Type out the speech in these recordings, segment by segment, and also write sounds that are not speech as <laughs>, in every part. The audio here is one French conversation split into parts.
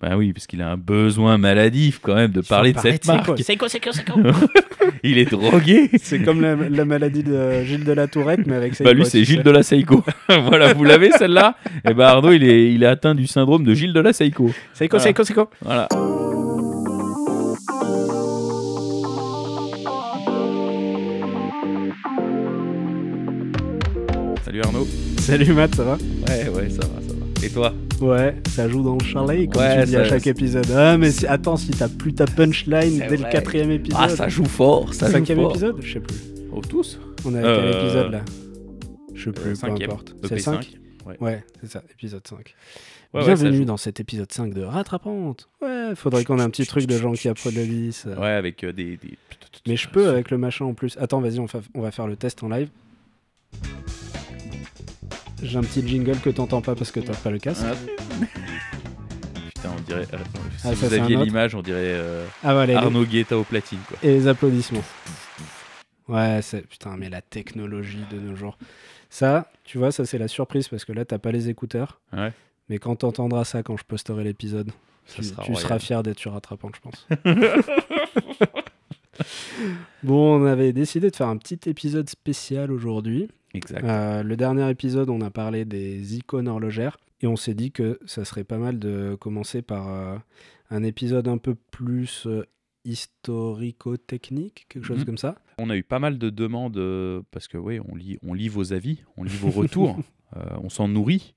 Bah oui, parce qu'il a un besoin maladif quand même de parler de cette marque. Seiko, Seiko, Seiko. Il est drogué. C'est comme la, la maladie de Gilles de la Tourette, mais avec Bah lui, c'est Gilles de la Seiko. <laughs> voilà, vous l'avez celle-là Et bah Arnaud, il est, il est atteint du syndrome de Gilles de la Seiko. Seiko, Voilà. Seiko, Seiko. Voilà. Salut Arnaud. Salut Matt, ça va? Ouais, ouais, ça va, ça va. Et toi Ouais, ça joue dans le chalet, comme Ouais, tu dis à chaque épisode. Ah, mais si- attends, si t'as plus ta punchline dès vrai. le quatrième épisode. Ah, ça joue fort, ça joue Cinquième fort. épisode Je sais plus. Oh, tous On est à quel Euh, épisode là? Je sais Euh, plus, peu importe. C'est 5 5. Ouais. Ouais, c'est ça, épisode 5. Ouais, ouais, ça Bienvenue joue. dans cet épisode 5 de Rattrapante. Ouais, faudrait qu'on ait un petit truc de gens qui applaudissent. Ouais, avec euh, des, des- Mais je peux avec le machin en plus. Attends, vas-y, on, fa- on va faire le test en live. J'ai un petit jingle que t'entends pas parce que t'as pas le casque. Ah. Putain, on dirait. euh, si Ah, ça, vous aviez l'image, on dirait euh, Ah voilà, les- Arnaud Guetta au platine, quoi. et les applaudissements. Ouais, c'est putain, mais la technologie de nos jours. Ça, tu vois, ça c'est la surprise parce que là t'as pas les écouteurs. Ouais. Mais quand t'entendras ça quand je posterai l'épisode, tu, sera tu seras fier d'être sur rattrapant, je pense. <laughs> bon, on avait décidé de faire un petit épisode spécial aujourd'hui. Exact. Euh, le dernier épisode, on a parlé des icônes horlogères et on s'est dit que ça serait pas mal de commencer par euh, un épisode un peu plus euh, historico-technique, quelque chose Mhm. comme ça. On a eu pas mal de demandes parce que oui, on lit, on lit vos avis, on lit vos retours, <laughs> on s'en nourrit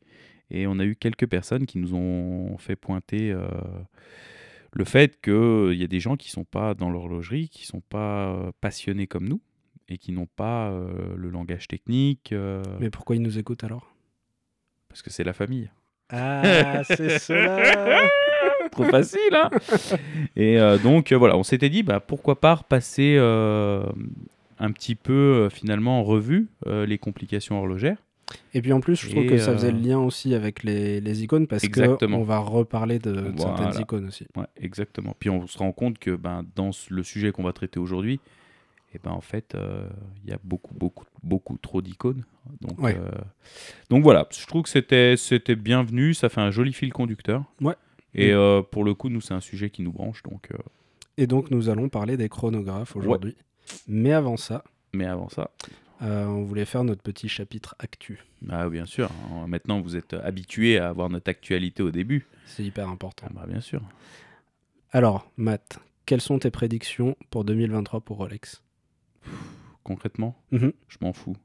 et on a eu quelques personnes qui nous ont fait pointer le fait qu'il y a des gens qui sont pas dans l'horlogerie, qui sont pas passionnés comme nous et qui n'ont pas euh, le langage technique euh, Mais pourquoi ils nous écoutent alors? Parce que c'est la famille. Ah, c'est cela <laughs> Trop facile, hein Et euh, donc, euh, voilà, on s'était dit, bah, pourquoi pas repasser euh, un petit peu, euh, finalement, en revue euh, les complications horlogères. Et puis en plus, je trouve Et, que ça faisait le lien aussi avec les, les icônes parce Exactement. qu'on va reparler de, de Voilà. certaines icônes aussi. Ouais, exactement. Puis on se rend compte que ben, dans ce- le sujet qu'on va traiter aujourd'hui, et ben, en fait, euh, il y a beaucoup, beaucoup, beaucoup trop d'icônes. Donc, Ouais. euh, donc voilà, je trouve que c'était, c'était bienvenu, ça fait un joli fil conducteur. Ouais. Et Mm. euh, pour le coup, nous, c'est un sujet qui nous branche. Donc, Et donc nous allons parler des chronographes aujourd'hui. Mais avant ça, mais avant ça, euh, on voulait faire notre petit chapitre actu. Ah, bien sûr. hein. Maintenant, vous êtes habitué à avoir notre actualité au début. C'est hyper important. Ah, bah, bien sûr. Alors, Matt, quelles sont tes prédictions pour 2023 pour Rolex? Concrètement, Mhm. je m'en fous.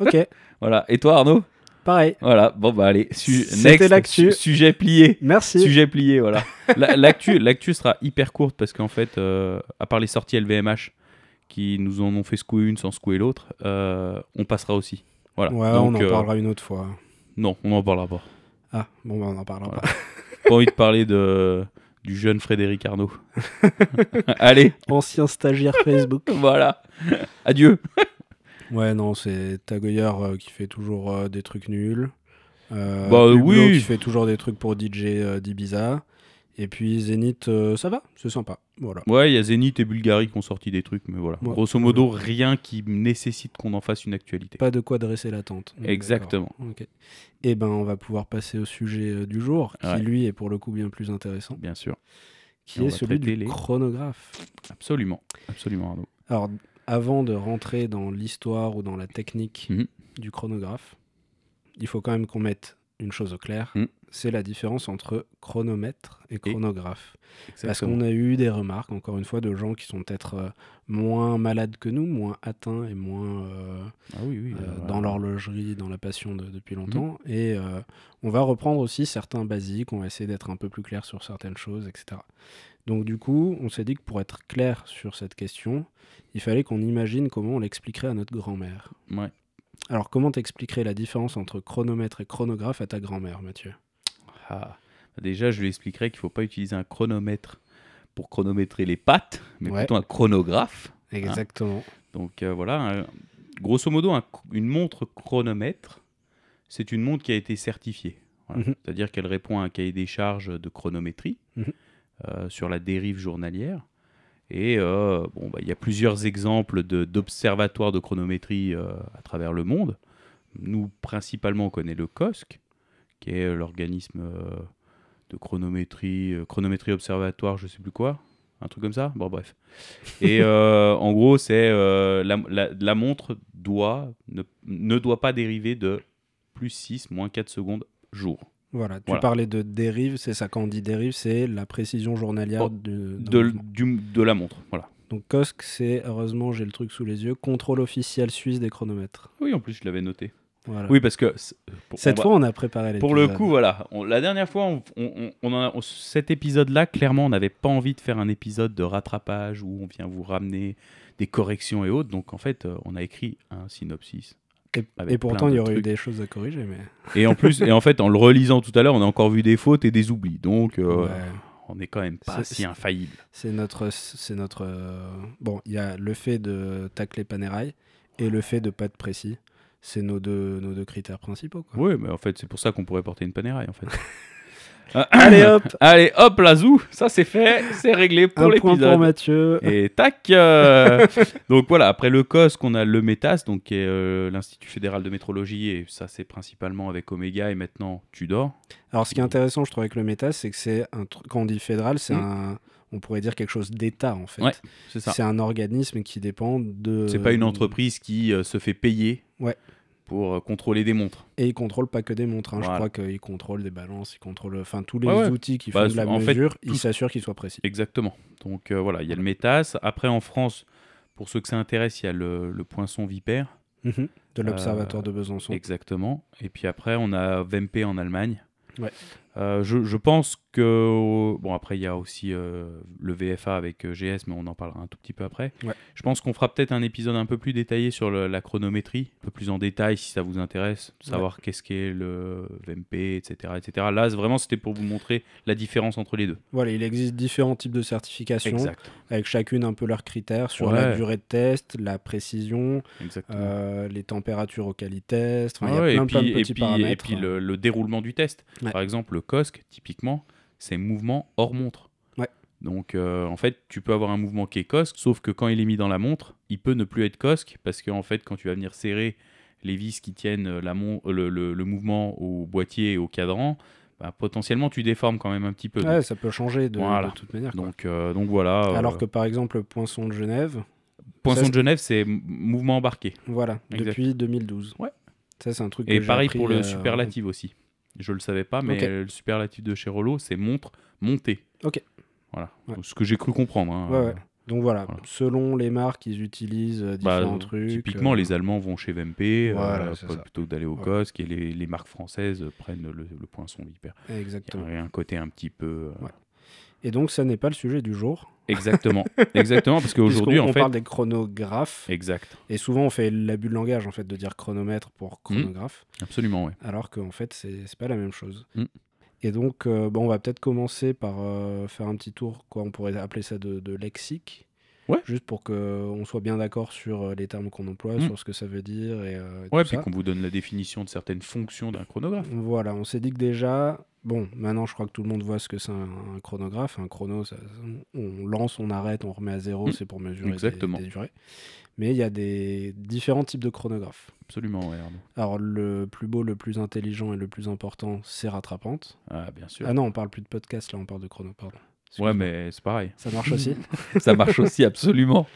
Ok, <laughs> Voilà. Et toi, Arnaud? Pareil. Voilà. Bon, bah, allez. Su- C'était next. l'actu. Su- sujet plié. Merci. Sujet plié, voilà. <laughs> La- L'actu l'actu sera hyper courte parce qu'en fait, euh, à part les sorties LVMH qui nous en ont fait secouer une sans secouer l'autre, euh, on passera aussi. Voilà. Ouais, Donc, on en euh, parlera une autre fois. Non, on en parlera pas. Ah, bon, bah, on en parlera Voilà. pas. Pas envie de parler de, du jeune Frédéric Arnaud. <laughs> allez, Ancien stagiaire Facebook. <laughs> voilà. Adieu. Ouais, non, c'est Tagoyer euh, qui fait toujours euh, des trucs nuls. Euh, Bah, Hublot oui. qui fait toujours des trucs pour DJ euh, d'Ibiza. Et puis Zénith, euh, ça va, c'est sympa. Voilà. Ouais, il y a Zénith et Bulgarie qui ont sorti des trucs, mais voilà. Ouais. Grosso modo, rien qui nécessite qu'on en fasse une actualité. Pas de quoi dresser l'attente. Exactement. d'accord. Ok. Et ben, on va pouvoir passer au sujet euh, du jour, qui Ouais. lui est pour le coup bien plus intéressant, Bien sûr. qui Et est celui du les- chronographe. Absolument. Absolument, Arnaud. Alors, avant de rentrer dans l'histoire ou dans la technique Mhm. du chronographe, il faut quand même qu'on mette une chose au clair. Mhm. C'est la différence entre chronomètre et chronographe. Parce qu'on a eu des remarques, encore une fois, de gens qui sont peut-être euh, moins malades que nous, moins atteints et moins euh, Ah oui, oui. euh, dans l'horlogerie, dans la passion de- depuis longtemps. Et on va reprendre aussi certains basiques, on va essayer d'être un peu plus clair sur certaines choses, etc. Donc du coup, on s'est dit que pour être clair sur cette question, il fallait qu'on imagine comment on l'expliquerait à notre grand-mère. Ouais. Alors comment t'expliquerais la différence entre chronomètre et chronographe à ta grand-mère, Mathieu? Ah. Déjà, je lui expliquerai qu'il ne faut pas utiliser un chronomètre pour chronométrer les pattes, mais Ouais. plutôt un chronographe. Exactement. Donc euh, voilà, un- grosso modo, un- une montre chronomètre, c'est une montre qui a été certifiée. Voilà. Mhm. C'est-à-dire qu'elle répond à un cahier des charges de chronométrie Mhm. euh, sur la dérive journalière. Et euh, bon, bah, il y a plusieurs exemples d'observatoires de, chronométrie euh, à travers le monde. Nous, principalement, on connaît le COSC, qui est l'organisme euh, de chronométrie, chronométrie observatoire, je sais plus quoi, un truc comme ça. Bon, bref. Et en gros, c'est la montre doit ne, ne doit pas dériver de plus 6, moins 4 secondes jour. Voilà, tu Voilà. parlais de dérive, c'est ça quand on dit dérive, c'est la précision journalière Oh, de, De, mouvement. du- de la montre, voilà. Donc COSC, c'est, heureusement j'ai le truc sous les yeux, contrôle officiel suisse des chronomètres. Oui, en plus, je l'avais noté. Voilà. Oui, parce que c'est- pour- Cette on va- fois, on a préparé les Pour le coup, voilà. On- la dernière fois, on, a- cet épisode-là, clairement, on n'avait pas envie de faire un épisode de rattrapage où on vient vous ramener des corrections et autres. Donc, en fait, euh, on a écrit un synopsis. Et, pourtant, il y aurait eu des choses à corriger, mais Et en plus, et en fait, en le relisant tout à l'heure, on a encore vu des fautes et des oublis. Donc, euh, ouais, on n'est quand même pas si infaillible. c'est notre, c'est notre. euh, Bon, il y a le fait de tacler Panerai et le fait de pas être précis. C'est nos deux, nos deux critères principaux. Quoi. Oui, mais en fait, c'est pour ça qu'on pourrait porter une panéraille, en fait. <laughs> <clears throat> Allez hop, Allez, hop, la zou, ça c'est fait, c'est réglé pour un point pour l'épisode. Mathieu. Et tac euh, <laughs> Donc voilà, après le COS, qu'on a le METAS, donc qui est euh, l'Institut fédéral de métrologie, et ça c'est principalement avec Omega et maintenant Tudor. Alors, ce qui est intéressant, je trouve, avec le méta, c'est que c'est un truc. Quand on dit fédéral, c'est Mm. un. On pourrait dire quelque chose d'État, en fait. Ouais, C'est ça. C'est un organisme qui dépend de. C'est pas une entreprise qui euh, se fait payer Ouais. Pour euh, contrôler des montres. Et il contrôle pas que des montres. hein. Voilà. Je crois qu'il contrôle des balances, il contrôle. Enfin, tous les Ouais, ouais. outils qui Bah, font de la fait, mesure, il tout- s'assure qu'ils soient précis. Exactement. Donc euh, voilà, il y a le METAS. Après en France, pour ceux que ça intéresse, il y a le, le poinçon vipère. Mhm. De l'Observatoire Euh, de Besançon. Exactement. Et puis après, on a VMP en Allemagne. Ouais. Euh, je, je pense que. Bon, après, il y a aussi euh, le VFA avec euh, GS, mais on en parlera un tout petit peu après. Ouais. Je pense qu'on fera peut-être un épisode un peu plus détaillé sur le- la chronométrie, un peu plus en détail si ça vous intéresse, savoir qu'est-ce qu'est le VMP, etc., etc. Là, vraiment, c'était pour vous montrer la différence entre les deux. Voilà, il existe différents types de certifications, Exact. avec chacune un peu leurs critères sur Ouais. la durée de test, la précision, euh, les températures auxquelles ils testent. Il y a ouais, plein, et plein de puis, et petits puis, et paramètres. puis le, le déroulement du test. Par exemple, le COSC, typiquement, c'est mouvement hors montre. Ouais. Donc, euh, en fait, tu peux avoir un mouvement qui est COSC, sauf que quand il est mis dans la montre, il peut ne plus être COSC, parce qu'en fait, quand tu vas venir serrer les vis qui tiennent euh, la mon- euh, le, le- le mouvement au boîtier et au cadran, bah, potentiellement, tu déformes quand même un petit peu. Ouais, donc, ça peut changer de, Voilà. de toute manière. quoi. donc, euh, donc voilà. euh, Alors que par exemple, le Poinçon de Genève, Poinçon ça, de Genève, c'est mouvement embarqué. voilà, Exact. depuis 2012. Ouais. Ça, c'est un truc Et que pareil appris, pour le euh, superlatif aussi. Je le savais pas, mais le superlatif de chez Rollo, c'est montre, monter. Ok. Voilà. Ouais. Ce que j'ai cru comprendre. hein. Ouais, ouais. Donc voilà, Voilà. selon les marques, ils utilisent euh, Bah, différents trucs. Typiquement, euh, les Allemands vont chez VMP Voilà, euh, plutôt que d'aller au. COSC et les, les marques françaises prennent le, le poinçon hyper. Il y Exactement. a un côté un petit peu. euh. Et donc, ça n'est pas le sujet du jour. Exactement. <laughs> Exactement, parce qu'aujourd'hui, en on fait. parle des chronographes. Exact. Et souvent, on fait l'abus de langage, en fait, de dire chronomètre Hmm. pour chronographe. Absolument, ouais. alors qu'en fait, c'est pas la même chose. Mm. Et donc, euh, bon, on va peut-être commencer par euh, faire un petit tour, quoi, on pourrait appeler ça de, de lexique. Ouais. Juste pour qu'on soit bien d'accord sur euh, les termes qu'on emploie, Mm. sur ce que ça veut dire et, euh, et Ouais, tout puis qu'on vous donne la définition de certaines fonctions d'un chronographe. Voilà, on s'est dit que déjà, bon, maintenant je crois que tout le monde voit ce que c'est un, un chronographe. Un chrono, ça- on lance, on arrête, on remet à zéro, Mm. c'est pour mesurer des- Exactement. des durées. Mais il y a des différents types de chronographes. Absolument, ouais. Alors, le plus beau, le plus intelligent et le plus important, c'est rattrapante. Ah, bien sûr. Ah non, on parle plus de podcast, là, on parle de chrono, pardon. Ouais, mais c'est pareil. Ça marche aussi. <laughs> Ça marche aussi, absolument.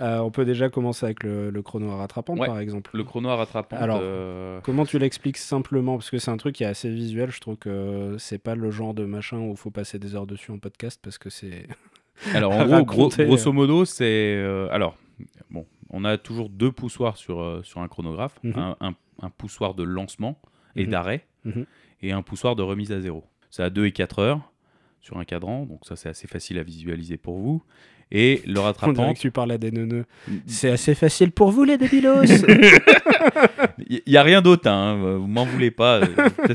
Euh, on peut déjà commencer avec le, le chrono à rattrapante, Ouais. par exemple. Le chrono à rattrapante. Alors, euh, Comment tu l'expliques simplement? Parce que c'est un truc qui est assez visuel. Je trouve que c'est pas le genre de machin où il faut passer des heures dessus en podcast parce que c'est. <laughs> Alors en gros, grosso modo, c'est euh, alors bon, on a toujours deux poussoirs sur euh, sur un chronographe, Mhm. un, un- un poussoir de lancement et Mhm. d'arrêt Mhm. et un poussoir de remise à zéro. C'est à 2 et 4 heures sur un cadran, donc ça c'est assez facile à visualiser pour vous. Et le <laughs> On rattrapant, que tu parles à des neuneux. C'est assez facile pour vous, les débilos <laughs> il y, a rien d'autre, hein, vous m'en voulez pas, euh,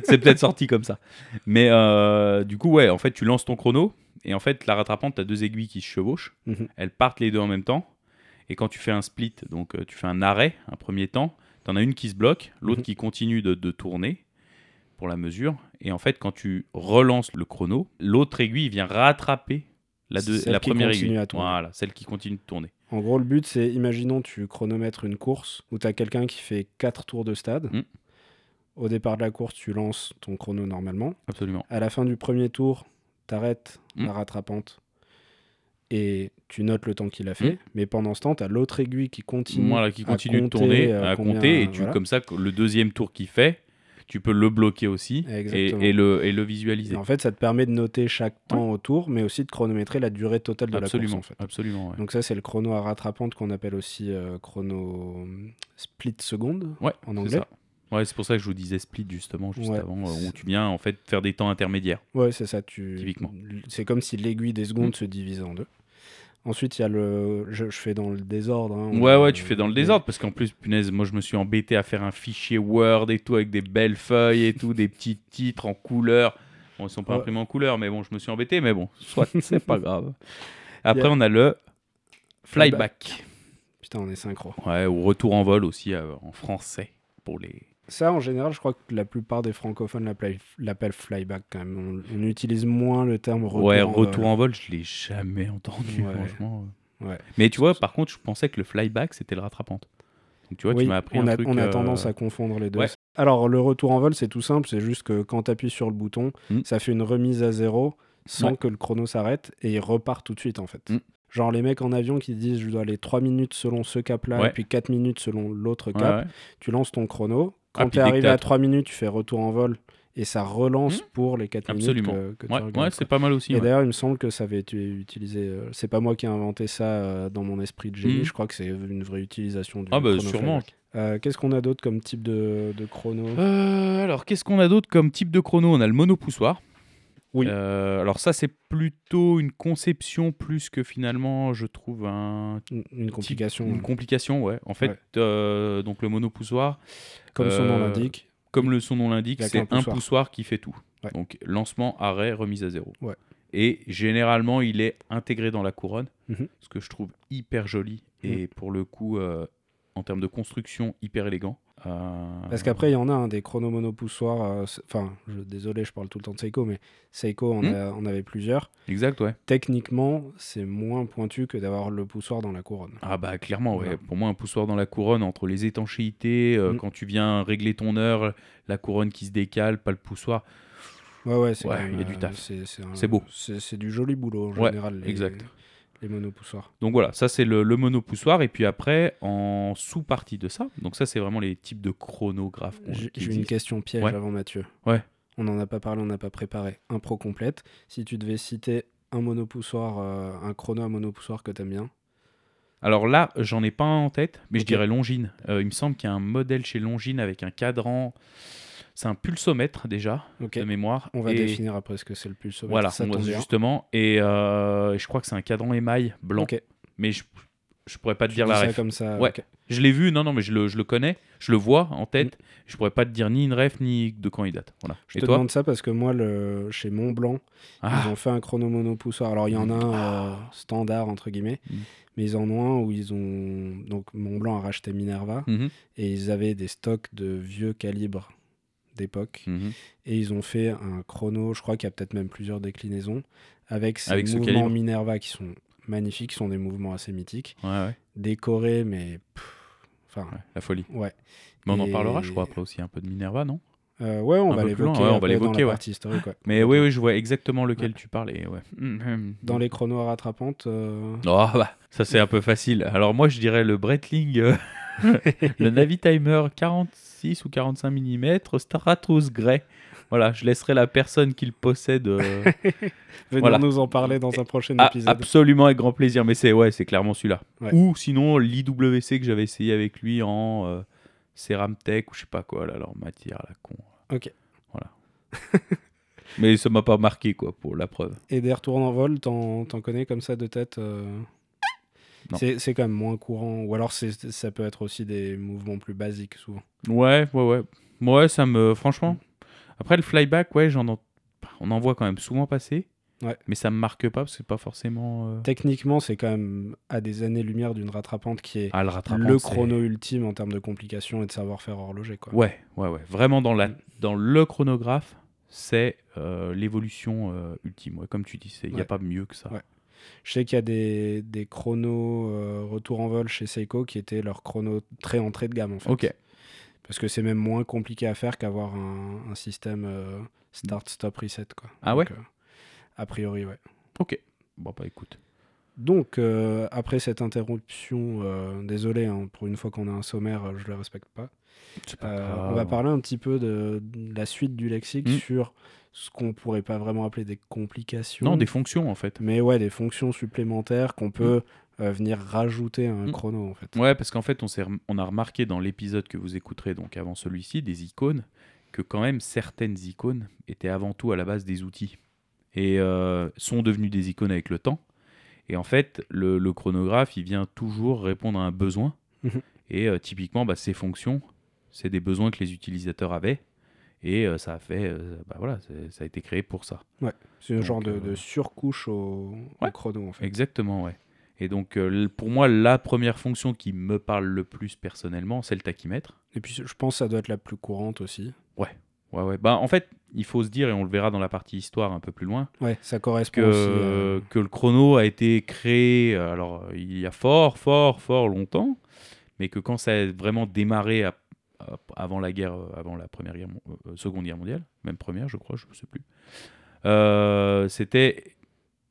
c'est peut-être sorti comme ça. Mais euh, du coup, ouais, en fait, tu lances ton chrono et en fait, la rattrapante, tu as deux aiguilles qui se chevauchent. Mhm. elles partent les deux en même temps. Et quand tu fais un split, donc euh, tu fais un arrêt, un premier temps, tu en as une qui se bloque, l'autre Mhm. qui continue de, de tourner pour la mesure. Et en fait, quand tu relances le chrono, l'autre aiguille vient rattraper la, deux- première aiguille. à tourner. Voilà, celle qui continue de tourner. En gros, le but, c'est, imaginons, tu chronomètres une course où tu as quelqu'un qui fait 4 tours de stade. Mm. Au départ de la course, tu lances ton chrono normalement. Absolument. À la fin du premier tour, tu arrêtes Mm. la rattrapante et tu notes le temps qu'il a fait. Mm. Mais pendant ce temps, tu as l'autre aiguille qui continue. Voilà, qui à continue de compter, tourner, euh, à combien, compter, et tu, voilà. comme ça, le deuxième tour qu'il fait, tu peux le bloquer aussi et, le, et le Et visualiser. en fait, ça te permet de noter chaque temps au tour, mais aussi de chronométrer la durée totale de la course. En fait. absolument. ouais. Donc ça, c'est le chrono à rattrapante qu'on appelle aussi euh, chrono split seconde Ouais, en anglais. Ouais, c'est pour ça que je vous disais split justement juste Ouais. avant, euh, où tu viens en fait faire des temps intermédiaires. Ouais, c'est ça. Tu... Typiquement. C'est comme si l'aiguille des secondes se divisait en deux. Ensuite, il y a le. Je, je fais dans le désordre. hein. Ouais, ouais, tu fais dans le désordre parce qu'en plus, punaise, moi je me suis embêté à faire un fichier Word et tout avec des belles feuilles et tout, des petits titres en couleur. Bon, ils sont pas Ouais. imprimés en couleur, mais bon, je me suis embêté, mais bon, soit, c'est pas <laughs> grave. Après, Yeah. on a le Flyback. flyback. Putain, on est synchro. Ouais, ou retour en vol aussi euh, en français pour les. Ça, en général, je crois que la plupart des francophones l'appellent flyback quand même. On, on utilise moins le terme retour. ouais, en retour vol. en vol, je l'ai jamais entendu, Ouais. franchement. Ouais. Mais tu vois, par contre, je pensais que le flyback c'était le rattrapante. Donc tu vois, oui, tu m'as appris on un a, truc. on a euh, tendance à confondre les deux. ouais. Alors, le retour en vol, c'est tout simple. C'est juste que quand tu appuies sur le bouton, Mm. ça fait une remise à zéro sans Ouais. que le chrono s'arrête et il repart tout de suite, en fait. Mm. Genre les mecs en avion qui disent je dois aller 3 minutes selon ce cap-là Ouais. et puis 4 minutes selon l'autre ouais, cap. ouais. Tu lances ton chrono. Quand tu es arrivé à 3 minutes, tu fais retour en vol et ça relance Mm. pour les 4 minutes que, que tu Ouais, ouais, c'est pas mal aussi. Et ouais. d'ailleurs, il me semble que ça avait été utilisé. euh, c'est pas moi qui ai inventé ça euh, dans mon esprit de génie. Mhm. Je crois que c'est une vraie utilisation du Ah bah, sûrement. Euh, Qu'est-ce qu'on a d'autre comme type de, de chrono? Alors, qu'est-ce qu'on a d'autre comme type de chrono? On a le monopoussoir. Oui. Euh, alors ça, c'est plutôt une conception plus que finalement, je trouve un Une, une complication, une complication, ouais. En fait, Ouais. euh, donc le monopoussoir, comme son nom euh, l'indique. comme le son nom l'indique, c'est un poussoir. poussoir qui fait tout. Ouais. Donc lancement, arrêt, remise à zéro. Ouais. Et généralement, il est intégré dans la couronne, Mhm. ce que je trouve hyper joli et pour le coup, en termes de construction, hyper élégant. Euh, Parce qu'après, il y en a un des chronos monopoussoirs. euh, Enfin, je- désolé, je parle tout le temps de Seiko, mais Seiko en, a- en avait plusieurs. Exact, ouais. Techniquement, c'est moins pointu que d'avoir le poussoir dans la couronne. Ah bah clairement, ouais. Pour moi, un poussoir dans la couronne, entre les étanchéités, euh, Mm. quand tu viens régler ton heure, la couronne qui se décale, pas le poussoir. Ouais, ouais, c'est Ouais, il y a du taf. C'est beau. C'est c'est du joli boulot en Ouais, général. Les, exact. Les monopoussoirs. Donc voilà, ça c'est le, le monopoussoir. Et puis après, en sous-partie de ça, donc ça c'est vraiment les types de chronographes qu'on- J'ai une question piège Ouais. avant Mathieu. Ouais. On n'en a pas parlé, on n'a pas préparé. Impro complète. Si tu devais citer un monopoussoir, euh, un chrono à monopoussoir que t'aimes bien. Alors là, j'en ai pas un en tête, mais je dirais Longines. Euh, il me semble qu'il y a un modèle chez Longines avec un cadran. C'est un pulsomètre déjà, de mémoire. On va Et- définir après ce que c'est le pulsomètre. Voilà, ça on justement. Et euh, je crois que c'est un cadran émail blanc. Mais je, je pourrais pas te Tu dire dis la ça ref. comme ça. Ouais. Je l'ai vu, non, non, mais je le, je le connais, je le vois en tête. Mm. Je pourrais pas te dire ni une ref ni de quand il date. Voilà. Je Et te toi demande ça parce que moi, le... chez Montblanc, Ah, ils ont fait un chrono monopoussoir. Alors, il y en a un euh, standard, entre guillemets, Mm. mais ils en ont un où ils ont. Donc, Montblanc a racheté Minerva mhm, et ils avaient des stocks de vieux calibres d'époque. mhm. Et ils ont fait un chrono, je crois qu'il y a peut-être même plusieurs déclinaisons, avec ces Avec ce mouvements calibre. Minerva qui sont magnifiques, qui sont des mouvements assez mythiques, Ouais, ouais, décorés, mais. pff, Enfin, ouais, la folie. ouais. Mais on en Et- parlera, je crois, après aussi un peu de Minerva, non? Euh, ouais, on Un va l'évoquer ouais, on va l'évoquer, ouais. partie historique. ouais. <laughs> Mais oui, oui, je vois exactement lequel tu parlais. Ouais. Mhm. <laughs> Dans les chronos rattrapantes, euh, Oh, bah, ça c'est un peu facile. Alors moi, je dirais le Breitling, euh, <laughs> le Navitimer 46 ou 45 mm Stratos Grey. Voilà, je laisserai la personne qui le possède. euh, <laughs> venir Voilà. nous en parler dans un prochain Ah, épisode. absolument avec grand plaisir, mais c'est ouais, c'est clairement celui-là. Ouais. Ou sinon l'IWC que j'avais essayé avec lui en euh, Ceramtech ou je sais pas quoi, là, alors matière la con. Ok. Voilà. <laughs> mais ça m'a pas marqué quoi pour la preuve. Et des retours en vol, t'en connais comme ça de tête euh. C'est quand même moins courant. Ou alors ça peut être aussi des mouvements plus basiques souvent. Ouais, ouais, ouais. Ouais, ça me. Franchement. Après, le flyback, ouais, j'en on en voit quand même souvent passer. Ouais. Mais ça me marque pas parce que c'est pas forcément. euh, Techniquement, c'est quand même à des années-lumière d'une rattrapante qui est Ah, le chrono ultime en termes de complications et de savoir-faire horloger. Quoi. Ouais, ouais, ouais. Vraiment, dans, la... Mm. dans le chronographe, c'est euh, l'évolution euh, ultime. Ouais, comme tu dis, il n'y a pas mieux que ça. Je sais qu'il y a des, des chronos euh, retour en vol chez Seiko qui étaient leur chrono très entrée de gamme en fait. Ok. Parce que c'est même moins compliqué à faire qu'avoir un, un système euh, start, stop, reset. Quoi. Ah ouais Donc, euh, A priori, ouais. Ok. Bon, bah écoute. Donc, euh, après cette interruption, euh, désolé, hein, pour une fois qu'on a un sommaire, euh, je le respecte pas. On va parler un petit peu de, de la suite du lexique Mm. sur ce qu'on pourrait pas vraiment appeler des complications. Non, des fonctions en fait. Mais ouais, des fonctions supplémentaires qu'on peut euh, venir rajouter à un Mm. chrono, en fait. Ouais, parce qu'en fait, on, on a remarqué dans l'épisode que vous écouterez donc avant celui-ci, des icônes, que quand même certaines icônes étaient avant tout à la base des outils et euh, sont devenues des icônes avec le temps. Et en fait, le, le chronographe, il vient toujours répondre à un besoin. Mhm. Et euh, typiquement, bah, ces fonctions, c'est des besoins que les utilisateurs avaient. Et euh, ça a fait, euh, bah voilà, ça a été créé pour ça. C'est un genre de, euh, de surcouche au, au Ouais. chrono, en fait. Exactement, ouais. Et donc, euh, pour moi, la première fonction qui me parle le plus personnellement, c'est le tachymètre. Et puis, je pense que ça doit être la plus courante aussi. Ouais, ouais. Bah, en fait, il faut se dire, et on le verra dans la partie histoire un peu plus loin, Ouais, ça correspond que, aussi. que le chrono a été créé, alors il y a fort, fort, fort longtemps, mais que quand ça a vraiment démarré à- avant la guerre, euh, avant la première guerre, euh, seconde guerre mondiale, même première, je crois, je ne sais plus, euh, c'était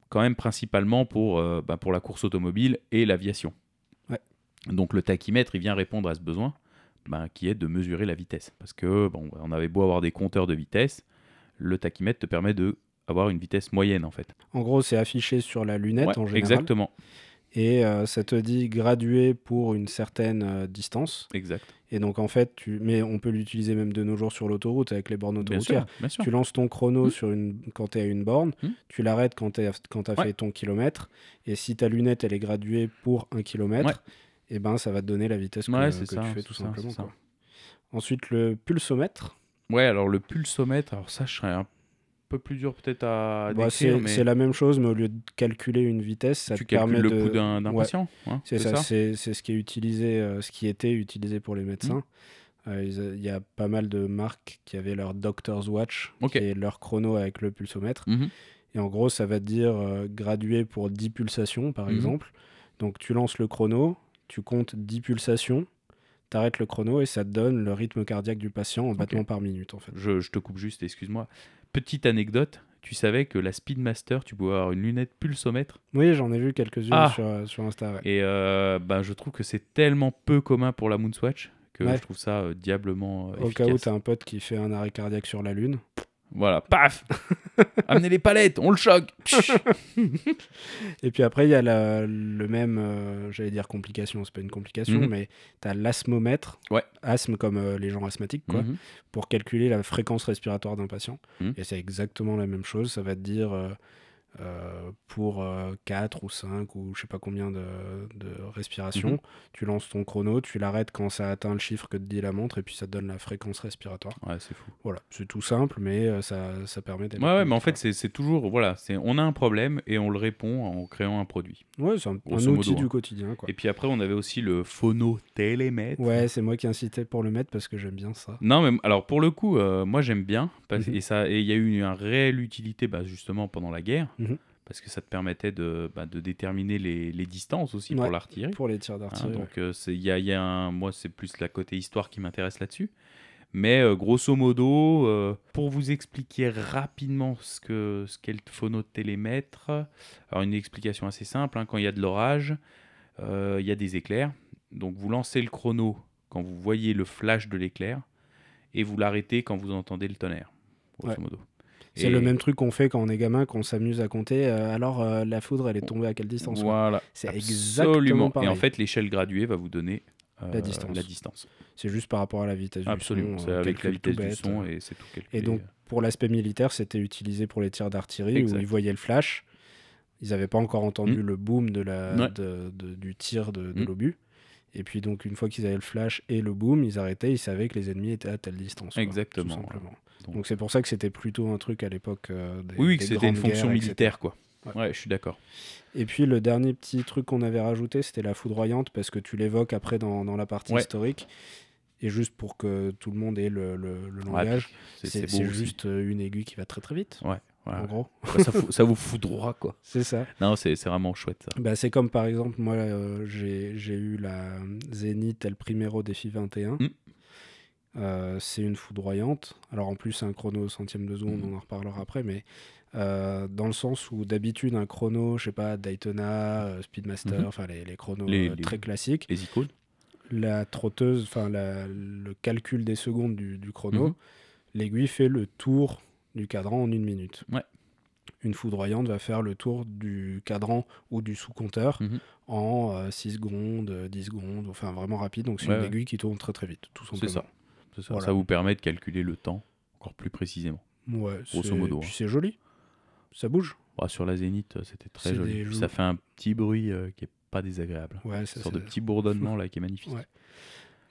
quand même principalement pour, euh, bah, pour la course automobile et l'aviation. Ouais. Donc le tachymètre, il vient répondre à ce besoin, bah, qui est de mesurer la vitesse, parce que bon, on avait beau avoir des compteurs de vitesse, le tachymètre te permet de avoir une vitesse moyenne en fait. En gros, c'est affiché sur la lunette Ouais, en général. exactement, Et euh, ça te dit gradué pour une certaine euh, distance. exact. Et donc, en fait, tu... mais on peut l'utiliser même de nos jours sur l'autoroute avec les bornes Bien autoroutières. sûr, bien sûr. Tu lances ton chrono Mm. sur une... quand tu es à une borne, Mm. tu l'arrêtes quand tu as Ouais. fait ton kilomètre, et si ta lunette elle est graduée pour un kilomètre, Ouais. et ben ça va te donner la vitesse que, Ouais, que ça, tu fais tout ça, simplement. quoi. Ensuite, le pulsomètre, Ouais, alors le pulsomètre, alors ça, je serais un peu plus dur peut-être à bah, décrire, c'est mais c'est la même chose, mais au lieu de calculer une vitesse, ça tu te permet le de... pouls d'un Ouais. patient. hein, C'est ça, c'est c'est ce qui est utilisé, euh, ce qui était utilisé pour les médecins. Euh, Il y a pas mal de marques qui avaient leur Doctor's Watch, Ok. qui est leur chrono avec le pulsomètre. Mhm. Et en gros, ça va te dire euh, gradué pour 10 pulsations, par Mhm. exemple. Donc tu lances le chrono, tu comptes 10 pulsations, tu arrêtes le chrono et ça te donne le rythme cardiaque du patient en battements par minute, en fait. je, je te coupe juste, excuse-moi. Petite anecdote, tu savais que la Speedmaster, tu pouvais avoir une lunette pulsomètre Oui, j'en ai vu quelques-unes Ah. sur, euh, sur Insta. ouais. Et euh, ben, je trouve que c'est tellement peu commun pour la Moonswatch que Ouais. je trouve ça euh, diablement euh, Au cas où efficace. tu as un pote qui fait un arrêt cardiaque sur la Lune. Voilà, paf <laughs> Amenez les palettes, on le choque <laughs> Et puis après, il y a la- le même, euh, j'allais dire complication, c'est pas une complication, Mhm. mais tu as l'asthmomètre, Ouais. asthme comme euh, les gens asthmatiques, quoi, Mhm. pour calculer la fréquence respiratoire d'un patient. Mhm. Et c'est exactement la même chose, ça va te dire euh, euh, pour 4 ou 5 ou je sais pas combien de, de respirations, Mhm. tu lances ton chrono, tu l'arrêtes quand ça atteint le chiffre que te dit la montre, et puis ça te donne la fréquence respiratoire. Ouais, c'est fou. Voilà, c'est tout simple, mais euh, ça, ça permet d'être... Ouais, ouais, mais en fait, c'est toujours, voilà, on a un problème et on le répond en créant un produit. Ouais, c'est un, outil modo, du hein. quotidien, quoi. Et puis après, on avait aussi le phonotélémètre. Ouais, c'est moi qui incitais pour le mettre parce que j'aime bien ça. Non, mais alors pour le coup, euh, moi j'aime bien parce, <laughs> et il y a eu une réelle utilité bah, justement pendant la guerre Mhm. parce que ça te permettait de, bah, de déterminer les, les distances aussi Ouais. pour l'artillerie. Pour les tirs hein. d'artillerie. ouais. donc euh, il y a, il y a un, moi c'est plus la côté histoire qui m'intéresse là-dessus. Mais euh, grosso modo, euh, pour vous expliquer rapidement ce que ce qu'est le phonotélémètre, alors une explication assez simple. hein, quand il y a de l'orage, euh, il y a des éclairs. Donc vous lancez le chrono quand vous voyez le flash de l'éclair et vous l'arrêtez quand vous entendez le tonnerre, grosso Ouais. modo. C'est Et le même truc qu'on fait quand on est gamin, qu'on s'amuse à compter. euh, alors, euh, la foudre, elle est tombée à quelle distance Voilà. C'est Absolument. exactement Et pareil. en fait, l'échelle graduée va vous donner euh, La distance. La distance. C'est juste par rapport à la vitesse Absolument. du son. C'est euh, avec la vitesse du son et c'est tout calculé. Et donc, pour l'aspect militaire, c'était utilisé pour les tirs d'artillerie où ils voyaient le flash. Ils n'avaient pas encore entendu Mm. le boom de la, Ouais. de- de- du tir de, de Mm. l'obus. Et puis, donc, une fois qu'ils avaient le flash et le boom, ils arrêtaient. Ils savaient que les ennemis étaient à telle distance. quoi, Exactement, tout simplement. Donc- c'est pour ça que c'était plutôt un truc à l'époque euh, des, oui, oui, des que c'était une fonction guerres, etc. militaire, quoi. Ouais. Ouais, je suis d'accord. Et puis le dernier petit truc qu'on avait rajouté, c'était la foudroyante, parce que tu l'évoques après dans, dans la partie Ouais. historique. Et juste pour que tout le monde ait le, le- langage, C'est juste euh, une aiguille qui va très très vite, Ouais. en gros. Ça, ça vous fout droit, quoi. <laughs> C'est ça. Non, c'est c'est vraiment chouette, ça. Bah, c'est comme par exemple, moi euh, j'ai j'ai eu la Zénith El Primero Défi 21. Mm. Euh, c'est une foudroyante. Alors en plus, c'est un chrono au centième de seconde, Mhm. on en reparlera après, mais euh, dans le sens où d'habitude, un chrono, je sais pas, Daytona, euh, Speedmaster, Mhm. enfin les, les chronos Les- euh, les- très classiques, Les icônes. la trotteuse, enfin le calcul des secondes du, du chrono, Mhm. l'aiguille fait le tour du cadran en une minute. Ouais. Une foudroyante va faire le tour du cadran ou du sous-compteur en euh, 6 secondes, euh, 10 secondes, enfin vraiment rapide. Donc c'est Ouais, une ouais. aiguille qui tourne très très vite, tout simplement. C'est ça. Voilà. Ça vous permet de calculer le temps encore plus précisément. Ouais, Grosso modo, puis hein. c'est joli. Ça bouge. Bah, sur la Zénith, euh, c'était très joli. Puis Ça fait un petit bruit euh, qui est pas désagréable. Ouais, Une ça, sorte de petit bourdonnement là qui est magnifique. Ouais.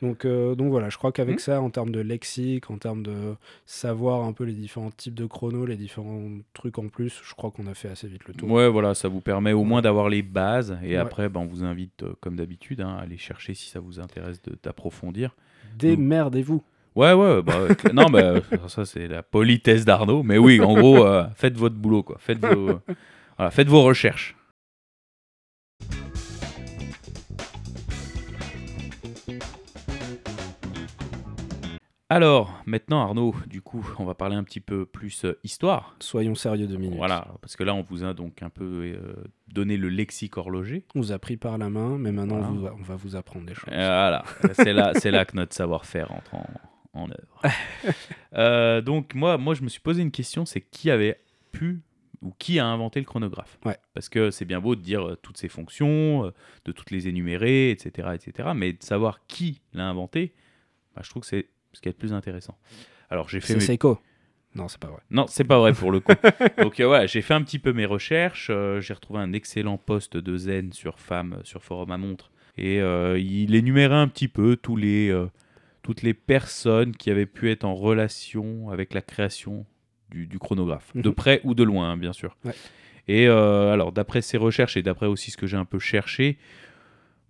Donc, euh, donc voilà, je crois qu'avec Mhm. ça, en termes de lexique, en termes de savoir un peu les différents types de chronos, les différents trucs en plus, je crois qu'on a fait assez vite le tour. Ouais, voilà, ça vous permet au moins d'avoir les bases. Et Ouais. après, ben, on vous invite, euh, comme d'habitude, hein, à aller chercher si ça vous intéresse d'approfondir. Démerdez-vous. Ouais, ouais, bah, ouais, non, mais euh, ça, c'est la politesse d'Arnaud. Mais oui, en gros, euh, faites votre boulot, quoi. Faites vos, voilà, faites vos recherches. Alors, maintenant, Arnaud, du coup, on va parler un petit peu plus euh, histoire. Soyons sérieux deux minutes. Voilà, parce que là, on vous a donc un peu euh, donné le lexique horloger. On vous a pris par la main, mais maintenant Voilà. on, vous- on va vous apprendre des choses. Et Voilà, c'est là, c'est là que notre savoir-faire entre en, en œuvre. <laughs> Euh, donc moi, moi, je me suis posé une question, c'est qui avait pu ou qui a inventé le chronographe? Ouais. Parce que c'est bien beau de dire euh, toutes ses fonctions, euh, de toutes les énumérer, etc., etc. Mais de savoir qui l'a inventé, bah, je trouve que c'est ce qui est le plus intéressant. Alors j'ai fait C'est mes Seiko. Non, c'est pas vrai. non, c'est pas vrai pour le coup. <laughs> Donc euh, ouais, j'ai fait un petit peu mes recherches. euh, j'ai retrouvé un excellent post de Zen sur Femme sur Forum à Montre. Et euh, il énumérait un petit peu tous les, toutes les personnes qui avaient pu être en relation avec la création du, du chronographe. De Mhm. près ou de loin, hein, bien sûr. Ouais. Et euh, alors, d'après ces recherches et d'après aussi ce que j'ai un peu cherché,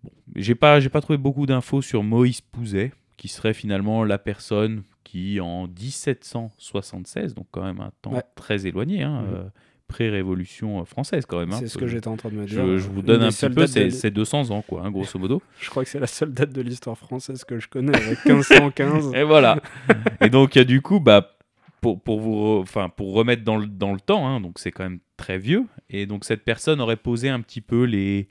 bon, j'ai pas, j'ai pas trouvé beaucoup d'infos sur Moïse Pouzet, qui serait finalement la personne qui, en 1776, donc quand même un temps Ouais. très éloigné, hein, Mhm. euh, pré-révolution française quand même. hein, c'est ce que j'étais en train de me dire. je vous donne un petit peu, de c'est l'hi- c'est 200 ans, quoi, hein, grosso modo. <laughs> Je crois que c'est la seule date de l'histoire française que je connais, avec 1515. Et voilà. <laughs> et donc, euh, du coup, bah, pour, pour, vous enfin, pour remettre dans le, dans le temps, hein, donc c'est quand même très vieux. Et donc, cette personne aurait posé un petit peu les,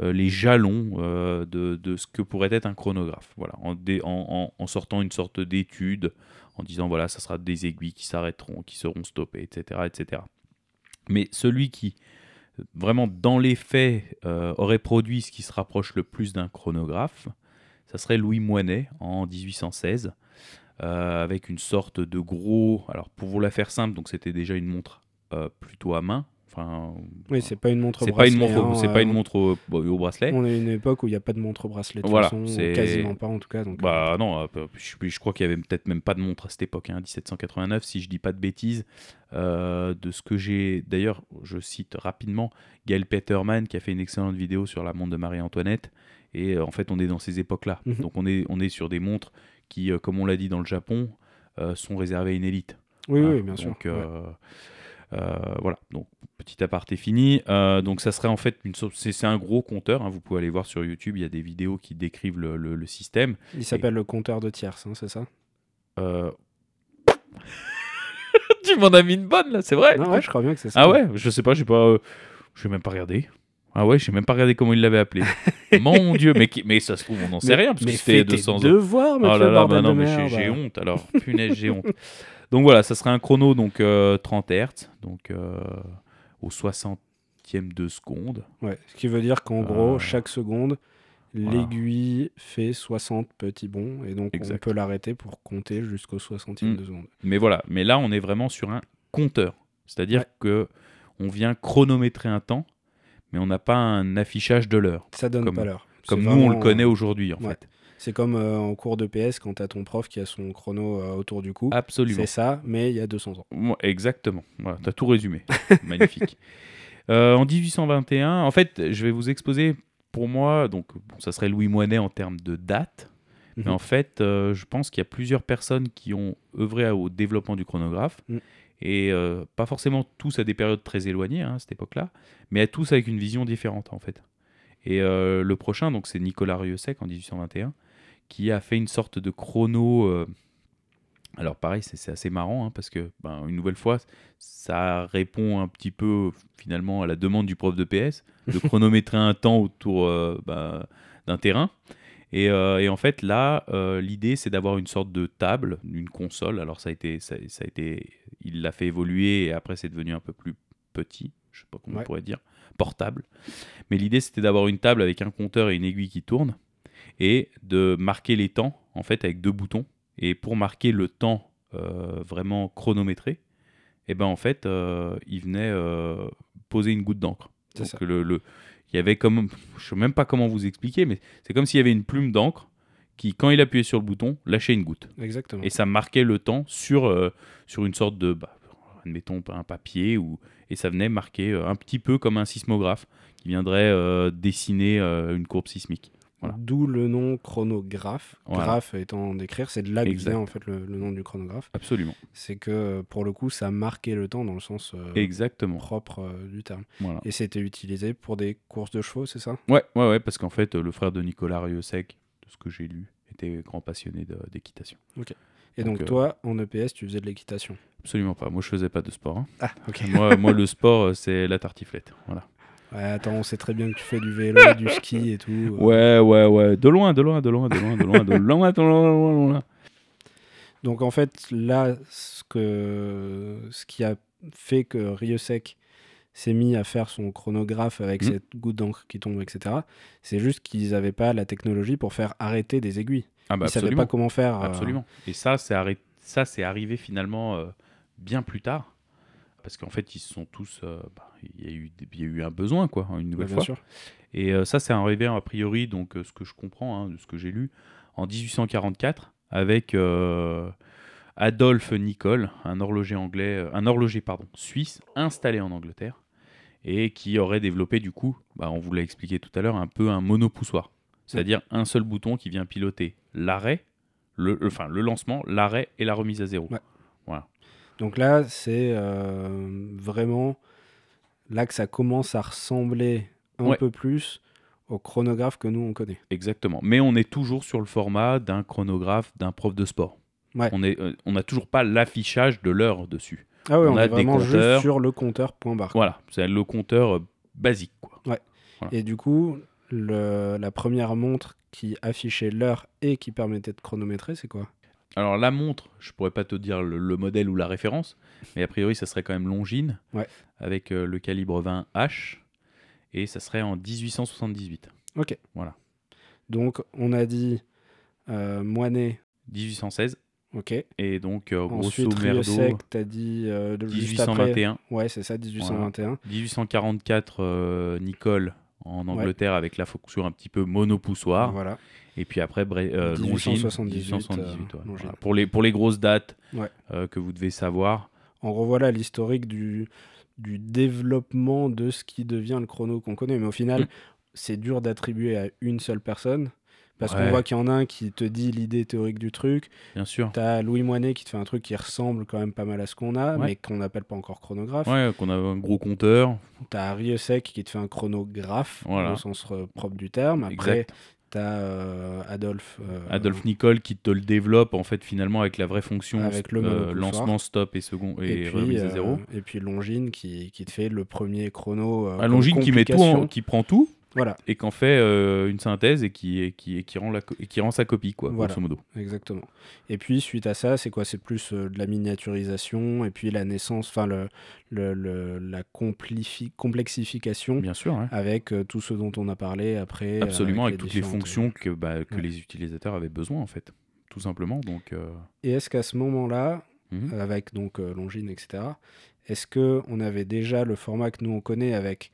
euh, les jalons euh, de, de ce que pourrait être un chronographe. Voilà, en, dé- en, en- en sortant une sorte d'étude, en disant voilà, ça sera des aiguilles qui s'arrêteront, qui seront stoppées, etc., etc. Mais celui qui, vraiment dans les faits, euh, aurait produit ce qui se rapproche le plus d'un chronographe, ça serait Louis Moinet en 1816, euh, avec une sorte de gros. Alors pour vous la faire simple, donc c'était déjà une montre euh, plutôt à main. Enfin, Oui, c'est pas une montre c'est pas une bracelet, montre, hein, c'est pas une montre au, bon, au bracelet. On est à une époque où il n'y a pas de montre bracelet de Voilà, façon, c'est- quasiment pas en tout cas. Donc, euh, Bah non, euh, je, je crois qu'il y avait peut-être même pas de montre à cette époque, hein, 1789, si je dis pas de bêtises. Euh, de ce que j'ai, d'ailleurs, je cite rapidement Gail Peterman qui a fait une excellente vidéo sur la montre de Marie-Antoinette. Et euh, en fait, on est dans ces époques-là. Mhm. Donc on est, on est sur des montres qui, comme on l'a dit dans le Japon, sont réservées à une élite. oui, Hein, oui, bien sûr. ouais. Euh, voilà, donc petit aparté fini. Euh, donc ça serait en fait une sorte- c'est un gros compteur. hein, vous pouvez aller voir sur YouTube, il y a des vidéos qui décrivent le, le- le système. Il s'appelle le compteur de tierces, hein, c'est ça? Euh, <laughs> tu m'en as mis une bonne là, c'est vrai. Non, ouais, je crois bien que c'est ça. ah ouais, je sais pas, j'ai pas, euh, j'ai même pas regardé. Ah ouais, j'ai même pas regardé comment il l'avait appelé. <laughs> Mon Dieu, mais qui- mais ça se trouve on n'en sait rien parce mais que c'était fais tes 200 ans. devoirs, Oh monsieur, là là, bordel bah non, de mais j'ai honte alors. Punaise, j'ai honte. <laughs> Donc voilà, ça serait un chrono donc euh, 30 Hz, donc euh, au 60e de seconde. Ouais, ce qui veut dire qu'en gros, Euh, chaque seconde, voilà. l'aiguille fait 60 petits bonds, et donc Exact. on peut l'arrêter pour compter jusqu'au 60e Mm. de seconde. Mais voilà, mais là on est vraiment sur un compteur, c'est-à dire Ouais. que on vient chronométrer un temps, mais on n'a pas un affichage de l'heure, Ça donne Comme- pas l'heure. comme nous on le connaît aujourd'hui en ouais. fait. C'est comme euh, en cours de PS quand t'as ton prof qui a son chrono euh, autour du cou. Absolument. C'est ça, mais il y a 200 ans. Exactement. Voilà, tu as tout résumé. <laughs> Magnifique. Euh, en 1821, en fait, je vais vous exposer pour moi, donc bon, ça serait Louis Moinet en termes de date, mais Mhm. en fait, je pense qu'il y a plusieurs personnes qui ont œuvré au développement du chronographe, Mm. et pas forcément tous à des périodes très éloignées hein, à cette époque-là, mais à tous avec une vision différente en fait. Et le prochain, donc c'est Nicolas Rieussec en 1821, qui a fait une sorte de chrono, euh, Alors pareil, c'est assez marrant hein, parce que, ben, une nouvelle fois, ça répond un petit peu finalement à la demande du prof de PS de <laughs> chronométrer un temps autour euh, bah, d'un terrain. Et, euh, et en fait, là, euh, l'idée, c'est d'avoir une sorte de table, une console. Alors ça a été, ça, ça a été, il l'a fait évoluer et après c'est devenu un peu plus petit. Je sais pas comment Ouais. on pourrait dire, portable. Mais l'idée, c'était d'avoir une table avec un compteur et une aiguille qui tourne et de marquer les temps en fait avec deux boutons. Et pour marquer le temps euh, vraiment chronométré, et ben en fait, euh, il venait euh, poser une goutte d'encre. Donc ça. le, le- il y avait comme, je sais même pas comment vous expliquer, mais c'est comme s'il y avait une plume d'encre qui, quand il appuyait sur le bouton, lâchait une goutte. Exactement. Et ça marquait le temps sur, sur une sorte de, bah, admettons, un papier, ou, et ça venait marquer un petit peu comme un sismographe qui viendrait euh, dessiner euh, une courbe sismique. Voilà. D'où le nom chronographe. Voilà. Graphe étant d'écrire, c'est de là que vient en fait le, le nom du chronographe. Absolument. C'est que pour le coup, ça marquait le temps dans le sens euh, Exactement. propre euh, du terme. Voilà. Et c'était utilisé pour des courses de chevaux, c'est ça? Ouais, ouais, ouais, parce qu'en fait, le frère de Nicolas Riosec, de ce que j'ai lu, était grand passionné d'équitation. Et Donc, donc, euh, toi, en EPS, tu faisais de l'équitation? Absolument pas. Moi, je faisais pas de sport. hein. Ah, ok. moi, moi, le sport, c'est la tartiflette. Voilà. Ouais, attends, on sait très bien que tu fais du vélo, <laughs> du ski et tout. Euh. Ouais, ouais, ouais. De loin, de loin, de loin, de loin, de loin, de <laughs> loin, de loin, de loin. de loin. Donc en fait, là, ce, que, ce qui a fait que Ryosek s'est mis à faire son chronographe avec hmm. cette goutte d'encre qui tombe, etc., c'est juste qu'ils n'avaient pas la technologie pour faire arrêter des aiguilles. Ah bah Ils ne savaient pas comment faire. Euh, absolument. Et ça, c'est arrivé finalement euh, bien plus tard. Parce qu'en fait, ils se sont tous. euh, bah, Il y, a eu des- il y a eu un besoin, quoi, une nouvelle fois. sûr. Et euh, ça, c'est arrivé a priori, donc euh, ce que je comprends, hein, de ce que j'ai lu, en 1844, avec Adolphe Nicole, un horloger anglais, un horloger pardon, suisse installé en Angleterre, et qui aurait développé du coup, bah, on vous l'a expliqué tout à l'heure, un peu un monopoussoir, c'est-à-dire un seul bouton qui vient piloter l'arrêt, le, le- enfin le lancement, l'arrêt et la remise à zéro. Ouais. Voilà. Donc là, c'est euh, vraiment là que ça commence à ressembler un Ouais. peu plus au chronographe que nous on connaît. Exactement. Mais on est toujours sur le format d'un chronographe, d'un prof de sport. Ouais. On est, euh, on n'a toujours pas l'affichage de l'heure dessus. Ah ouais, On on, a est des vraiment compteurs. juste sur le compteur point barre. Voilà, c'est le compteur euh, basique. Quoi. Et du coup, le- la première montre qui affichait l'heure et qui permettait de chronométrer, c'est quoi? Alors la montre, je pourrais pas te dire le, le modèle ou la référence, mais a priori ça serait quand même Longines, Ouais. avec euh, le calibre 20H, et ça serait en 1878. Ok. Voilà. Donc, on a dit euh, Moinet, 1816, ok. et donc euh, grosso Ensuite, merdo, t'as dit euh, de- juste après. 1821, Ouais, c'est ça, 1821. 1844, euh, Nicole en Angleterre avec la fonction un petit peu monopoussoir. Voilà. Et puis après, euh, Longines, 1878, 1878, euh, ouais. Longines. Voilà. Pour, les, pour les grosses dates Ouais. euh, que vous devez savoir. En revoilà l'historique du, du développement de ce qui devient le chrono qu'on connaît. Mais au final, Mm. c'est dur d'attribuer à une seule personne. Parce Ouais. qu'on voit qu'il y en a un qui te dit l'idée théorique du truc. Bien sûr. T'as Louis Moinet qui te fait un truc qui ressemble quand même pas mal à ce qu'on a, mais qu'on n'appelle pas encore chronographe. Ouais, qu'on a un gros compteur. T'as Riosec qui te fait un chronographe, Voilà. au sens euh, propre du terme. Après, Exact. T'as euh, Adolphe. euh, Adolphe Nicole qui te le développe en fait finalement avec la vraie fonction Avec le euh, lancement, stop et second et, et, puis, remise à zéro. et puis Longines qui, qui te fait le premier chrono. Ah, Longines qui met tout, en- qui prend tout Voilà, et qu'en fait euh, une synthèse et qui, et qui, et qui, rend la, et qui rend sa copie quoi, Voilà. grosso modo. exactement. Et puis suite à ça, c'est quoi? C'est plus euh, de la miniaturisation et puis la naissance, enfin le, le- le- la complexification Bien sûr, hein. avec euh, tout ce dont on a parlé après. absolument avec, les toutes les fonctions que, bah, que Ouais. les utilisateurs avaient besoin en fait, tout simplement. Donc Et est-ce qu'à ce moment-là, mhm. avec donc Longines, etc., est-ce que on avait déjà le format que nous on connaît avec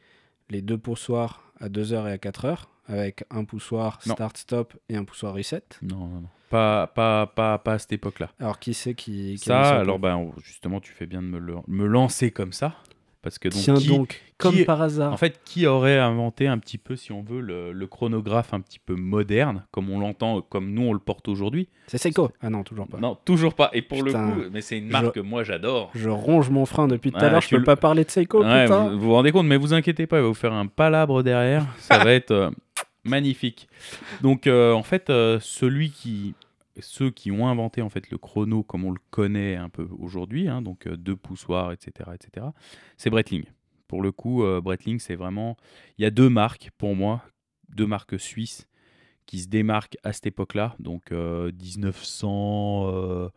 les deux poussoirs à 2h et à 4h, avec un poussoir start-stop et un poussoir reset non, non, non. Pas, pas, pas, pas à cette époque-là. Alors qui c'est qui, qui a mis Ça, alors ben, justement, tu fais bien de me, le- me lancer comme ça. Parce que donc, Tiens qui- donc, comme qui- par hasard. En fait, qui aurait inventé un petit peu, si on veut, le, le chronographe un petit peu moderne, comme on l'entend, comme nous on le porte aujourd'hui? C'est Seiko. Ah non, toujours pas. Non, toujours pas. Et pour Putain. le coup, mais c'est une marque que moi j'adore. Je ronge mon frein depuis tout à l'heure, je peux le- pas parler de Seiko, Ouais, putain. vous, vous vous rendez compte, mais vous inquiétez pas, il va vous faire un palabre derrière. Ça <laughs> va être euh, magnifique. Donc, euh, en fait, euh, celui qui ceux qui ont inventé en fait le chrono comme on le connaît un peu aujourd'hui, hein, donc euh, deux poussoirs, etc., etc. C'est Breitling. Pour le coup, euh, Breitling, c'est vraiment. Il y a deux marques pour moi, deux marques suisses qui se démarquent à cette époque-là, donc 1900,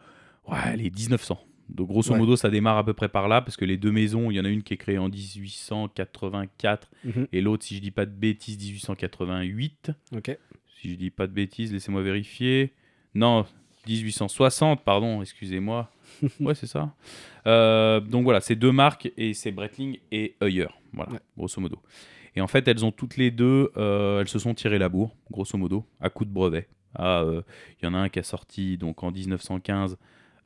ouais, les 1900. Donc grosso Ouais. modo, ça démarre à peu près par là, parce que les deux maisons, il y en a une qui est créée en 1884 Mhm. et l'autre, si je dis pas de bêtises, 1888. Ok. Si je dis pas de bêtises, laissez-moi vérifier. Non, 1860, pardon, excusez-moi. <laughs> ouais, c'est ça. Euh, donc voilà, c'est deux marques et c'est Breitling et Heuer, voilà, Ouais. grosso modo. Et en fait, elles ont toutes les deux, euh, elles se sont tirées la bourre, grosso modo, à coup de brevet. Ah, euh, Il y en a un qui a sorti donc en 1915,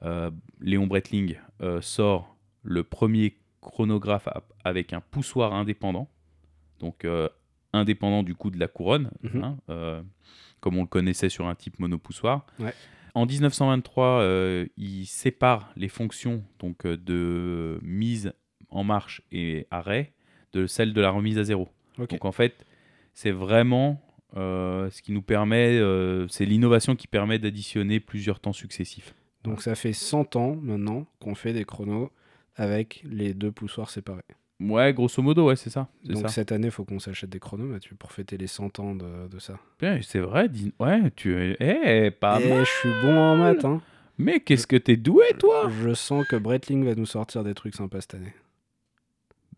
euh, Léon Breitling euh, sort le premier chronographe avec un poussoir indépendant, donc indépendant du coup de la couronne, Mhm. hein, comme on le connaissait sur un type monopoussoir. Ouais. En 1923, euh, il sépare les fonctions donc euh, de mise en marche et arrêt de celle de la remise à zéro. Donc en fait, c'est vraiment euh, ce qui nous permet, euh, c'est l'innovation qui permet d'additionner plusieurs temps successifs. Donc ça fait 100 ans maintenant qu'on fait des chronos avec les deux poussoirs séparés. Ouais, grosso modo, ouais, c'est ça. Donc ça. cette année, il faut qu'on s'achète des chronos, Mathieu, pour fêter les 100 ans de, de ça. C'est vrai. dis- Ouais, tu es, eh, pas Et mal. je suis bon en maths, hein. Mais qu'est-ce que t'es doué, toi? Je sens que Breitling va nous sortir des trucs sympas cette année.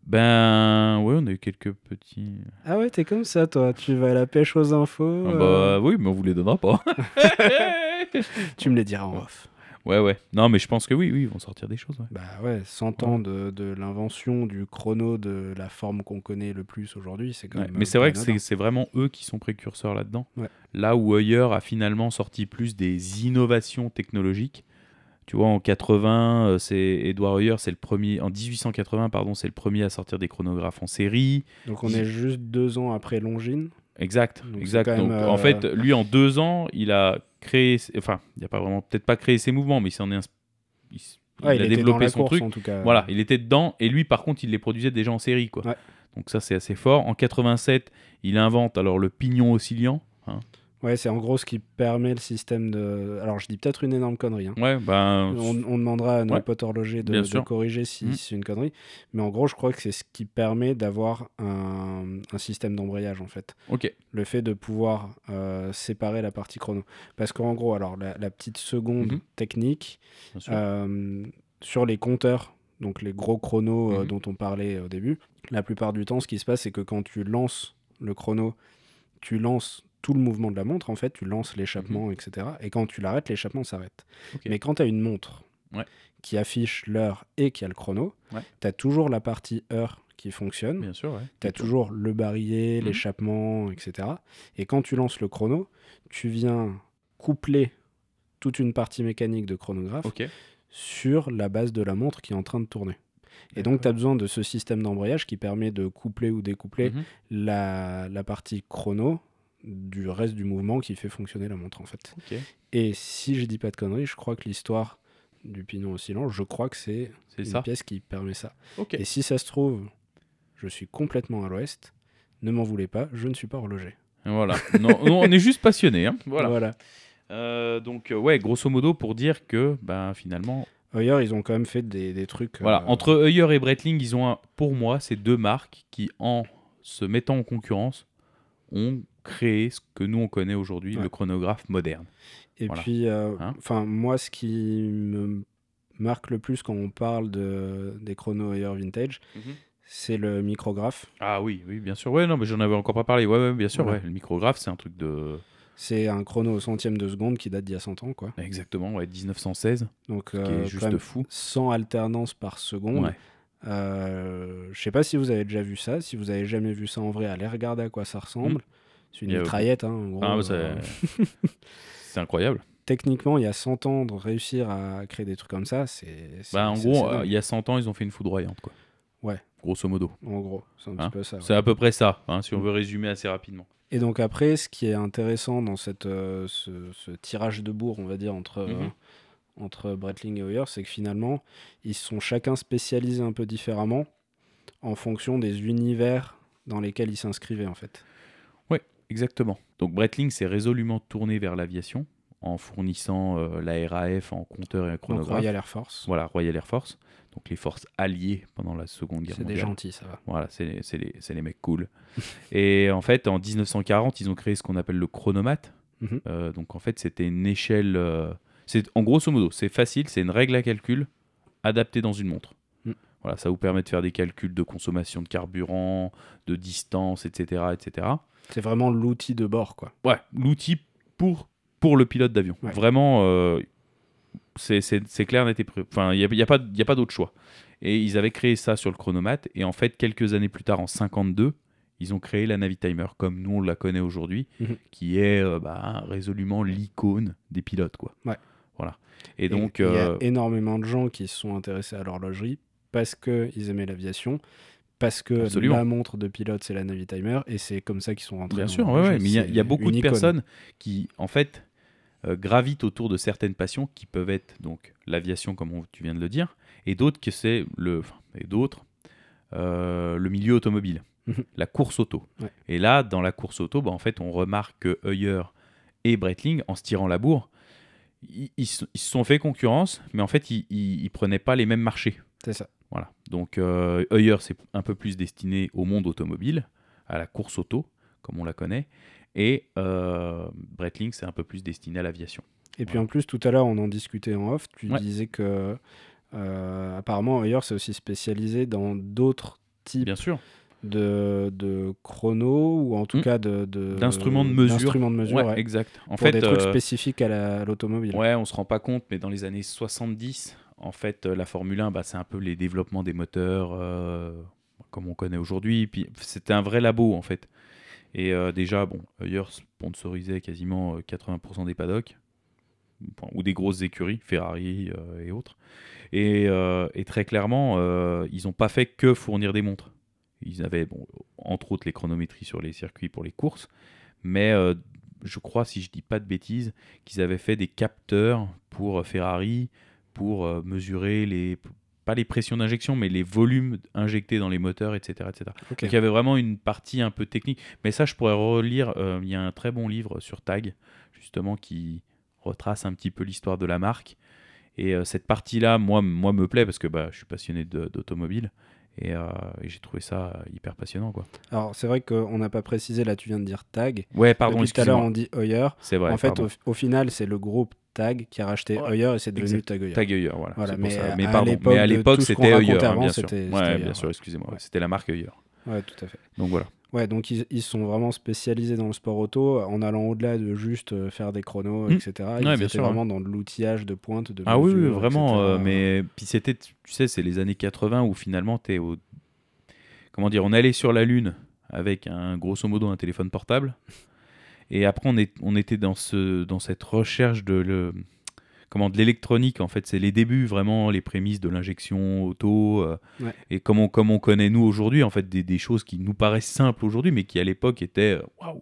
Ben, ouais, on a eu quelques petits. Ah ouais, t'es comme ça, toi. Tu vas à la pêche aux infos. Ah euh, Bah oui, mais on vous les donnera pas. <laughs> Tu me les diras en off. Ouais, ouais. Non, mais je pense que oui, oui, ils vont sortir des choses. ouais. Bah ouais, 100 ans de, de l'invention du chrono de la forme qu'on connaît le plus aujourd'hui, c'est quand Ouais, même. mais euh, c'est vrai que c'est vraiment eux qui sont précurseurs là-dedans. Là où Heuer a finalement sorti plus des innovations technologiques. Tu vois, en 80, euh, c'est Edouard Heuer, c'est le premier. En 1880, pardon, c'est le premier à sortir des chronographes en série. Donc on est juste deux ans après Longines. Exact, Donc exact. Donc, euh, En fait, lui, en deux ans, il a créé. Enfin, il a pas vraiment, peut-être pas créé ses mouvements, mais il s'en est. ins- Il, a développé son course, truc. en tout cas. Voilà, il était dedans et lui, par contre, il les produisait déjà en série, quoi. Ouais. Donc ça, c'est assez fort. En 87, il invente alors le pignon oscillant. hein. Ouais, c'est en gros ce qui permet le système de. Alors je dis peut-être une énorme connerie. hein. Ouais, ben. On, on demandera à nos Ouais. potes horlogers de, corriger si Mhm. c'est une connerie. Mais en gros, je crois que c'est ce qui permet d'avoir un, un système d'embrayage en fait. Ok. Le fait de pouvoir euh, séparer la partie chrono. Parce qu'en gros, alors la, la petite seconde Mhm. technique, euh, sur les compteurs, donc les gros chronos euh, Mhm. dont on parlait au début, la plupart du temps, ce qui se passe, c'est que quand tu lances le chrono, tu lances tout le mouvement de la montre, en fait, tu lances l'échappement, etc. Et quand tu l'arrêtes, l'échappement s'arrête. Mhm. Mais quand tu as une montre Ouais. qui affiche l'heure et qui a le chrono, Ouais. tu as toujours la partie heure qui fonctionne. Bien sûr, ouais. Tu as toujours le barillet, Mhm. l'échappement, etc. Et quand tu lances le chrono, tu viens coupler toute une partie mécanique de chronographe sur la base de la montre qui est en train de tourner. Et donc, tu as besoin de ce système d'embrayage qui permet de coupler ou découpler Mhm. la, la partie chrono du reste du mouvement qui fait fonctionner la montre, en fait. Et si je dis pas de conneries, je crois que l'histoire du pignon oscillant, je crois que c'est une ça. pièce qui permet ça. Et si ça se trouve, je suis complètement à l'ouest, ne m'en voulez pas, je ne suis pas horloger. Voilà. non, non, on est juste passionné. Hein. Voilà. voilà. Euh, donc, euh, ouais, grosso modo, pour dire que, ben, finalement, D'ailleurs, ils ont quand même fait des, des trucs. Voilà, euh, entre Heuer et Breitling, ils ont un- pour moi ces deux marques qui, en se mettant en concurrence, ont créé ce que nous on connaît aujourd'hui, Ouais. le chronographe moderne. Et Voilà. puis, euh, Hein enfin, moi, ce qui me marque le plus quand on parle de, des chronos Heuer vintage, c'est le micrographe. Ah oui, oui, bien sûr. Ouais, non, mais j'en avais encore pas parlé. Ouais, ouais, bien sûr. Ouais. Le micrographe, c'est un truc de. C'est un chrono au centième de seconde qui date d'il y a 100 ans, quoi. Exactement, ouais, 1916, Donc, ce qui euh, est juste quand même fou. 100 alternances par seconde. Ouais. Euh, je sais pas si vous avez déjà vu ça. Si vous avez jamais vu ça en vrai, allez regarder à quoi ça ressemble. C'est une a- mitraillette, hein, en gros. Ah, c'est- euh, <laughs> c'est incroyable. techniquement, il y a 100 ans de réussir à créer des trucs comme ça, c'est. Bah, en gros, euh, il y a 100 ans, ils ont fait une foudroyante, quoi. Ouais. Grosso modo. En gros, c'est un Hein petit peu ça. ouais. C'est à peu près ça, hein, si on veut résumer assez rapidement. Et donc après, ce qui est intéressant dans cette, euh, ce, ce tirage de bourre, on va dire, entre, euh, entre Breitling et Heuer, c'est que finalement, ils sont chacun spécialisés un peu différemment en fonction des univers dans lesquels ils s'inscrivaient, en fait. Exactement. Donc Breitling s'est résolument tourné vers l'aviation en fournissant euh, la RAF en compteur et en Donc chronographe. Royal Air Force. Voilà, Royal Air Force, donc les forces alliées pendant la Seconde Guerre C'est des mondiale. gentils, ça va. Voilà, c'est les, les mecs cool. <laughs> et en fait, en 1940, ils ont créé ce qu'on appelle le chronomate. Mhm. Euh, donc en fait, c'était une échelle. euh, c'est en grosso modo, c'est facile, c'est une règle à calcul adaptée dans une montre. Voilà, ça vous permet de faire des calculs de consommation de carburant, de distance, etc., etc. C'est vraiment l'outil de bord, quoi. Ouais, l'outil pour pour le pilote d'avion. Ouais. Vraiment, euh, c'est clair, Enfin, il n'y a, a pas, il y a pas d'autre choix. Et ils avaient créé ça sur le chronomate. Et en fait, quelques années plus tard, en 52, ils ont créé la Navitimer, comme nous on la connaît aujourd'hui, Mhm. qui est euh, bah, résolument l'icône des pilotes. Quoi. Ouais. Voilà. Et donc, il y a euh, énormément de gens qui se sont intéressés à l'horlogerie parce qu'ils aimaient l'aviation, parce que Absolument. la montre de pilote, c'est la Navitimer, et c'est comme ça qu'ils sont rentrés Bien sûr, ouais, mais il y a, y beaucoup de icône. personnes qui, en fait, euh, gravitent autour de certaines passions qui peuvent être donc l'aviation, comme on- tu viens de le dire, et d'autres que c'est le, enfin, et d'autres euh, le milieu automobile, Mhm. la course auto. Ouais. Et là, dans la course auto, bah, en fait, on remarque que Heuer et Breitling, en se tirant la bourre, ils, ils se ils se sont fait concurrence, mais en fait, ils, ils, ils prenaient pas les mêmes marchés. C'est ça. Voilà. Donc euh, Heuer, c'est un peu plus destiné au monde automobile, à la course auto, comme on la connaît. Et euh, Breitling, c'est un peu plus destiné à l'aviation. Et puis en plus, tout à l'heure, on en discutait en off. Tu Ouais. disais que euh, apparemment, ailleurs, c'est aussi spécialisé dans d'autres types Bien sûr. de, de chronos ou en tout Mm. cas de, D'instruments de mesure. d'instruments de mesure, ouais, ouais, exact. En pour fait, des trucs euh, spécifiques à la- à l'automobile. ouais, on se rend pas compte, mais dans les années 70, en fait, euh, la Formule 1, bah, c'est un peu les développements des moteurs euh, comme on connaît aujourd'hui. C'était un vrai labo, en fait. Et euh, déjà, bon, sponsorisait quasiment euh, 80% des paddocks, ou des grosses écuries, Ferrari et autres. Et, très clairement, ils n'ont pas fait que fournir des montres. Ils avaient, entre autres, les chronométries sur les circuits pour les courses, mais je crois, si je dis pas de bêtises, qu'ils avaient fait des capteurs pour Ferrari pour euh, mesurer les pas les pressions d'injection, mais les volumes injectés dans les moteurs, etc., etc. Donc il y avait vraiment une partie un peu technique. Mais ça, je pourrais relire. euh, il y a un très bon livre sur Tag, justement, qui retrace un petit peu l'histoire de la marque. Et euh, cette partie-là, moi, moi, me plaît parce que bah, je suis passionné d'automobile. Et, euh, et j'ai trouvé ça hyper passionnant. Quoi. Alors, c'est vrai qu'on n'a pas précisé, là, tu viens de dire Tag. Ouais, pardon, Depuis tout à l'heure, on dit Heuer. C'est vrai. en fait, au final, c'est le groupe Tag qui a racheté Ouais, et c'est devenu. Tag Heuer. Tag Heuer, voilà. Mais ça. à- mais à pardon, l'époque mais à c'était Heuer, avant, bien sûr. Ouais, bien Heuer, sûr, excusez-moi. Ouais. C'était la marque Heuer. Ouais, tout à fait. Donc voilà. Ouais, donc ils, ils sont vraiment spécialisés dans le sport auto en allant au-delà de juste euh, faire des chronos, Mm. etc. Ils Ouais, bien étaient sûr, vraiment dans de l'outillage de pointe, de Ah oui, vraiment. euh, mais puis c'était, tu sais, c'est les années 80 où finalement t'es au, comment dire, on allait sur la lune avec un grosso modo un téléphone portable, et après on est, on était dans ce, dans cette recherche de le, comment, de l'électronique en fait. C'est les débuts vraiment, les prémices de l'injection auto, euh, Ouais. et comme on, comme on connaît nous aujourd'hui en fait des, des choses qui nous paraissent simples aujourd'hui, mais qui à l'époque étaient euh, waouh,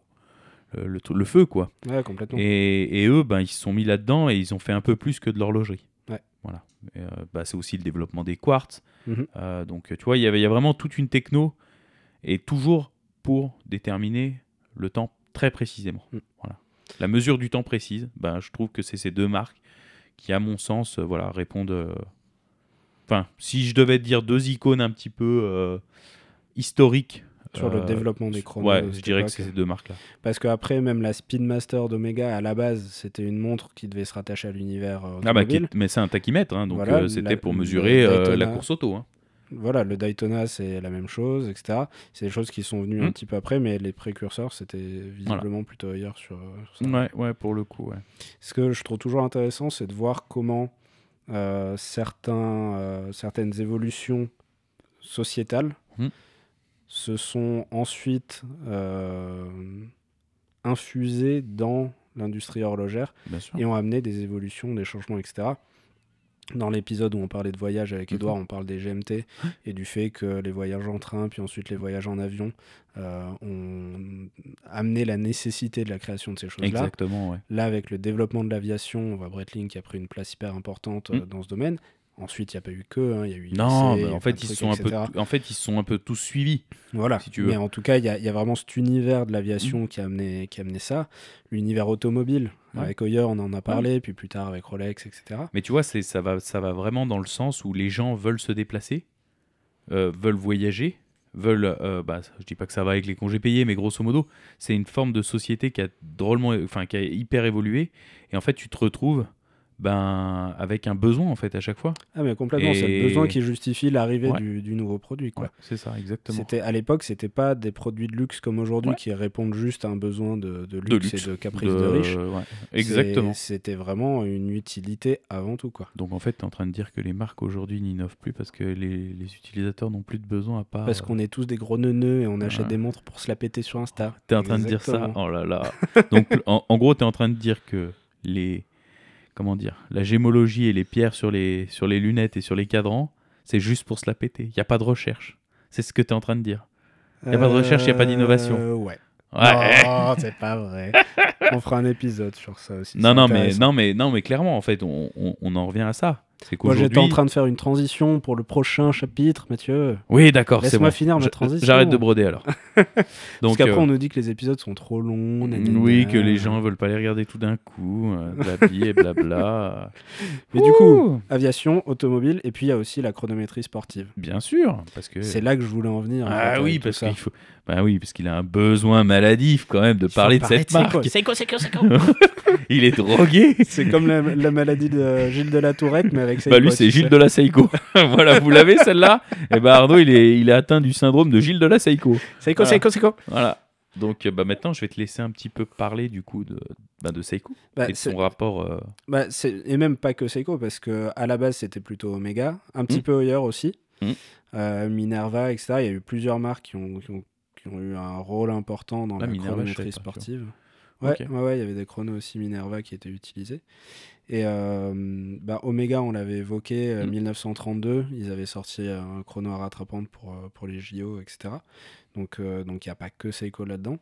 le, feu quoi. Ouais, complètement. Et, et eux, ben, ils se sont mis là-dedans et ils ont fait un peu plus que de l'horlogerie. Ouais. Voilà. Euh, bah, c'est aussi le développement des quartz. Mhm. Euh, donc, tu vois, il y avait- il y a vraiment toute une techno et toujours pour déterminer le temps très précisément. Mm. Voilà. La mesure du temps précise, ben, je trouve que c'est ces deux marques qui, à mon sens, euh, voilà, répondent. euh, Enfin, si je devais dire deux icônes un petit peu euh, historiques. Sur le développement des chronos. Ouais, je dirais que c'est ces deux marques-là. Parce qu'après, même la Speedmaster d'Omega, à la base, c'était une montre qui devait se rattacher à l'univers Ah bah, mais c'est un tachymètre, hein, donc Voilà, c'était pour mesurer Daytona. la course auto. hein. Voilà, le Daytona, c'est la même chose, etc. C'est des choses qui sont venues un Mm. petit peu après, mais les précurseurs, c'était visiblement plutôt ailleurs sur, sur ça. Ouais, ouais, pour le coup, ouais. Ce que je trouve toujours intéressant, c'est de voir comment euh, certains, euh, certaines évolutions sociétales Mhm. se sont ensuite euh, infusées dans l'industrie horlogère et ont amené des évolutions, des changements, etc. Dans l'épisode où on parlait de voyage avec Mhm. Edouard, on parle des GMT et du fait que les voyages en train, puis ensuite les voyages en avion, euh, ont amené la nécessité de la création de ces choses-là. Exactement, ouais. Là, avec le développement de l'aviation, on voit Breitling qui a pris une place hyper importante euh, Mm. dans ce domaine. Ensuite, il n'y a pas eu que, hein, il y a eu Non, y a en fait, ils sont un peu, en fait, ils sont un peu tous suivis. Voilà, si tu veux. mais en tout cas, il y, a- il y a vraiment cet univers de Mm. l'aviation qui, a amené, qui a amené ça. L'univers automobile, Ouais. Avec Hoyer, on en a parlé, puis plus tard avec Rolex, etc. Mais tu vois, c'est ça va, ça va vraiment dans le sens où les gens veulent se déplacer, euh, veulent voyager, veulent. euh, bah, je dis pas que ça va avec les congés payés, mais grosso modo, c'est une forme de société qui a drôlement, enfin, qui a hyper évolué. Et en fait, tu te retrouves, ben, avec un besoin en fait à chaque fois. Ah, mais complètement, c'est le besoin qui justifie l'arrivée Ouais. du, du nouveau produit. Quoi. Ouais, c'est ça, exactement. C'était à l'époque, c'était pas des produits de luxe comme aujourd'hui Ouais. qui répondent juste à un besoin de, de luxe, De luxe, et de caprice de, De- riche. Exactement. C'était vraiment une utilité avant tout, quoi. Donc en fait, tu es en train de dire que les marques aujourd'hui n'innovent plus parce que les, les utilisateurs n'ont plus de besoin à part. Parce qu'on est tous des gros neuneux et on achète des montres pour se la péter sur Insta. T'es en train de dire ça? Oh là là. <laughs> Donc en, en gros, t'es en train de dire que les comment dire, la gémologie et les pierres sur les sur les lunettes et sur les cadrans, c'est juste pour se la péter. Il y a pas de recherche. C'est ce que t'es en train de dire. Y a pas de recherche, y a pas d'innovation. Euh, ouais. Ouais. Non, c'est pas vrai. <laughs> on fera un épisode sur ça aussi. non non mais non mais non mais clairement en fait on, on- on en revient à ça. Moi, j'étais en train de faire une transition pour le prochain chapitre, Mathieu. Oui d'accord c'est Laisse-moi bon. finir ma transition. J'arrête de broder alors. <laughs> Parce Donc qu'après, euh, on nous dit que les épisodes sont trop longs. nanana. oui que les gens veulent pas les regarder tout d'un coup, euh, blabli et blabla. <laughs> Mais du coup, aviation, automobile, et puis il y a aussi la chronométrie sportive. Bien sûr, parce que. C'est là que je voulais en venir. en Ah oui, parce qu'il faut. Bah oui, parce qu'il a un besoin maladif quand même de parler de cette marque. Seiko, Seiko, Seiko. Il est drogué. C'est comme la, la maladie de Gilles de la Tourette, mais avec Seiko. Bah lui c'est Gilles sais. de la Seiko. <laughs> voilà, vous l'avez celle-là Et bah Arnaud il est, il est atteint du syndrome de Gilles de la Seiko. Seiko, Voilà. Seiko, Seiko. Voilà. Donc euh, bah maintenant je vais te laisser un petit peu parler du coup de, bah, de Seiko Bah, et de son rapport. euh, bah, c'est- et même pas que Seiko, parce que à la base c'était plutôt Omega, un petit Mm. peu Hoyer aussi, Mm. euh, Minerva, etc. Il y a eu plusieurs marques qui ont, qui ont, qui ont eu un rôle important dans Ah, la Minerva, chronométrie sportive. Ouais, ouais, ouais, il y avait des chronos aussi Minerva qui étaient utilisés. Et euh, bah, Omega, on l'avait évoqué, euh, Mm. 1932, ils avaient sorti euh, un chrono à rattrapante pour, pour les JO, etc. Donc donc il n'y a pas que Seiko là-dedans.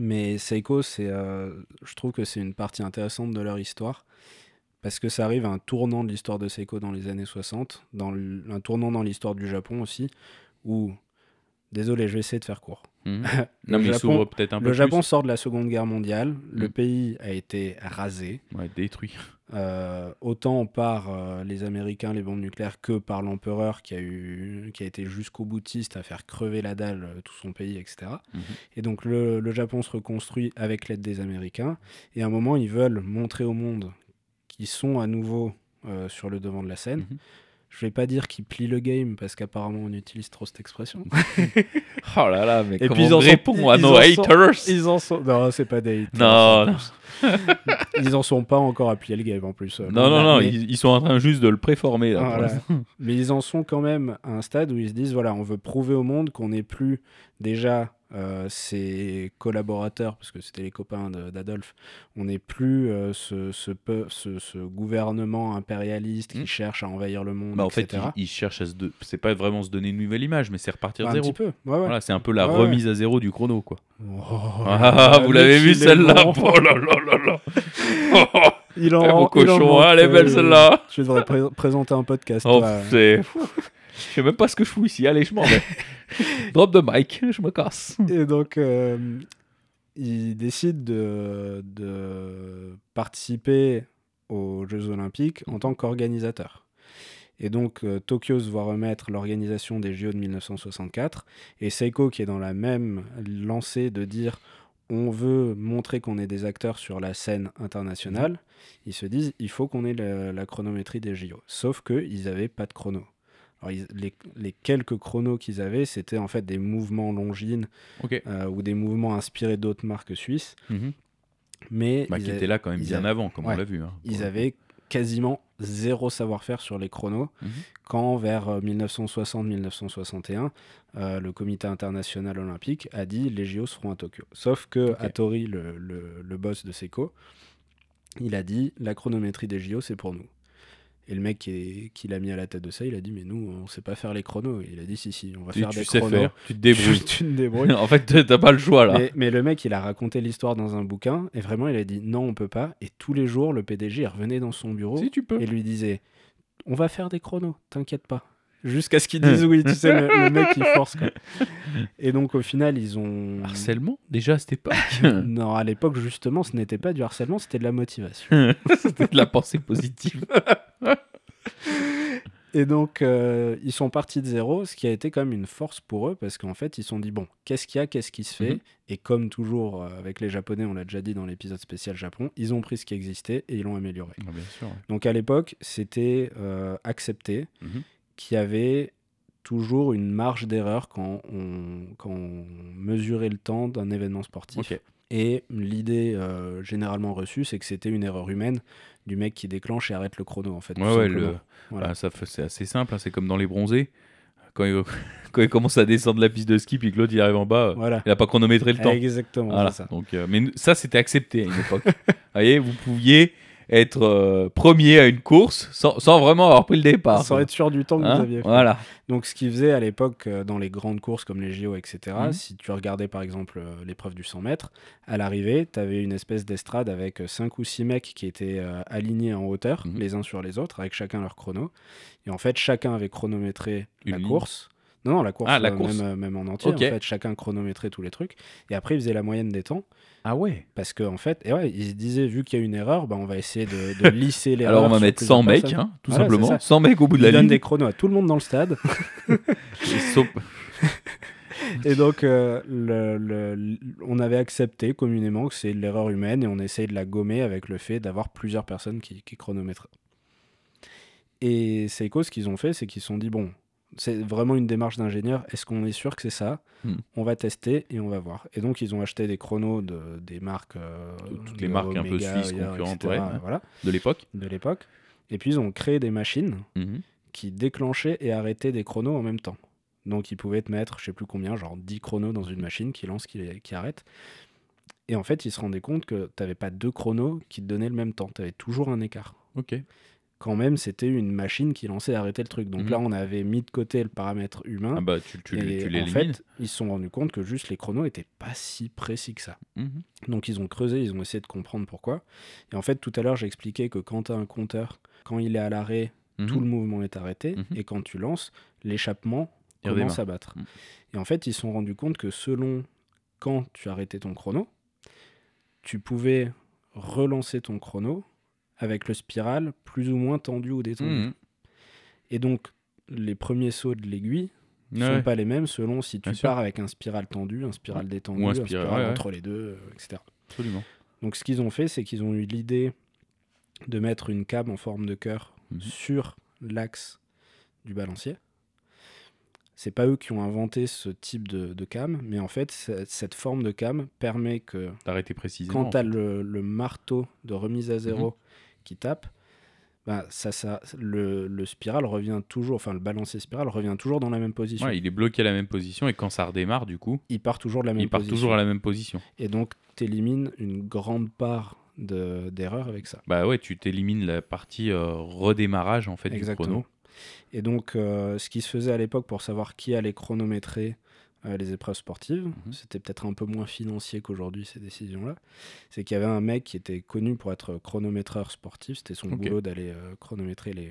Mais Seiko, c'est, je trouve que c'est une partie intéressante de leur histoire. Parce que ça arrive à un tournant de l'histoire de Seiko dans les années 60, dans un tournant dans l'histoire du Japon aussi, où, désolé, je vais essayer de faire court. hmm. <laughs> Le non mais il s'ouvre peut-être un peu Le plus. Japon sort de la Seconde Guerre mondiale, le Mm. pays a été rasé, Ouais, détruit. euh, autant par euh, les Américains, les bombes nucléaires, que par l'empereur qui a, eu, qui a été jusqu'au boutiste à faire crever la dalle euh, tout son pays, etc. Mhm. Et donc le, le Japon se reconstruit avec l'aide des Américains, et à un moment ils veulent montrer au monde qu'ils sont à nouveau sur le devant de la scène. Je vais pas dire qu'ils plient le game parce qu'apparemment on utilise trop cette expression. <laughs> Oh là là, mais Et comment puis ils en on sont- répond à ils nos en sont- haters? Ils en sont. Non, c'est pas des. Non, non. <laughs> Ils en sont pas encore à plier le game en plus. euh, Non, non, non, Mais, ils, ils sont en train juste de le préformer là. pour Voilà. l'instant. mais ils en sont quand même à un stade où ils se disent voilà, on veut prouver au monde qu'on n'est plus déjà euh, ses collaborateurs, parce que c'était les copains d'Adolphe, on n'est plus euh, ce, ce, peu- ce, ce gouvernement impérialiste qui Mm. cherche à envahir le monde, Bah, en fait, etc. ils, ils cherchent à se. de- C'est pas vraiment se donner une nouvelle image, mais c'est repartir Bah, de un zéro. petit peu. Ouais, ouais. Voilà, c'est un peu la Ouais, remise à zéro du chrono, quoi. Oh, Ah, vous le l'avez mec, vu il celle-là? <laughs> Oh là là là là <laughs> Il en, Eh, mon il en cochon, hein, elle est manque, belle celle-là Tu devrais pré- présenter un podcast. Oh, c'est. <laughs> Je sais même pas ce que je fous ici. Allez, je m'en vais. <laughs> Drop de mic, je me casse. Et donc, euh, il décide de, de participer aux Jeux Olympiques en tant qu'organisateur. Et donc, euh, Tokyo se voit remettre l'organisation des JO de 1964. Et Seiko, qui est dans la même lancée de dire on veut montrer qu'on est des acteurs sur la scène internationale, ils se disent il faut qu'on ait la, la chronométrie des JO. Sauf qu'ils n'avaient pas de chrono. Ils- les, les quelques chronos qu'ils avaient, c'était en fait des mouvements longines euh, ou des mouvements inspirés d'autres marques suisses. Mhm. Mais Bah, ils, qui était là quand même bien avant, comme ouais. on l'a vu. hein, ils le avaient quasiment zéro savoir-faire sur les chronos. Mhm. Quand vers euh, 1960-1961, euh, le comité international olympique a dit les JO seront à Tokyo. Sauf que Ok. Hattori, le, le- le boss de Seiko, il a dit la chronométrie des JO c'est pour nous. Et le mec qui, est- qui l'a mis à la tête de ça, il a dit mais nous on sait pas faire les chronos. Et il a dit si si on va Tu, faire tu des sais chronos. faire, tu te débrouilles. <laughs> tu te débrouilles. <laughs> en fait, t'as- t'as pas le choix là. Mais, mais le mec, il a raconté l'histoire dans un bouquin et vraiment, il a dit non, on peut pas. Et tous les jours, le PDG il revenait dans son bureau Si tu peux. et lui disait on va faire des chronos, t'inquiète pas. Jusqu'à ce qu'ils <laughs> disent oui, tu sais, le, le mec il force quoi. Et donc au final, ils ont. Harcèlement déjà à cette époque. Non, à l'époque, justement, ce n'était pas du harcèlement, c'était de la motivation. C'était de la pensée positive. Et donc, euh, ils sont partis de zéro, ce qui a été quand même une force pour eux, parce qu'en fait, ils se sont dit, bon, qu'est-ce qu'il y a, qu'est-ce qui se fait Mhm. Et comme toujours euh, avec les Japonais, on l'a déjà dit dans l'épisode spécial Japon, ils ont pris ce qui existait et ils l'ont amélioré. Ah, bien sûr. ouais. Donc à l'époque, c'était euh, accepté Mhm. qu'il y avait toujours une marge d'erreur quand on, quand on mesurait le temps d'un événement sportif. Et l'idée euh, généralement reçue, c'est que c'était une erreur humaine du mec qui déclenche et arrête le chrono, en fait. Ouais, ouais, le- Voilà. bah, ça fait- c'est assez simple. hein, C'est comme dans les bronzés. Quand il, <laughs> quand il commence à descendre la piste de ski, puis que l'autre il arrive en bas, euh, Voilà. il n'a pas chronométré le temps. Exactement, Voilà. ça. Donc, euh, mais ça, c'était accepté à une époque. <laughs> vous voyez, vous pouviez être euh, premier à une course sans, sans vraiment avoir pris le départ. Sans être sûr du temps que Hein vous aviez fait. Voilà. Donc, ce qu'ils faisaient à l'époque euh, dans les grandes courses comme les JO, etc., Mhm. si tu regardais par exemple euh, l'épreuve du 100 mètres, à l'arrivée, tu avais une espèce d'estrade avec 5 ou 6 mecs qui étaient alignés en hauteur, Mhm. les uns sur les autres, avec chacun leur chrono. Et en fait, chacun avait chronométré Une la ligne. course. Non, non, la course, Ah, la euh, course. Même, euh, même en entier. En fait, chacun chronométrait tous les trucs. Et après, ils faisaient la moyenne des temps. Ah ouais. Parce qu'en en fait, et ouais, ils se disaient, vu qu'il y a une erreur, bah, on va essayer de, de <laughs> lisser l'erreur. Alors on va mettre plusieurs 100 mecs, hein, tout Voilà, simplement. ça. 100 mecs au bout de Ils la donnent ligne. des chronos à tout le monde dans le stade. <laughs> <laughs> Et donc, euh, le- le- l- on avait accepté communément que c'est de l'erreur humaine et on essaye de la gommer avec le fait d'avoir plusieurs personnes qui, qui chronométrent. Et Seiko, ce qu'ils ont fait, c'est qu'ils se sont dit bon, c'est vraiment une démarche d'ingénieur. Est-ce qu'on est sûr que c'est ça? Hmm. On va tester et on va voir. Et donc, ils ont acheté des chronos de, des marques. euh, Toutes les marques un peu suisses concurrentes, ouais, ouais. voilà, de l'époque. de l'époque. Et puis, ils ont créé des machines Mhm. qui déclenchaient et arrêtaient des chronos en même temps. Donc ils pouvaient te mettre, je sais plus combien, genre 10 chronos dans une machine qui lance, qui, qui arrête. Et en fait, ils se rendaient compte que tu n'avais pas deux chronos qui te donnaient le même temps. Tu avais toujours un écart. Ok. Quand même, c'était une machine qui lançait et arrêtait le truc. Donc Mhm. là, on avait mis de côté le paramètre humain. Ah bah tu, tu, et tu en fait, ils se sont rendus compte que juste les chronos étaient pas si précis que ça. Mhm. Donc ils ont creusé, ils ont essayé de comprendre pourquoi. Et en fait, tout à l'heure, j'ai expliqué que quand tu as un compteur, quand il est à l'arrêt, Mhm. tout le mouvement est arrêté. Et quand tu lances, l'échappement commence à battre. Et en fait, ils se sont rendus compte que selon quand tu arrêtais ton chrono, tu pouvais relancer ton chrono avec le spiral plus ou moins tendu ou détendu. Mhm. Et donc, les premiers sauts de l'aiguille ne Ouais. sont pas les mêmes selon si tu Bien sûr. pars avec un spiral tendu, un spiral détendu, Ou un un spiral- ouais. entre les deux, euh, etc. Absolument. Donc, ce qu'ils ont fait, c'est qu'ils ont eu l'idée de mettre une came en forme de cœur Mhm. sur l'axe du balancier. C'est pas eux qui ont inventé ce type de, de cam, mais en fait, cette forme de cam permet que T'arrêtais précisément. quand tu as fait. le, le marteau de remise à zéro Mhm. Qui tape, bah, ça, ça, le, le spiral revient toujours, enfin le balancier spiral revient toujours dans la même position. Ouais, il est bloqué à la même position et quand ça redémarre, du coup, Il part toujours de la même il part position. toujours à la même position. Et donc, tu élimines une grande part de- d'erreur avec ça. Bah ouais, tu t'élimines la partie euh, redémarrage en fait du Exactement. chrono. Et donc, euh, ce qui se faisait à l'époque pour savoir qui allait chronométrer euh, les épreuves sportives, Mhm. c'était peut-être un peu moins financier qu'aujourd'hui, ces décisions-là. C'est qu'il y avait un mec qui était connu pour être chronométreur sportif. C'était son Ok. boulot d'aller euh, chronométrer les,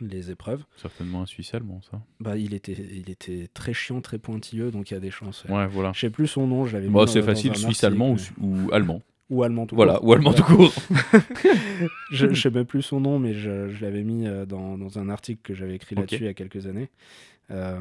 les épreuves. Certainement un Suisse allemand, ça. Bah, il, était, il était très chiant, très pointilleux, donc il y a des chances. ouais. Voilà. Je sais plus son nom, je l'avais dans- c'est facile, suisse allemand mais- ou, ou allemand. ou allemand tout Voilà, court. ou allemand Voilà. tout court. <laughs> je, je sais même plus son nom, mais je, je l'avais mis euh, dans, dans un article que j'avais écrit là-dessus il y a quelques années. Euh,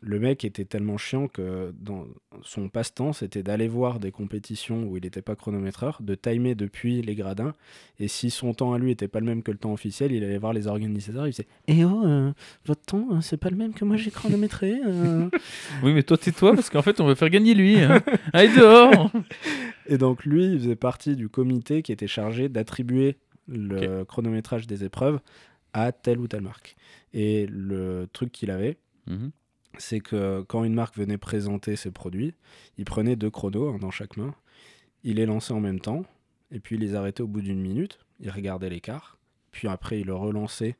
le mec était tellement chiant que dans son passe-temps, c'était d'aller voir des compétitions où il n'était pas chronométreur, de timer depuis les gradins, et si son temps à lui était pas le même que le temps officiel, il allait voir les organisateurs, il disait Eh oh, euh, votre temps, euh, c'est pas le même que moi j'ai chronométré euh. <laughs> Oui, mais toi, tais-toi parce qu'en fait, on va faire gagner lui. hein. Allez dehors Et donc lui, il faisait partie du comité qui était chargé d'attribuer le chronométrage des épreuves à telle ou telle marque. Et le truc qu'il avait, Mhm. c'est que quand une marque venait présenter ses produits, il prenait deux chronos un dans chaque main, il les lançait en même temps, et puis il les arrêtait au bout d'une minute, il regardait l'écart, puis après il le relançait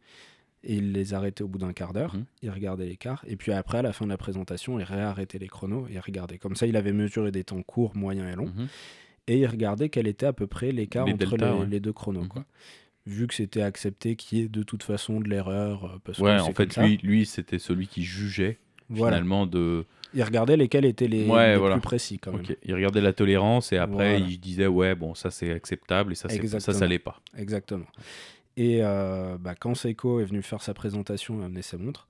et il les arrêtait au bout d'un quart d'heure, Mhm. il regardait l'écart, et puis après à la fin de la présentation, il réarrêtait les chronos et il regardait. Comme ça, il avait mesuré des temps courts, moyens et longs, Mhm. et il regardait quel était à peu près l'écart entre les, ouais. les deux chronos. Quoi. Vu que c'était accepté qu'il y ait de toute façon de l'erreur. euh, parce Ouais, en fait, lui, lui c'était celui qui jugeait Voilà. finalement de. Il regardait lesquels étaient les, Ouais, les voilà. plus précis quand même. Ok, Il regardait la tolérance et après Voilà. il disait ouais bon ça c'est acceptable et ça ça ça l'est pas. Exactement. Et euh, bah, quand Seiko est venu faire sa présentation et amener sa montre,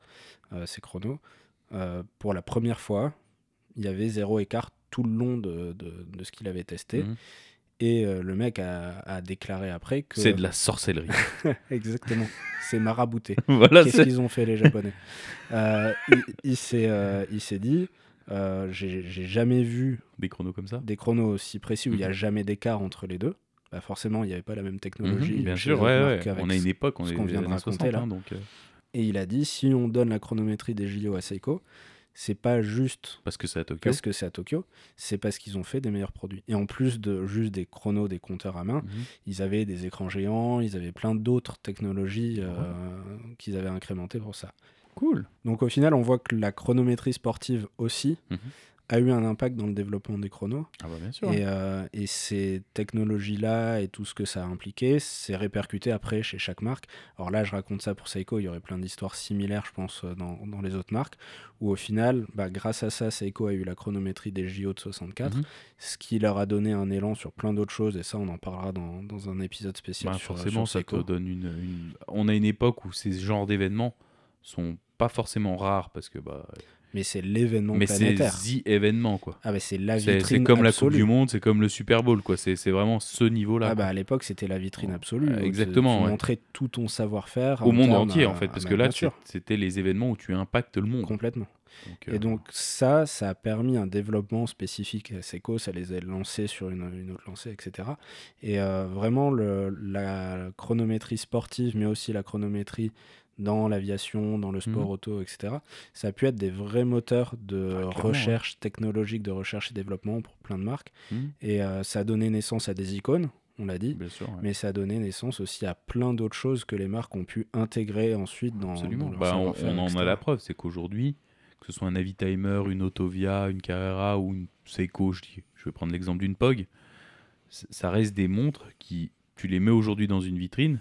euh, ses chronos, euh, pour la première fois, il y avait zéro écart tout le long de, de- de ce qu'il avait testé. Mhm. Et euh, le mec a, a déclaré après que. C'est de la sorcellerie. <laughs> Exactement. C'est marabouté. <laughs> voilà. Qu'est-ce qu'ils ont fait les Japonais? Euh, Il, il s'est euh, il s'est dit j'ai jamais vu Des chronos comme ça? des chronos aussi précis où il n'y a Mhm. jamais d'écart entre les deux. Bah forcément, il n'y avait pas la même technologie. Mhm, bien sûr, ouais, ouais. On a une époque, on ce est qu'on vient de raconter, 60, là. hein, donc, Et il a dit si on donne la chronométrie des JO à Seiko, c'est pas juste parce que c'est à Tokyo. parce que c'est à Tokyo, c'est parce qu'ils ont fait des meilleurs produits. Et en plus de juste des chronos, des compteurs à main, Mhm. ils avaient des écrans géants, ils avaient plein d'autres technologies euh, qu'ils avaient incrémentées pour ça. Cool. Donc au final, on voit que la chronométrie sportive aussi Mhm. A eu un impact dans le développement des chronos. Ah bah bien sûr. Et, euh, et ces technologies-là et tout ce que ça a impliqué, c'est répercuté après chez chaque marque. Alors là, je raconte ça pour Seiko, il y aurait plein d'histoires similaires, je pense, euh, dans, dans les autres marques, où au final, bah, grâce à ça, Seiko a eu la chronométrie des JO de 64, Mhm. ce qui leur a donné un élan sur plein d'autres choses, et ça, on en parlera dans, dans un épisode spécial Bah, sur, forcément, sur ça te donne une, une- On a une époque où ces genres d'événements sont pas forcément rares parce que bah. Mais c'est l'événement mais c'est the événement quoi. Ah bah c'est la vitrine c'est comme la Coupe du Monde, c'est comme le Super Bowl quoi. C'est vraiment ce niveau-là. Ah bah à l'époque c'était la vitrine absolue. euh, tu- exactement, Tu ouais. montrais tout ton savoir-faire. Au monde entier en euh, fait, parce ah que bah, là c'était les événements où tu impactes le monde. complètement. Donc, euh, Et donc ça, ça a permis un développement spécifique à Seiko, ça les a lancés sur une, une autre lancée, etc. Et euh, vraiment le, la chronométrie sportive, mais aussi la chronométrie dans l'aviation, dans le sport Mhm. auto, etc. Ça a pu être des vrais moteurs de Ah, recherche technologique, de recherche et développement pour plein de marques. Mhm. Et euh, ça a donné naissance à des icônes, on l'a dit. bien sûr. ouais. Mais ça a donné naissance aussi à plein d'autres choses que les marques ont pu intégrer ensuite dans, Absolument. dans leur Bah, on, on en etc. a la preuve, c'est qu'aujourd'hui, que ce soit un Navitimer, une Autovia, une Carrera ou une Seiko, je, dis, je vais prendre l'exemple d'une POG, ça reste des montres qui, tu les mets aujourd'hui dans une vitrine,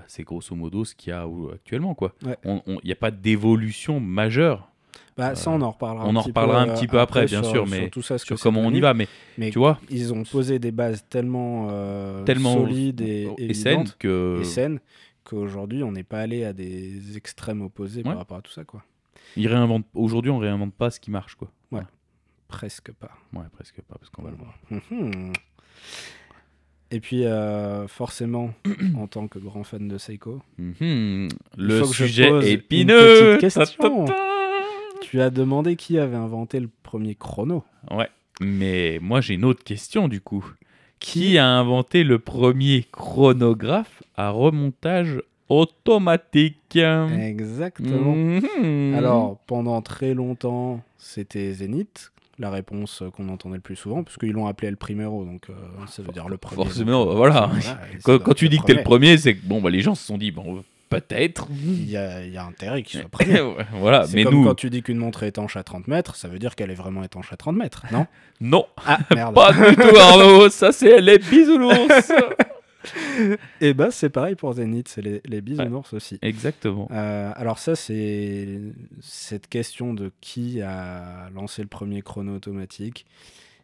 bah, c'est grosso modo ce qu'il y a actuellement. Ouais. Il n'y a pas d'évolution majeure Bah, ça, on en reparlera. on un en petit reparlera peu, un euh, petit peu après, bien sur- sûr, sur mais tout ça, sur comment on y va. Mais Mais tu vois, ils ont posé des bases tellement, euh, tellement solides et, et saines évidentes que et saines qu'aujourd'hui, on n'est pas allé à des extrêmes opposés Ouais. par rapport à tout ça, quoi. ils réinventent. Aujourd'hui, on réinvente pas ce qui marche. quoi. Presque pas. Ouais, presque pas, parce qu'on va le voir. Et puis, euh, forcément, <clears throat> en tant que grand fan de Seiko, Mhm. Le sujet une épineux. petite question. Ta, ta, ta. tu as demandé qui avait inventé le premier chrono. Ouais. Mais moi, j'ai une autre question du coup. Qui a inventé le premier chronographe à remontage automatique? Exactement. Mhm. Alors, pendant très longtemps, c'était Zénith, la réponse euh, qu'on entendait le plus souvent, parce qu'ils l'ont appelé le primero, donc euh, ça veut dire le premier. Forcément, donc, euh, voilà. <laughs> quand, tu dis que t'es le premier, c'est que bon, bah, les gens se sont dit, bon, peut-être. Il y a, il y a intérêt qu'il soit <laughs> premier. voilà, mais comme nous, quand tu dis qu'une montre est étanche à 30 mètres, ça veut dire qu'elle est vraiment étanche à 30 mètres, non? <laughs> Non, Ah, merde. pas du tout, Arnaud. Ça, c'est les bisounours. <laughs> Et bah, c'est pareil pour Zénith, c'est les, les bisounours aussi. Exactement. Euh, alors ça, c'est cette question de qui a lancé le premier chrono automatique.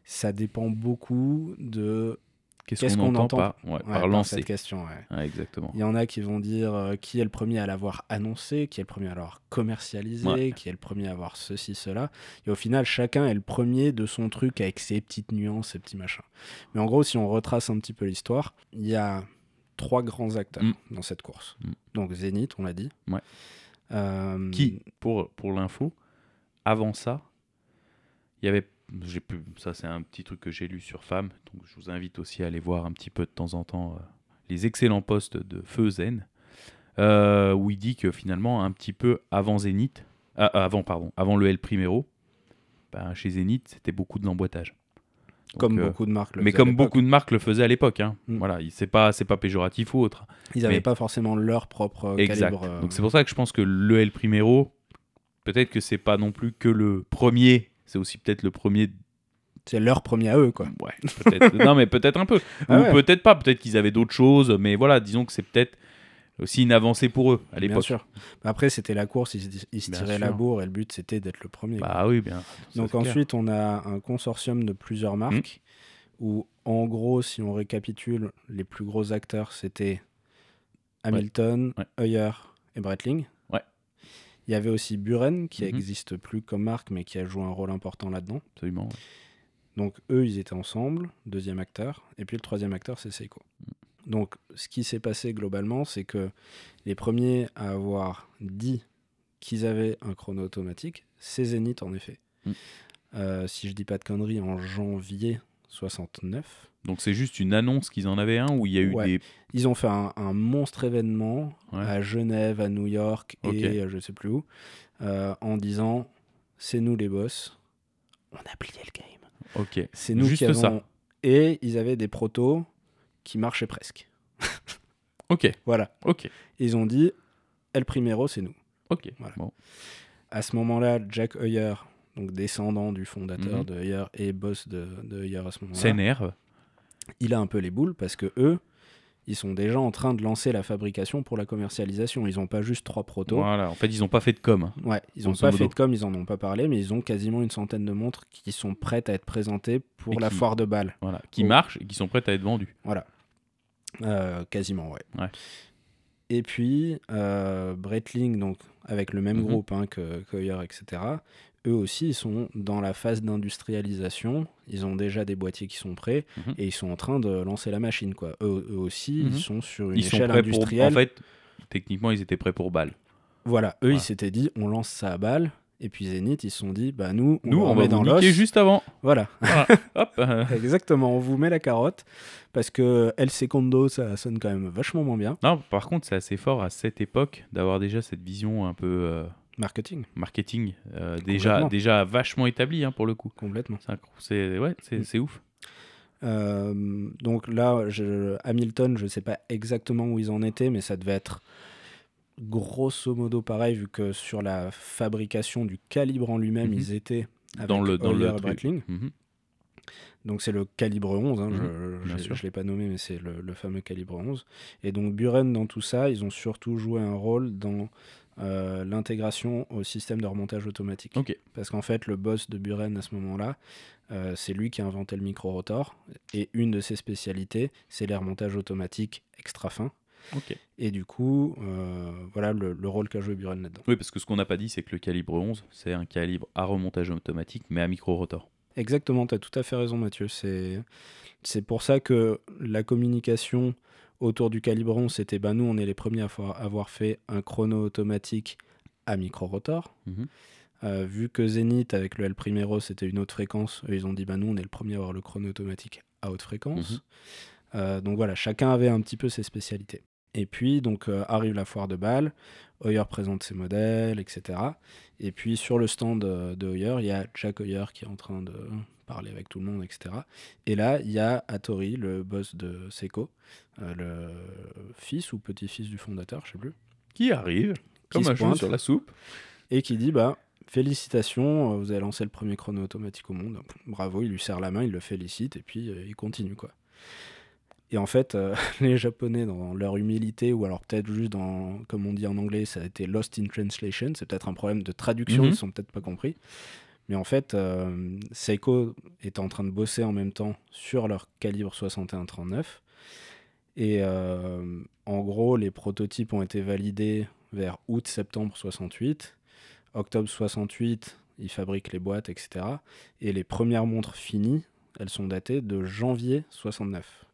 Ça dépend beaucoup de Qu'est-ce qu'on qu'on entend, ouais, ouais, par lancer cette question. ouais. Exactement. Il y en a qui vont dire euh, qui est le premier à l'avoir annoncé, qui est le premier à l'avoir commercialisé, qui est le premier à avoir ceci, cela. Et au final, chacun est le premier de son truc avec ses petites nuances, ses petits machins. Mais en gros, si on retrace un petit peu l'histoire, il y a trois grands acteurs Mm. dans cette course. Mm. Donc Zénith, on l'a dit. Euh, Qui, pour, pour l'info, avant ça, il y avait. J'ai pu, ça, c'est un petit truc que j'ai lu sur Femme. Donc, je vous invite aussi à aller voir un petit peu de temps en temps euh, les excellents posts de Feu Zen, euh, où il dit que finalement, un petit peu avant Zénith, ah, avant, pardon, avant le El Primero, ben, chez Zénith, c'était beaucoup de l'emboîtage. Donc, Comme euh, beaucoup de marques le mais comme beaucoup de marques le faisaient à l'époque, hein. Mm. voilà, il- c'est pas c'est pas péjoratif ou autre. Ils n'avaient mais- pas forcément leur propre euh, Exact. calibre. euh, Donc c'est pour ça que je pense que le El Primero, peut-être que c'est pas non plus que le premier, c'est aussi peut-être le premier C'est leur premier à eux, quoi. Ouais, peut-être. <laughs> non, mais peut-être un peu. Ah Ou ouais. peut-être pas. Peut-être qu'ils avaient d'autres choses. Mais voilà, disons que c'est peut-être aussi une avancée pour eux à Bien l'époque. sûr. Mais Après, c'était la course, ils, se- ils se Bien tiraient la sûr. bourre et le but, c'était d'être le premier. quoi. Bah oui, bien. ça, Donc clair. ensuite, on a un consortium de plusieurs marques où, en gros, si on récapitule, les plus gros acteurs, c'était Hamilton, Ouais. Heuer et Breitling. Il y avait aussi Buren, qui Mhm. n'existe plus comme marque, mais qui a joué un rôle important là-dedans. Absolument. ouais. Donc eux, ils étaient ensemble, deuxième acteur, et puis le troisième acteur, c'est Seiko. Donc ce qui s'est passé globalement, c'est que les premiers à avoir dit qu'ils avaient un chrono automatique, c'est Zenith en effet. Mm. Euh, si je dis pas de conneries, en janvier 69, Donc c'est juste une annonce qu'ils en avaient un où il y a eu Ouais. des. ils ont fait un, un monstre événement Ouais. à Genève, à New York et euh, je sais plus où, euh, en disant c'est nous les boss, on a plié le game. Ok. C'est nous Juste qui avons... ça. Et ils avaient des protos qui marchaient presque. <laughs> Ok. Voilà. Ok. Ils ont dit, El Primero, c'est nous. Ok. Voilà. Bon. À ce moment-là, Jack Heuer, donc descendant du fondateur Mhm. de Heuer et boss de, de à ce moment-là, S'énerve. il a un peu les boules parce que eux, ils sont déjà en train de lancer la fabrication pour la commercialisation. Ils n'ont pas juste trois protos. Voilà. En fait, ils ont pas fait de com. hein. Ouais, ils n'ont pas modo. fait de com, ils en ont pas parlé, mais ils ont quasiment une centaine de montres qui sont prêtes à être présentées pour Et la qui- foire de Bâle. Voilà. Qui Oh. marchent et qui sont prêtes à être vendus. Voilà. Euh, quasiment, ouais. Ouais. Et puis, euh, Breitling, donc, avec le même Mhm. groupe hein, que, Heuer, etc., eux aussi, ils sont dans la phase d'industrialisation. Ils ont déjà des boîtiers qui sont prêts Mhm. et ils sont en train de lancer la machine. Quoi. Eux, eux aussi, Mhm. ils sont sur une Ils sont échelle pour. industrielle. En fait, techniquement, ils étaient prêts pour balle. Voilà, eux, Voilà. ils s'étaient dit, on lance ça à balle. Et puis Zenith, ils se sont dit, bah nous, on, Nous, va on remet va dans vous l'os. juste avant. Voilà, Voilà. <laughs> Hop. exactement, on vous met la carotte. Parce que El Secondo, ça sonne quand même vachement moins bien. Non, par contre, c'est assez fort à cette époque d'avoir déjà cette vision un peu euh, Marketing, marketing euh, déjà, déjà vachement établie hein, pour le coup. complètement. C'est ouais, c'est Mm. ouf. Euh, donc là, je- Hamilton, je ne sais pas exactement où ils en étaient, mais ça devait être grosso modo pareil, vu que sur la fabrication du calibre en lui-même, Mhm. ils étaient avec Dans le dans le. Mhm. Donc c'est le calibre 11, hein, je ne l'ai pas nommé, mais c'est le, le fameux calibre 11. Et donc Buren, dans tout ça, ils ont surtout joué un rôle dans euh, l'intégration au système de remontage automatique. Parce qu'en fait, le boss de Buren à ce moment-là, euh, c'est lui qui a inventé le micro-rotor. Et une de ses spécialités, c'est les remontages automatiques extra fins. Et du coup, euh, voilà le, le rôle qu'a joué Buren là-dedans. Oui, parce que ce qu'on n'a pas dit, c'est que le calibre 11, c'est un calibre à remontage automatique, mais à micro-rotor. Exactement, tu as tout à fait raison Mathieu. C'est pour ça que la communication autour du calibre 11, c'était bah, nous, on est les premiers à avoir, fait un chrono automatique à micro-rotor. Mhm. Euh, vu que Zenith, avec le L Primero, c'était une haute fréquence, ils ont dit bah, nous, on est le premier à avoir le chrono automatique à haute fréquence. Mhm. Euh, donc voilà, chacun avait un petit peu ses spécialités. Et puis, donc, euh, arrive la foire de Bâle, Hoyer présente ses modèles, etc. Et puis, sur le stand euh, de Hoyer, il y a Jack Hoyer qui est en train de parler avec tout le monde, etc. Et là, il y a Hattori, le boss de Seiko, euh, le fils ou petit-fils du fondateur, je sais plus, Qui arrive comme se un cheveu sur la soupe. et qui dit bah félicitations, euh, vous avez lancé le premier chrono automatique au monde. Bravo, il lui serre la main, il le félicite et puis euh, il continue quoi. Et en fait, euh, <laughs> les Japonais, dans leur humilité, ou alors peut-être juste dans, comme on dit en anglais, ça a été lost in translation, c'est peut-être un problème de traduction, Mhm. ils sont peut-être pas compris. Mais en fait, euh, Seiko était en train de bosser en même temps sur leur calibre 61-39. Et euh, en gros, les prototypes ont été validés vers août-septembre 68. Octobre 68, ils fabriquent les boîtes, etc. Et les premières montres finies, elles sont datées de janvier 69.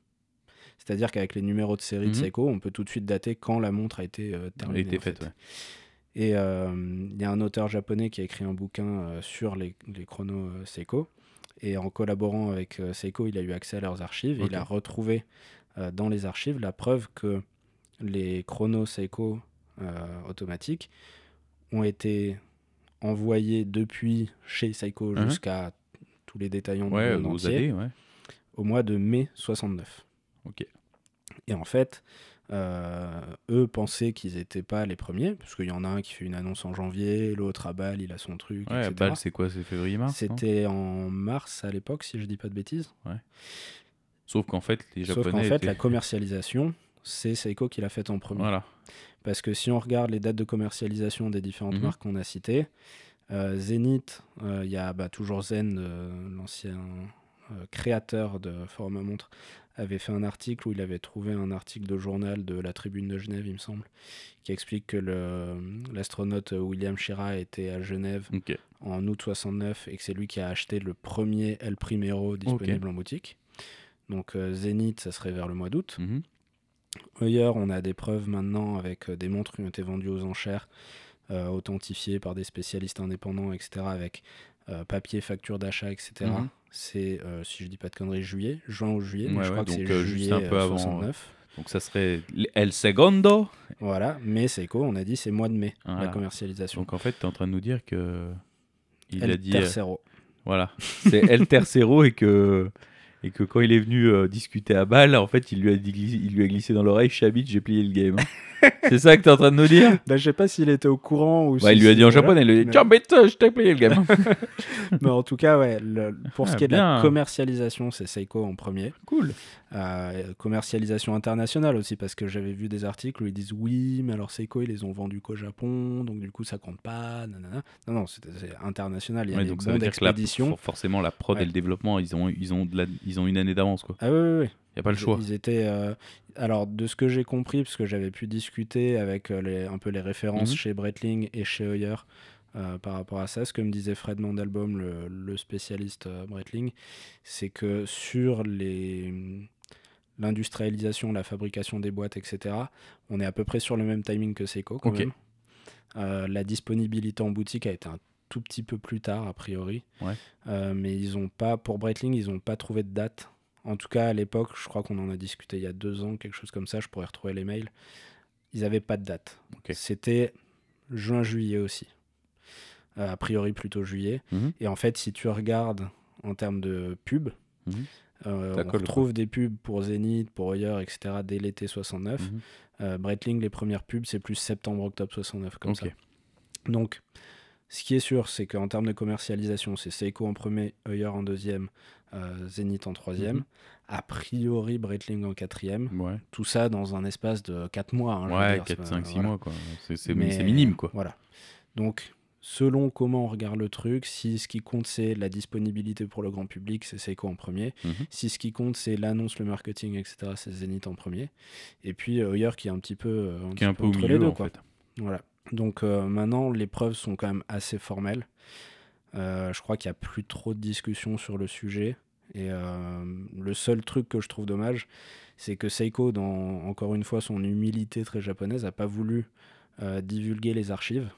C'est-à-dire qu'avec les numéros de série de Mhm. Seiko, on peut tout de suite dater quand la montre a été euh, Elle a terminée. été faite, ouais. Et euh, il y a un auteur japonais qui a écrit un bouquin euh, sur les, les chronos euh, Seiko. Et en collaborant avec Seiko, il a eu accès à leurs archives. Et il a retrouvé dans les archives la preuve que les chronos Seiko automatiques ont été envoyés depuis chez Seiko Mhm. jusqu'à tous les détaillants du Ouais, monde aux entier ouais. au mois de mai 69. Ok. Et en fait, euh, eux pensaient qu'ils n'étaient pas les premiers, parce qu'il y en a un qui fait une annonce en janvier, l'autre à Bâle, il a son truc. Ouais, etc. Bâle, c'est quoi? C'est février-mars C'était en mars à l'époque, si je dis pas de bêtises. Sauf qu'en fait, les Sauf Japonais. qu'en fait, étaient- la commercialisation, c'est Seiko qui l'a faite en premier. Voilà. Parce que si on regarde les dates de commercialisation des différentes Mhm. marques qu'on a citées, euh, Zenith, euh, il y a bah, toujours Zen, l'ancien créateur de Forum à montre, avait fait un article où il avait trouvé un article de journal de la Tribune de Genève, il me semble, qui explique que l'astronaute William Schirra était à Genève en août 69 et que c'est lui qui a acheté le premier El Primero disponible en boutique. Donc euh, Zenith, ça serait vers le mois d'août. Mhm. Ailleurs, on a des preuves maintenant avec euh, des montres qui ont été vendues aux enchères, euh, authentifiées par des spécialistes indépendants, etc., avec euh, papier, facture d'achat, etc. Mhm. C'est, euh, si je dis pas de conneries, juillet, juin ou juillet, Ouais, je crois ouais, que c'est euh, juillet un peu euh, avant, 69. Donc ça serait El Segundo. Voilà, mais Seiko, on a dit c'est mois de mai, Voilà. la commercialisation. Donc en fait, tu es en train de nous dire que. Il El a dit. Tercero. Voilà. C'est El Tercero et que. Et que quand il est venu euh, discuter à Bâle, en fait, il lui a, dit- il lui a glissé dans l'oreille Chabit, j'ai plié le game. <laughs> c'est ça que tu es en train de nous dire? Bah, je sais pas s'il était au courant ou Bah, si Il lui a dit en voilà. japonais, il lui a dit Mais- Chabit, je t'ai plié le game. <laughs> Mais en tout cas, ouais, le- pour ce Ah, qui est de la commercialisation, c'est Seiko en premier. cool. Euh, commercialisation internationale aussi, parce que j'avais vu des articles où ils disent oui, mais alors Seiko, ils les ont vendus qu'au Japon, donc du coup ça compte pas. nanana. Non, non, c'est c'est international. Il y a Ouais, des donc ça veut dire que la- forcément, la prod Ouais. et le développement, ils ont, ils ont, de la- ils ont une année d'avance. quoi. Ah oui, oui, oui. Il n'y a pas le choix. Ils étaient. euh, Alors, de ce que j'ai compris, parce que j'avais pu discuter avec euh, les, un peu les références Mhm. chez Breitling et chez Hoyer euh, par rapport à ça, ce que me disait Fred Mandelbaum, le, le spécialiste euh, Breitling, c'est que sur les l'industrialisation, la fabrication des boîtes, etc., on est à peu près sur le même timing que Seiko quand même. Euh, la disponibilité en boutique a été un tout petit peu plus tard, a priori. Ouais. Euh, mais ils ont pas, pour Breitling, ils n'ont pas trouvé de date. En tout cas, à l'époque, je crois qu'on en a discuté il y a deux ans, quelque chose comme ça, je pourrais retrouver les mails. Ils n'avaient pas de date. C'était juin-juillet aussi. Euh, a priori plutôt juillet. Mhm. Et en fait, si tu regardes en termes de pub, Mhm. On colle, retrouve des pubs pour Zénith, pour Hoyer, etc. dès l'été 69. Mhm. Euh, Breitling, les premières pubs, c'est plus septembre-octobre 69, comme Ok. ça. Donc, ce qui est sûr, c'est qu'en termes de commercialisation, c'est Seiko en premier, Hoyer en deuxième, euh, Zenith en troisième. Mhm. A priori, Breitling en quatrième. Ouais, Tout ça dans un espace de 4 mois. hein, ouais dire, c'est 4, pas- 5, 6 voilà. mois. quoi. C'est minime. quoi. Voilà. Donc, selon comment on regarde le truc, si ce qui compte c'est la disponibilité pour le grand public, c'est Seiko en premier. Mhm. Si ce qui compte c'est l'annonce, le marketing, etc., c'est Zenith en premier. Et puis euh, Hoyer qui est un petit peu, euh, un Qui petit est un peu au entre milieu, les deux. en quoi. fait. Voilà. Donc euh, maintenant, les preuves sont quand même assez formelles. Euh, je crois qu'il n'y a plus trop de discussions sur le sujet. Et euh, le seul truc que je trouve dommage, c'est que Seiko, dans encore une fois son humilité très japonaise, a pas voulu euh, divulguer les archives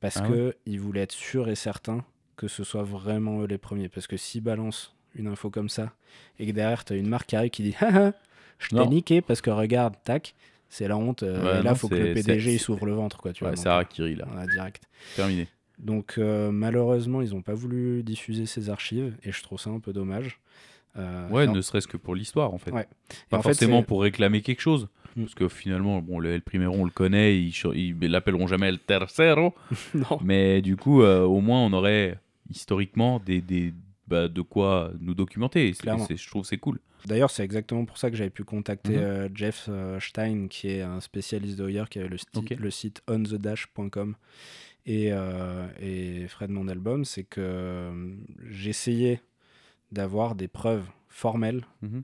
parce Ah que il voulait être sûr et certain que ce soit vraiment eux les premiers. Parce que s'ils balancent une info comme ça et que derrière tu as une marque qui arrive qui dit Haha, <laughs> je t'ai niqué parce que regarde, tac, c'est la honte. euh, Ouais, et là, non, faut que le PDG il s'ouvre le ventre, quoi. Tu Ouais, vois, c'est Harakiri, là. voilà, direct. Terminé. Donc euh, malheureusement, ils n'ont pas voulu diffuser ces archives et je trouve ça un peu dommage. Euh, Ouais, ne serait-ce que pour l'histoire, en fait. Ouais. Pas en forcément pour réclamer quelque chose. Mm. Parce que finalement, bon, le El Primero, on le connaît, ils ils l'appelleront jamais El Tercero. <laughs> non. Mais du coup, euh, au moins, on aurait historiquement des, des, bah, de quoi nous documenter. Et je trouve que c'est cool. D'ailleurs, c'est exactement pour ça que j'avais pu contacter Mhm. euh, Jeff euh, Stein, qui est un spécialiste de Hoyer, qui avait le, sti- Ok. le site onthedash.com et, euh, et Fred Mandelbaum. C'est que j'essayais d'avoir des preuves formelles Mhm.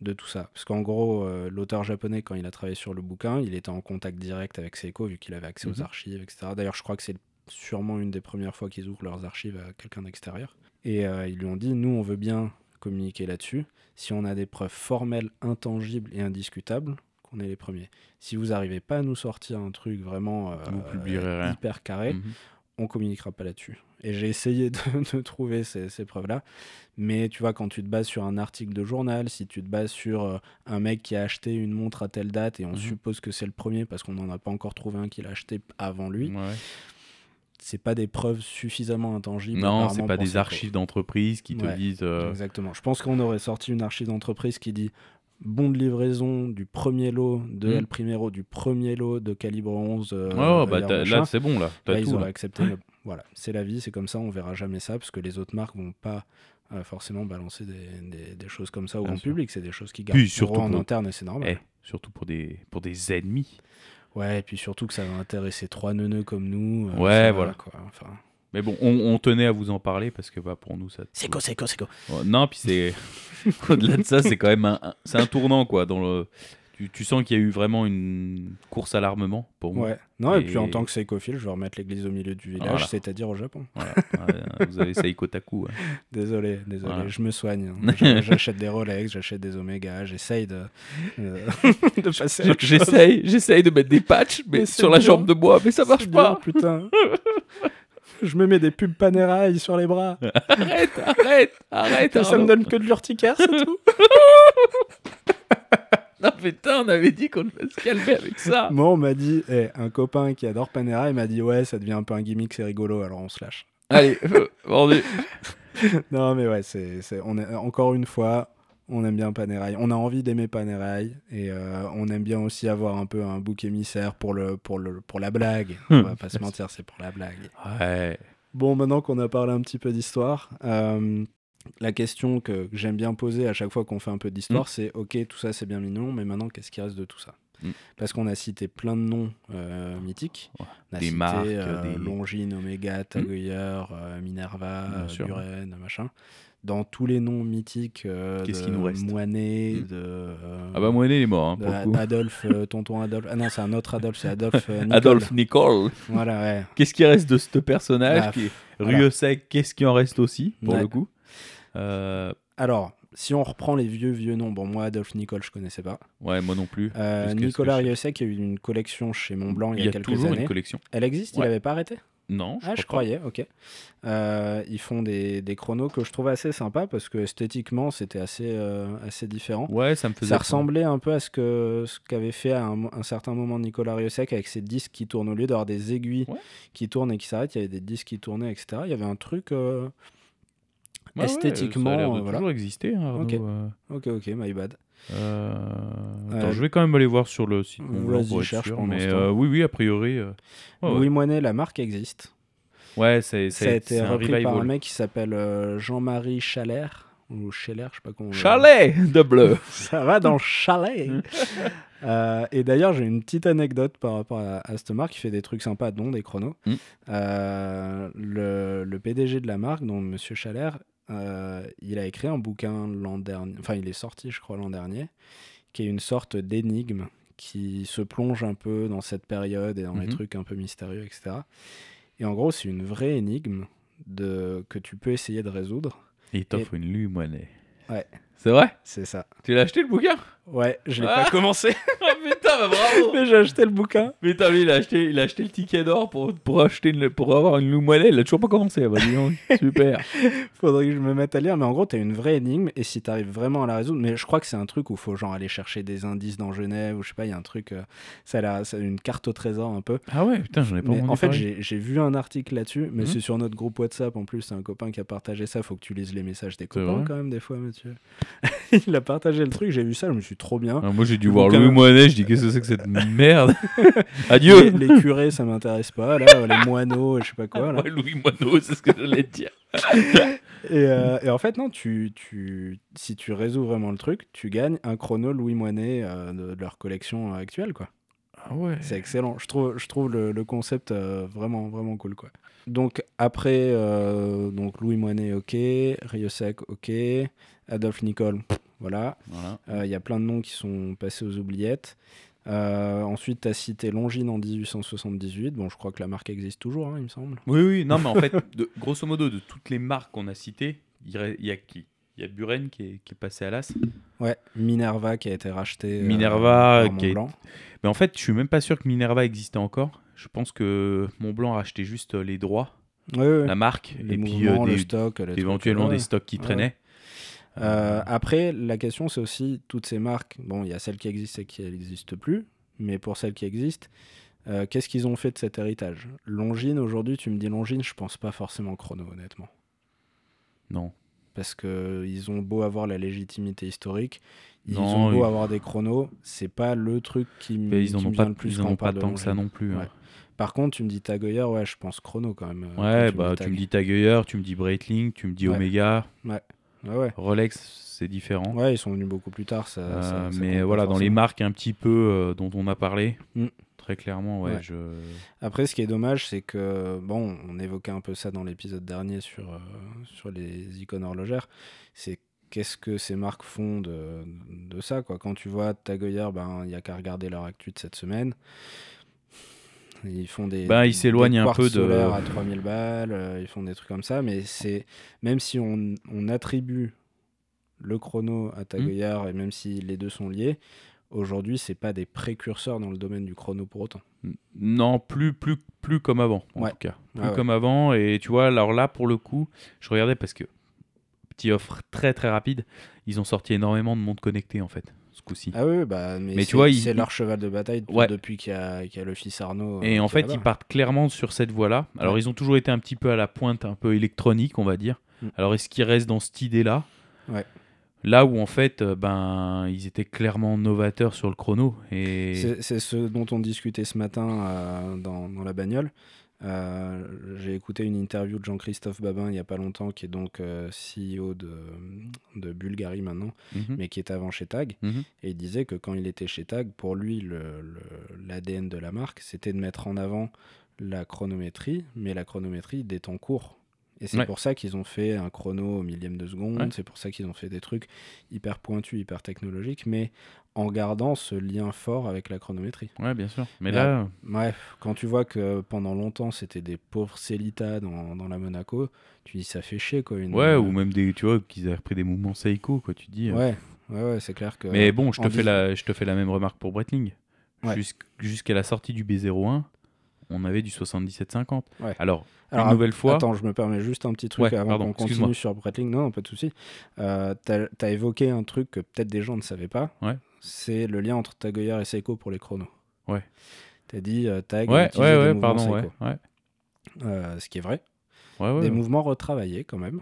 De tout ça. Parce qu'en gros, euh, l'auteur japonais, quand il a travaillé sur le bouquin, il était en contact direct avec Seiko, vu qu'il avait accès aux Mhm. archives, etc. D'ailleurs, je crois que c'est sûrement une des premières fois qu'ils ouvrent leurs archives à quelqu'un d'extérieur. Et euh, ils lui ont dit, nous, on veut bien communiquer là-dessus. Si on a des preuves formelles, intangibles et indiscutables, qu'on est les premiers. Si vous n'arrivez pas à nous sortir un truc vraiment euh, Vous publierez rien. hyper carré, Mhm. On communiquera pas là-dessus. Et j'ai essayé de, <laughs> de trouver ces, ces preuves-là. Mais tu vois, quand tu te bases sur un article de journal, si tu te bases sur euh, un mec qui a acheté une montre à telle date et on Mhm. suppose que c'est le premier parce qu'on n'en a pas encore trouvé un qui l'a acheté avant lui, Ouais. c'est pas des preuves suffisamment intangibles. Non, c'est pas des archives d'entreprise qui te Ouais. disent. euh, Exactement. Je pense qu'on aurait sorti une archive d'entreprise qui dit bon de livraison du premier lot de Mm. El Primero, du premier lot de calibre 11. euh, Oh, bah, là, c'est bon, là. Ils là. accepté. mais voilà, c'est la vie, c'est comme ça, on verra jamais ça, parce que les autres marques vont pas euh, forcément balancer des, des- des choses comme ça au Bien grand sûr. public, c'est des choses qui gardent surtout en interne et c'est normal. Eh, surtout pour des, pour des ennemis. Ouais, et puis surtout que ça va intéresser trois neuneux comme nous. euh, Ouais, va, voilà. Quoi. Enfin, Mais bon, on, on tenait à vous en parler parce que bah, pour nous, ça. c'est quoi, c'est quoi, c'est quoi Oh, Non, puis c'est. <laughs> Au-delà de ça, c'est quand même un, un- c'est un tournant, quoi. Dans le... tu, tu sens qu'il y a eu vraiment une course à l'armement pour moi. Ouais. Non, et... Et- puis en tant que seikophile, je vais remettre l'église au milieu du village, Voilà. c'est-à-dire au Japon. Voilà. Ouais, vous avez Seiko Taku. hein. <laughs> Désolé, désolé, Voilà. je me soigne. hein. <laughs> J'a- J'achète des Rolex, j'achète des Omega, j'essaye de, euh, de passer. J'essaye, j'essaye de mettre des patchs mais sur la jambe de bois, mais ça marche pas. putain. Je me mets des pubs Panerai sur les bras. <laughs> Arrête, arrête, arrête. ça me donne que de l'urticaire, c'est tout. <laughs> Non, putain, on avait dit qu'on devait se calmer avec ça. Moi, on m'a dit, eh, un copain qui adore Panerai m'a dit, ouais, ça devient un peu un gimmick, c'est rigolo, alors on se lâche. Allez, euh, vendu. <laughs> Non, mais ouais, c'est, c'est- on est, encore une fois, on aime bien Panerai. On a envie d'aimer Panerai et euh, on aime bien aussi avoir un peu un bouc émissaire pour, le, pour, le, pour la blague. On va pas se mentir, c'est pour la blague. Ouais. Bon, maintenant qu'on a parlé un petit peu d'histoire, euh, la question que que j'aime bien poser à chaque fois qu'on fait un peu d'histoire, c'est ok, tout ça c'est bien mignon, mais maintenant qu'est-ce qui reste de tout ça? Mm. Parce qu'on a cité plein de noms euh, mythiques. Ouais. On a Des cité marques, euh, des- Longines, Omega, Taguyer, euh, Minerva. Buren, machin. Dans tous les noms mythiques euh, Qu'est-ce de qui nous reste Moinet, de, euh, Ah bah Moinet il est mort hein, pour le coup. Adolphe, euh, tonton Adolphe. Ah non, c'est un autre Adolphe, c'est Adolphe euh, Nicole. Adolphe Nicole. Voilà, ouais. Qu'est-ce qui reste de ce personnage Ah, qui est... voilà. Riosec, qu'est-ce qui en reste aussi pour Ouais. le coup Euh, Alors, si on reprend les vieux, vieux noms, bon, moi, Adolphe Nicole, je connaissais pas. Ouais, moi non plus. Nicolas que je- Riosec a eu une collection chez Montblanc il y a, quelques toujours années. une collection. Elle existe, il Ouais. avait pas arrêté? Non, je Ah, je pas. croyais, ok. Euh, ils font des, des chronos que je trouve assez sympas parce que esthétiquement, c'était assez, euh, assez différent. Ouais, ça me faisait. Ça ressemblait un peu à ce que ce qu'avait fait à un, certain moment Nicolas Riosec avec ses disques qui tournent au lieu d'avoir des aiguilles Ouais. qui tournent et qui s'arrêtent, il y avait des disques qui tournaient, etc. Il y avait un truc. euh, Ouais, ouais, esthétiquement, ça a l'air de voilà. toujours exister. hein, Arnaud, Ok. Ok, ok, my bad. Euh, Attends, je vais quand même aller voir sur le site. Vas-y, cherche sûr, mais euh, oui, oui, a priori. ouais, Louis ouais. Moinet, la marque existe. Ouais, c'est Ça a été c'est un repris par un mec qui s'appelle Jean-Marie Chalère. Ou Scheller, je sais pas comment. on- Chalet de bleu. <laughs> Ça va dans le chalet. <laughs> Euh, et d'ailleurs, j'ai une petite anecdote par rapport à, à cette marque qui fait des trucs sympas, dont des chronos. Mm. Euh, le, le PDG de la marque, donc Monsieur Chalère, euh, il a écrit un bouquin l'an dernier, enfin il est sorti je crois l'an dernier, qui est une sorte d'énigme qui se plonge un peu dans cette période et dans les Mhm. trucs un peu mystérieux, etc. Et en gros, c'est une vraie énigme de, que tu peux essayer de résoudre. Et il t'offre une Louis Moinet. Ouais. C'est vrai? C'est ça. Tu l'as acheté le bouquin? Ouais, je l'ai Ah. pas commencé, <laughs> Ah putain, bah bravo mais j'ai acheté le bouquin. Mais t'as vu, il a acheté, il a acheté le ticket d'or pour, pour, acheter une- pour avoir une Moinet. Il a toujours pas commencé. Bah, dis donc. <laughs> Super. Faudrait que je me mette à lire, mais en gros, t'as une vraie énigme, et si t'arrives vraiment à la résoudre, mais je crois que c'est un truc où faut genre aller chercher des indices dans Genève, ou je sais pas, il y a un truc, euh, ça a une carte au trésor un peu. Ah ouais, putain, j'en ai pas Mais en fait, j'ai vu un article là-dessus, mais Mhm. c'est sur notre groupe WhatsApp en plus, c'est un copain qui a partagé ça, faut que tu lises les messages des copains quand même, des fois, monsieur. <laughs> il a partagé le truc, j'ai vu ça, je me suis trop bien. Ah, moi j'ai dû voir bouquin- Louis Moinet, je dis qu'est-ce que c'est que cette <laughs> merde Adieu Les, les curés, ça m'intéresse pas, là, les moineaux, je sais pas quoi, là. Ouais, Louis Moineau, c'est ce que j'allais te dire. <laughs> Et, euh, et en fait, non, tu, tu, si tu résous vraiment le truc, tu gagnes un chrono Louis Moinet euh, de, de leur collection euh, actuelle, quoi. Ah ouais. C'est excellent. Je trouve, je trouve le, le concept euh, vraiment, vraiment cool, quoi. Donc après, euh, donc Louis Moinet, ok, Riosec, ok, Adolphe Nicole, pff, voilà. Voilà. Euh, Il y a plein de noms qui sont passés aux oubliettes. Euh, ensuite, tu as cité Longines en 1878. Bon, je crois que la marque existe toujours, hein, il me semble. Oui, oui, non, mais en <laughs> fait, de- grosso modo, de toutes les marques qu'on a citées, il il y a qui? Il y a Buren qui est, qui est passé à l'as. Ouais, Minerva qui a été racheté. euh, Minerva, qui Montblanc. Mais en fait, je suis même pas sûr que Minerva existait encore. Je pense que Montblanc a acheté juste euh, les droits, Ouais, ouais. la marque, les et puis euh, le des- stock, les trucs, éventuellement ouais. des stocks qui traînaient. Euh, après, la question, c'est aussi toutes ces marques. Bon, il y a celles qui existent et qui n'existent plus, mais pour celles qui existent, qu'est-ce qu'ils ont fait de cet héritage? Longines, aujourd'hui, tu me dis Longines, je pense pas forcément chrono, honnêtement. Non. Parce que ils ont beau avoir la légitimité historique, ils Non, ont beau avoir des chronos, c'est pas le truc qui, m- ils qui en me ont vient pas, le plus ils ont pas tant que ça non plus. hein. Par contre, tu me dis Tag Heuer, ouais, je pense chrono quand même. euh, Ouais, quand bah tu tu me me dis dis Tag Heuer, tu me dis Breitling, tu me dis Ouais. Omega. Ouais, ouais. Rolex, c'est différent. Ouais, ils sont venus beaucoup plus tard. Ça, Euh, ça- ça mais voilà, dans les marques un petit peu euh, dont on a parlé, Mm. Très clairement, ouais, Ouais. je. Après, ce qui est dommage, c'est que, bon, on évoquait un peu ça dans l'épisode dernier sur, euh, sur les icônes horlogères, c'est qu'est-ce que ces marques font de, de ça, quoi. Quand tu vois Tag Heuer, ben, il n'y a qu'à regarder leur actu de cette semaine. Ils font des, Ben, ils s'éloignent un peu de- à 3000 balles, euh, ils font des trucs comme ça, mais c'est même si on, on attribue le chrono à Tag Mm. Heuer et même si les deux sont liés, aujourd'hui, c'est pas des précurseurs dans le domaine du chrono pour autant. Non, plus, plus, plus comme avant, en Ouais. tout cas. Plus ouais. comme avant. Et tu vois, alors là, pour le coup, je regardais parce que, petit offre très très rapide, ils ont sorti énormément de montres connectées, en fait, ce coup-ci. Ah oui, bah, mais, Mais c'est- tu vois, leur cheval de bataille depuis, Ouais. depuis qu'il y a, qu'il y a le fils Arnaud. Et euh, en qui est fait, ils partent clairement sur cette voie-là. Alors, ils ont toujours été un petit peu à la pointe, un peu électronique, on va dire. Mm. Alors, est-ce qu'ils restent dans cette idée-là? Ouais. Là où, en fait, euh, ben, ils étaient clairement novateurs sur le chrono. Et C'est ce dont on discutait ce matin euh, dans, dans la bagnole. Euh, J'ai écouté une interview de Jean-Christophe Babin il n'y a pas longtemps, qui est donc euh, CEO de, de Bulgarie maintenant, Mhm. mais qui est avant chez Tag. Mhm. Et il disait que quand il était chez Tag, pour lui, l'ADN de la marque, c'était de mettre en avant la chronométrie, mais la chronométrie des temps courts. Et c'est Ouais. pour ça qu'ils ont fait un chrono au millième de seconde, Ouais. c'est pour ça qu'ils ont fait des trucs hyper pointus, hyper technologiques, mais en gardant ce lien fort avec la chronométrie. Ouais, bien sûr. Mais Mais là, Bref, quand tu vois que pendant longtemps c'était des pauvres Célita dans, dans la Monaco, tu dis ça fait chier quoi. Une, ouais, ou même des, tu vois, qu'ils avaient repris des mouvements Seiko, quoi, tu dis. euh. Ouais, ouais, ouais, c'est clair que. Mais bon, je te, fais la, je te fais la même remarque pour Breitling. Jusqu'à la sortie du B01, on avait du 77-50. Ouais. Alors, Alors, une nouvelle fois. Attends, je me permets juste un petit truc Ouais, avant qu'on continue sur Breitling. Non, non, pas de souci. Euh, T'as as évoqué un truc que peut-être des gens ne savaient pas. Ouais. C'est le lien entre Tag Heuer et Seiko pour les chronos. Ouais. T'as dit euh, Tag Ouais, ouais, ouais, mouvements pardon, ouais. Seiko. ouais. Euh, ce qui est vrai. Ouais, ouais. Des mouvements retravaillés quand même.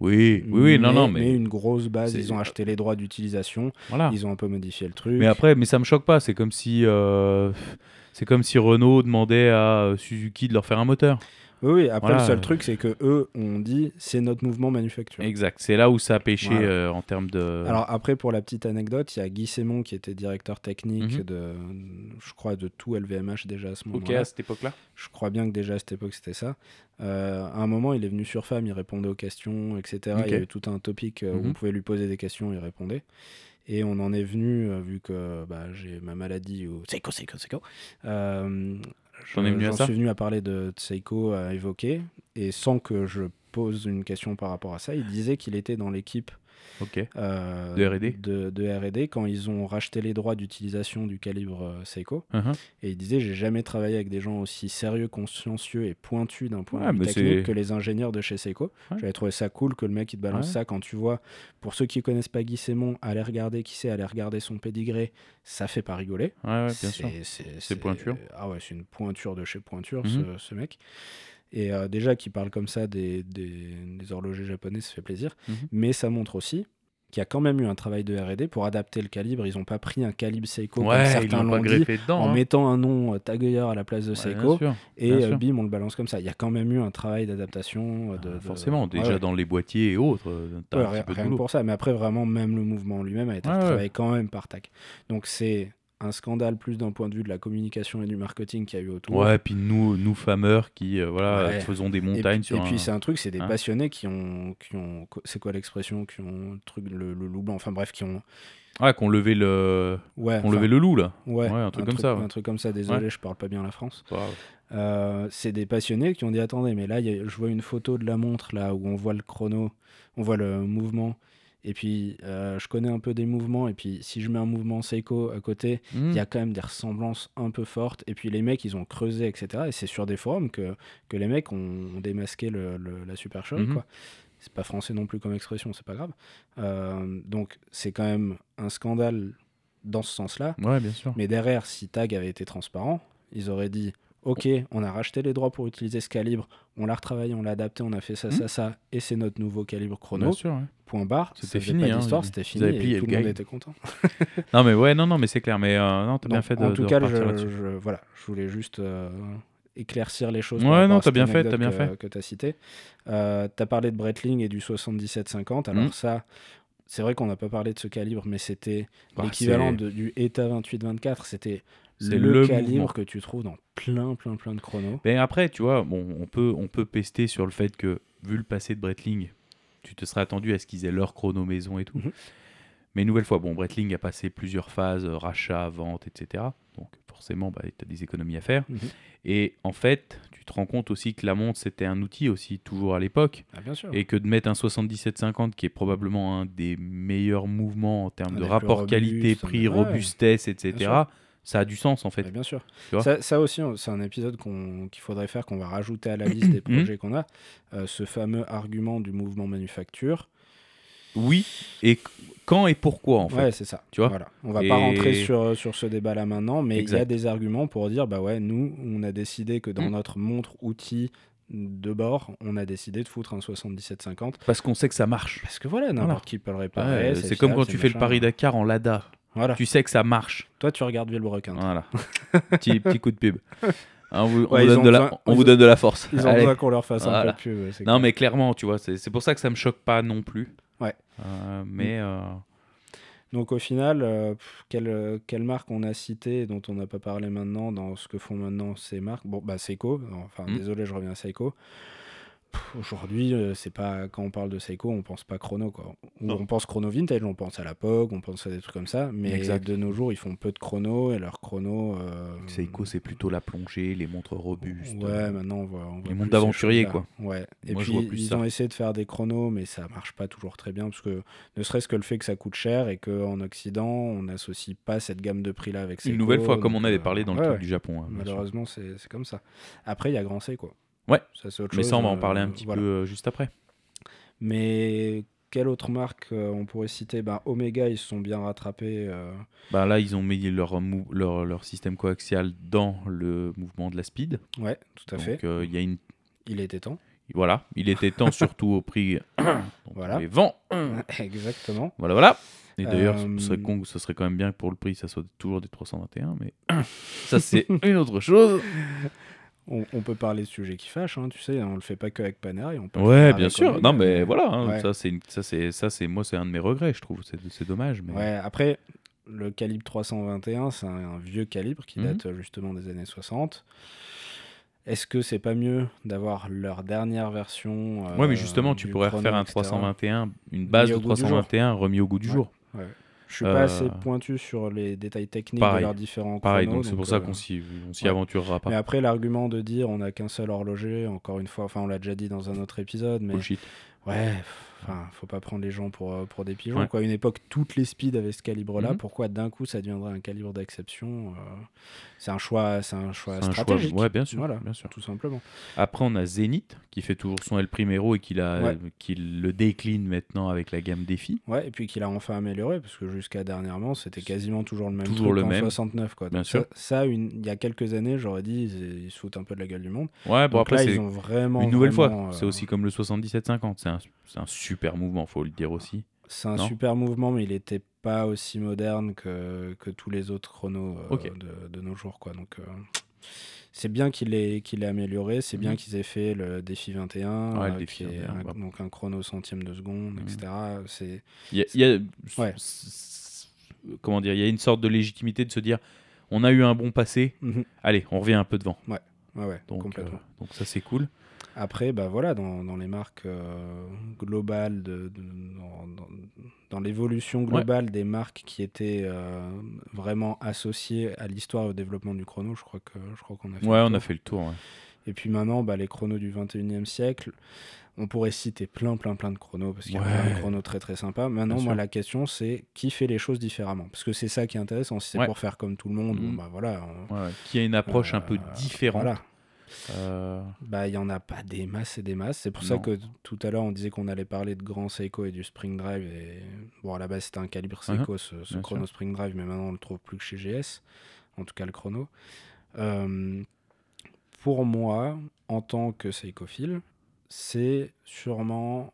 Oui, oui, oui, non, Mais- non, mais, une grosse base. Ils ont acheté les droits d'utilisation. voilà. Ils ont un peu modifié le truc. Mais après, mais ça me choque pas. C'est comme si, euh, c'est comme si Renault demandait à euh, Suzuki de leur faire un moteur. Oui, après Voilà. le seul truc, c'est que eux ont dit c'est notre mouvement manufacture. Exact. C'est là où ça a pêché Voilà. euh, en termes de. Alors après, pour la petite anecdote, il y a Guy Sémon qui était directeur technique Mhm. de, je crois, de tout LVMH déjà à ce ok, moment-là. à cette époque-là? Je crois bien que déjà à cette époque c'était ça. Euh, à un moment, il est venu sur Femme, il répondait aux questions, etc. Ok. Il y avait tout un topic euh, où Mhm. on pouvait lui poser des questions, il répondait. Et on en est venu, euh, vu que bah, j'ai ma maladie au Seiko, Seiko, Seiko. Euh, T'en es je- venu à j'en ça suis venu à parler de Seiko à évoquer. Et sans que je pose une question par rapport à ça, il disait qu'il était dans l'équipe Ok. euh, De R&D. de, de R&D quand ils ont racheté les droits d'utilisation du calibre euh, Seiko. Uh-huh. Et il disait j'ai jamais travaillé avec des gens aussi sérieux, consciencieux et pointus d'un point Ouais, de vue technique que les ingénieurs de chez Seiko. Ouais. J'avais trouvé ça cool que le mec il te balance Ouais. ça quand tu vois. Pour ceux qui connaissent pas Guy Sémon, allez regarder qui c'est, allez regarder son pédigré, ça fait pas rigoler. Ouais, ouais, bien C'est- pointure. Ah ouais, c'est une pointure de chez pointure Mhm. ce, ce mec. Et euh, déjà qu'il parle comme ça des, des, des horlogers japonais, ça fait plaisir. Mhm. Mais ça montre aussi qu'il y a quand même eu un travail de R&D pour adapter le calibre. Ils n'ont pas pris un calibre Seiko comme Ouais, ils certains l'ont dit, greffé dedans. en hein. mettant un nom euh, à la place de Ouais, Seiko. sûr. Et euh, bim, on le balance comme ça. Il y a quand même eu un travail d'adaptation. euh, de, Ah, Forcément, déjà ouais. dans les boîtiers et autres, un rien, petit peu de rien pour ça. Mais après, vraiment, même le mouvement lui-même a été travaillé quand même par TAC. Donc c'est un scandale plus d'un point de vue de la communication et du marketing qu'il y a eu autour. Ouais, puis nous, nous fameurs qui, euh, voilà, Ouais. faisons des Et montagnes puis, sur et puis c'est un truc, c'est des Hein passionnés qui ont, qui ont, c'est quoi l'expression, qui ont le truc, le, le loup blanc, enfin bref, qui ont, Ouais, qu'on levait le, ouais, enfin, levait le loup là. ouais, ouais, un truc comme ça, un truc comme ça. Désolé, je parle pas bien la France. Euh, c'est des passionnés qui ont dit attendez, mais là, il y a- je vois une photo de la montre là où on voit le chrono, on voit le mouvement. Et puis, euh, je connais un peu des mouvements. Et puis, si je mets un mouvement Seiko à côté, il Hmm. y a quand même des ressemblances un peu fortes. Et puis, les mecs, ils ont creusé, etc. Et c'est sur des forums que, que les mecs ont, ont démasqué le, le- la supercherie, Mhm. quoi. C'est pas français non plus comme expression, c'est pas grave. Euh, donc, c'est quand même un scandale dans ce sens-là. Ouais, bien sûr. Mais derrière, si Tag avait été transparent, ils auraient dit ok, on a racheté les droits pour utiliser ce calibre, on l'a retravaillé, on l'a adapté, on a fait ça, Mhm. ça, ça, et c'est notre nouveau calibre chrono. Bien sûr. ouais. Point barre. C'était fini, Pas hein, c'était fini. et plié tout le le monde était content. <laughs> Non, mais ouais, non, non, mais c'est clair. Mais euh, non, t'as bien fait de. en tout de cas, je, voilà, je voulais juste euh, éclaircir les choses. Ouais, non, t'as bien fait, t'as bien fait. Que tu as cité. Euh, tu as parlé de Breitling et du 7750. Alors, Mhm. ça, c'est vrai qu'on n'a pas parlé de ce calibre, mais c'était Bah, l'équivalent du ETA 2824. C'était le, le calibre mouvement. que tu trouves dans plein, plein, plein de chronos. Mais après, tu vois, bon, on peut, on peut pester sur le fait que, vu le passé de Breitling, tu te serais attendu à ce qu'ils aient leur chrono maison et tout. Mhm. Mais une nouvelle fois, bon, Breitling a passé plusieurs phases, euh, rachat, vente, etc. Donc forcément, bah, tu as des économies à faire. Mhm. Et en fait, tu te rends compte aussi que la montre, c'était un outil aussi, toujours à l'époque. Ah. Et que de mettre un 7750, qui est probablement un des meilleurs mouvements en termes Un de rapport qualité-prix, ouais. robustesse, etc., ça a du sens en fait. Bien sûr. Ça, ça aussi, c'est un épisode qu'il faudrait faire, qu'on va rajouter à la liste <coughs> des projets qu'on a. Euh, ce fameux argument du mouvement manufacture. Oui, et quand et pourquoi en fait. Ouais, c'est ça. Tu vois voilà. On va Et- pas rentrer sur, sur ce débat-là maintenant, mais il y a des arguments pour dire bah ouais, nous, on a décidé que dans Mhm. notre montre outil de bord, on a décidé de foutre un 7750 Parce qu'on sait que ça marche. parce que voilà, n'importe Voilà. qui peut le réparer. Ouais, c'est comme quand tu fais le machin. Paris-Dakar en Lada. Voilà. Tu sais que ça marche. Toi, tu regardes Villebrequin. Voilà. <laughs> petit, petit coup de pub. Hein, on vous, on donne, de la, besoin- on ils vous ont- donne de la force. Ils ont besoin qu'on leur fasse Voilà. un peu de pub. Non, clair. mais clairement, tu vois, c'est c'est pour ça que ça me choque pas non plus. Ouais. Euh, mais euh, Donc au final, euh, quelle, quelle marque on a cité dont on n'a pas parlé maintenant dans ce que font maintenant ces marques? Bon, bah Seiko. Enfin, Mm. désolé, je reviens à Seiko. Aujourd'hui, euh, c'est pas quand on parle de Seiko, on pense pas chrono quoi. On pense chrono vintage, on pense à la POG, on pense à des trucs comme ça. Mais Exact. de nos jours, ils font peu de chrono et leurs chrono. euh, Seiko, c'est plutôt la plongée, les montres robustes. Ouais, maintenant on voit. on voit les montres d'aventurier, quoi. Ouais. Et Moi, je puis vois plus ils ça. ont essayé de faire des chronos, mais ça marche pas toujours très bien parce que ne serait-ce que le fait que ça coûte cher et qu'en Occident on n'associe pas cette gamme de prix là avec Seiko. Une nouvelle fois, comme on avait euh, parlé dans le ouais, truc ouais. du Japon. hein. Malheureusement, c'est c'est comme ça. Après, il y a Grand Seiko. Ouais. Ça, autre Mais chose, ça, on va en euh, parler un petit voilà. peu euh, juste après. Mais quelle autre marque euh, on pourrait citer? Ben, Omega, ils se sont bien rattrapés. euh, Bah, là, ils ont mis leur, leur, leur système coaxial dans le mouvement de la speed. Ouais, tout à Donc, fait. euh, y a une. Il était temps. Voilà, il était temps, surtout au prix. <coughs> Voilà. les vend. <coughs> Exactement. Voilà, voilà. Et d'ailleurs, Euh, ce serait con, ce serait quand même bien que pour le prix, ça soit toujours des 321, mais <coughs> ça, c'est une autre chose. <laughs> On, on peut parler de sujets qui fâchent, hein, tu sais, on le fait pas que avec Panerai. On peut Ouais, bien sûr. Non, mais voilà, hein, Ouais. ça, c'est, ça, c'est, ça, c'est, moi, c'est un de mes regrets, je trouve. C'est, c'est dommage, mais Ouais, après, le calibre 321, c'est un, un vieux calibre qui Mhm. date euh, justement des années 60. Est-ce que c'est pas mieux d'avoir leur dernière version euh, ouais, mais justement, tu pourrais refaire un etc. 321, une base de au goût du jour. 321 remis au goût du jour. Ouais. Je suis pas assez Euh, pointu sur les détails techniques pareil. de leurs différents Pareil, chronos, donc c'est pour ça euh, qu'on s'y, on s'y ouais. aventurera pas. Mais après, l'argument de dire on n'a qu'un seul horloger, encore une fois, enfin, on l'a déjà dit dans un autre épisode, mais Bullshit. Ouais, enfin, faut pas prendre les gens pour, euh, pour des pigeons. Ouais. Quoi. À une époque, toutes les speeds avaient ce calibre-là. Mhm. Pourquoi d'un coup ça deviendrait un calibre d'exception euh, C'est un choix, c'est un choix C'est un choix- stratégique. Ouais, bien sûr, Voilà. bien sûr. Tout simplement. Après, on a Zenith qui fait toujours son El Primero et qui, Ouais. le décline maintenant avec la gamme Défi. Ouais, et puis qu'il a enfin amélioré, parce que jusqu'à dernièrement, c'était quasiment toujours le même Toujours truc le en même. 69. Quoi. Bien Donc sûr. Ça, une- il y a quelques années, j'aurais dit, ils, ils se foutent un peu de la gueule du monde. Ouais, bon Donc après, là, ils ont vraiment. une nouvelle vraiment, fois. euh, C'est aussi comme le 7750. C'est un, c'est un super mouvement, faut le dire aussi. C'est un Non super mouvement, mais il n'était pas aussi moderne que, que tous les autres chronos euh, de, de nos jours. Quoi. Donc, euh, c'est bien qu'il ait, qu'il ait amélioré, c'est bien Mhm. qu'ils aient fait le défi 21, Ouais, le euh, défi qui est 21, un- bah. donc un chrono centième de seconde, Mhm. etc. C'est, Il y a, il y a- Ouais. s- comment dire, il y a une sorte de légitimité de se dire, on a eu un bon passé, Mhm. allez, on revient un peu devant. ouais, ouais, Donc, complètement. euh, donc ça c'est cool. Après, bah voilà, dans, dans les marques euh, globales, de, de- dans, l'évolution globale des marques qui étaient euh, vraiment associées à l'histoire et au développement du chrono, je crois que je crois qu'on a fait. Ouais, le on a tour. fait le tour. ouais. Et puis maintenant, bah, les chronos du 21e siècle, on pourrait citer plein, plein, plein de chronos, parce qu'il y a Ouais. plein de chronos très, très sympas. Maintenant, Bien moi, sûr. la question, c'est qui fait les choses différemment? Parce que c'est ça qui est intéressant. Si c'est Ouais. pour faire comme tout le monde, bon, Mhm. bah voilà. on- Ouais, ouais. Qui a une approche un peu euh, différente. Voilà. Euh, Bah, il y en a pas des masses et des masses. C'est pour ça que tout à l'heure, on disait qu'on allait parler de grand Seiko et du Spring Drive. Et bon, à la base, c'était un calibre Seiko, ce, chrono Spring Drive, mais maintenant, on le trouve plus que chez GS. En tout cas, le chrono. Euh, pour moi, en tant que psychophile, c'est sûrement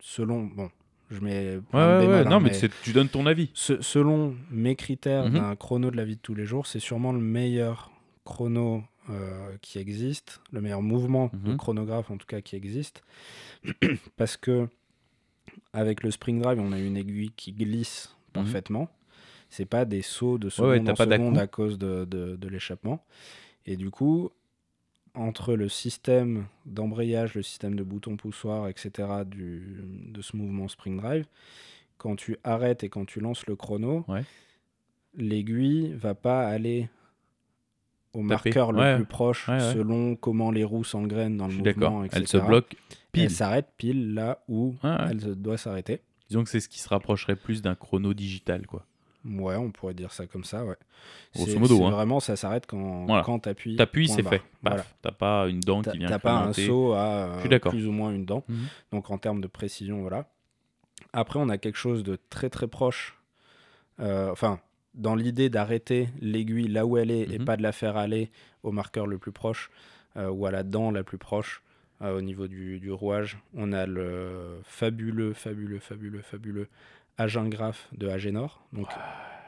selon bon, je mets Ouais, ouais, ouais. hein, Non, mais, tu donnes ton avis. se- selon mes critères Mhm. d'un chrono de la vie de tous les jours, c'est sûrement le meilleur chrono euh, qui existe, le meilleur mouvement de Mhm. chronographe en tout cas qui existe, <clears throat> parce que avec le Spring Drive, on a une aiguille qui glisse Mhm. parfaitement. C'est pas des sauts de ouais, seconde t'as en pas seconde d'à-coup. à cause de, de- de l'échappement. Et du coup, entre le système d'embrayage, le système de bouton poussoir, etc., du, de ce mouvement Spring Drive, quand tu arrêtes et quand tu lances le chrono, Ouais. l'aiguille va pas aller au marqueur le Ouais. plus proche Ouais, ouais. selon comment les roues s'engrainent dans le mouvement, etc. Elle se bloque Elle pile. s'arrête pile là où elle doit s'arrêter. Disons que c'est ce qui se rapprocherait plus d'un chrono digital, quoi. Ouais, on pourrait dire ça comme ça, ouais. Grosso C'est- modo, hein. Vraiment, ça s'arrête quand, Voilà. quand t'appuies. T'appuies, c'est fait. Voilà. T'as pas une dent qui vient t'as pas un saut à euh, plus ou moins une dent. Mhm. Donc en termes de précision, voilà. Après, on a quelque chose de très très proche. Euh, enfin, dans l'idée d'arrêter l'aiguille là où elle est et Mhm. pas de la faire aller au marqueur le plus proche euh, ou à la dent la plus proche euh, au niveau du, du rouage, on a le fabuleux, fabuleux, fabuleux, fabuleux Agingraph de Agenor. Donc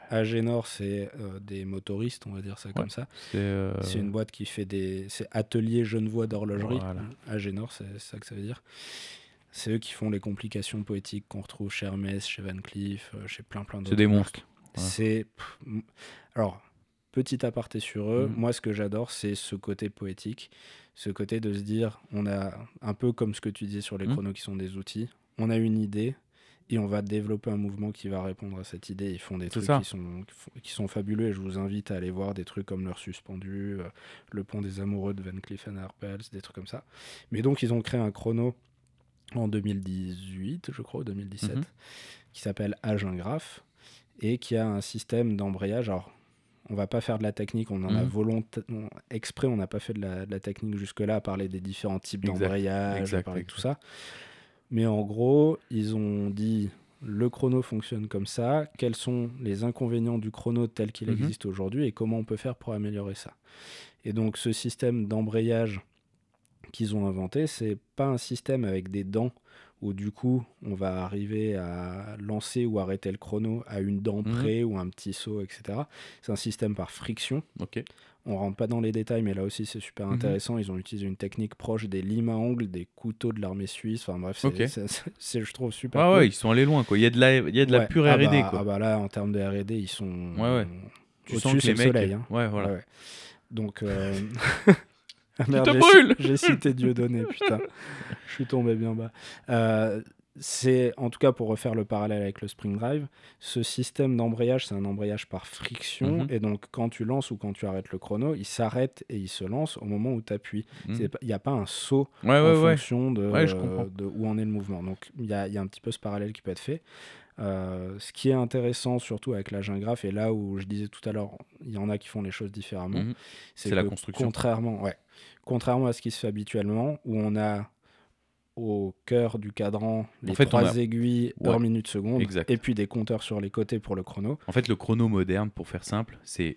Agenor, c'est euh, des motoristes, on va dire ça comme ça. C'est euh, une boîte qui fait des. C'est Atelier Genevois d'horlogerie. Voilà. Agenor, c'est ça que ça veut dire. C'est eux qui font les complications poétiques qu'on retrouve chez Hermès, chez Van Cleef, chez plein plein d'autres. c'est des monstres. C'est. Alors, petit aparté sur eux, Mhm. moi ce que j'adore, c'est ce côté poétique. Ce côté de se dire, on a un peu comme ce que tu disais sur les Mhm. chronos qui sont des outils, on a une idée et on va développer un mouvement qui va répondre à cette idée. Ils font des trucs ça. qui sont, qui fabuleux et je vous invite à aller voir des trucs comme leur suspendu, euh, le pont des amoureux de Van Cleef Arpels, des trucs comme ça. Mais donc ils ont créé un chrono en 2018, je crois, ou 2017, Mhm. qui s'appelle Agingraph et qui a un système d'embrayage. Alors, on va pas faire de la technique, on en a Mhm. volonté, on- exprès, on n'a pas fait de la, de la technique jusque-là, à parler des différents types d'embrayage, à parler de tout ça. Mais en gros, ils ont dit le chrono fonctionne comme ça, quels sont les inconvénients du chrono tel qu'il Mhm. existe aujourd'hui et comment on peut faire pour améliorer ça. Et donc ce système d'embrayage qu'ils ont inventé, c'est pas un système avec des dents où du coup on va arriver à lancer ou arrêter le chrono à une dent Mhm. près ou un petit saut, etc. C'est un système par friction. Ok. On rentre pas dans les détails, mais là aussi c'est super Mhm. intéressant. Ils ont utilisé une technique proche des limes à ongles, des couteaux de l'armée suisse. Enfin bref, c'est, <laughs> je trouve super. Cool. ouais, ils sont allés loin, quoi. Il y a de la, il y a de la pure Ah R&D, bah, quoi. Ah bah là, en termes de R&D, ils sont. Ouais, ouais. tu sens que les mecs. soleil. hein. Ouais, voilà. Ouais, ouais. Donc. euh, <laughs> ah merde, te brûles J'ai cité Dieudonné, putain. Je suis tombé bien bas. Euh, c'est, en tout cas, pour refaire le parallèle avec le Spring Drive, ce système d'embrayage, c'est un embrayage par friction. Mhm. Et donc, quand tu lances ou quand tu arrêtes le chrono, il s'arrête et il se lance au moment où tu appuies. Mhm. Il n'y a pas un saut Ouais, en ouais, fonction de, Ouais, euh, où en est le mouvement. Donc il y a, il y a un petit peu ce parallèle qui peut être fait. Euh, ce qui est intéressant surtout avec la graph et là où je disais tout à l'heure, il y en a qui font les choses différemment, Mhm. c'est la que construction. Contrairement, ouais, contrairement à ce qui se fait habituellement, où on a au cœur du cadran les fait, trois a- aiguilles Ouais, heure minute seconde exact. et puis des compteurs sur les côtés pour le chrono En fait, le chrono moderne, pour faire simple, c'est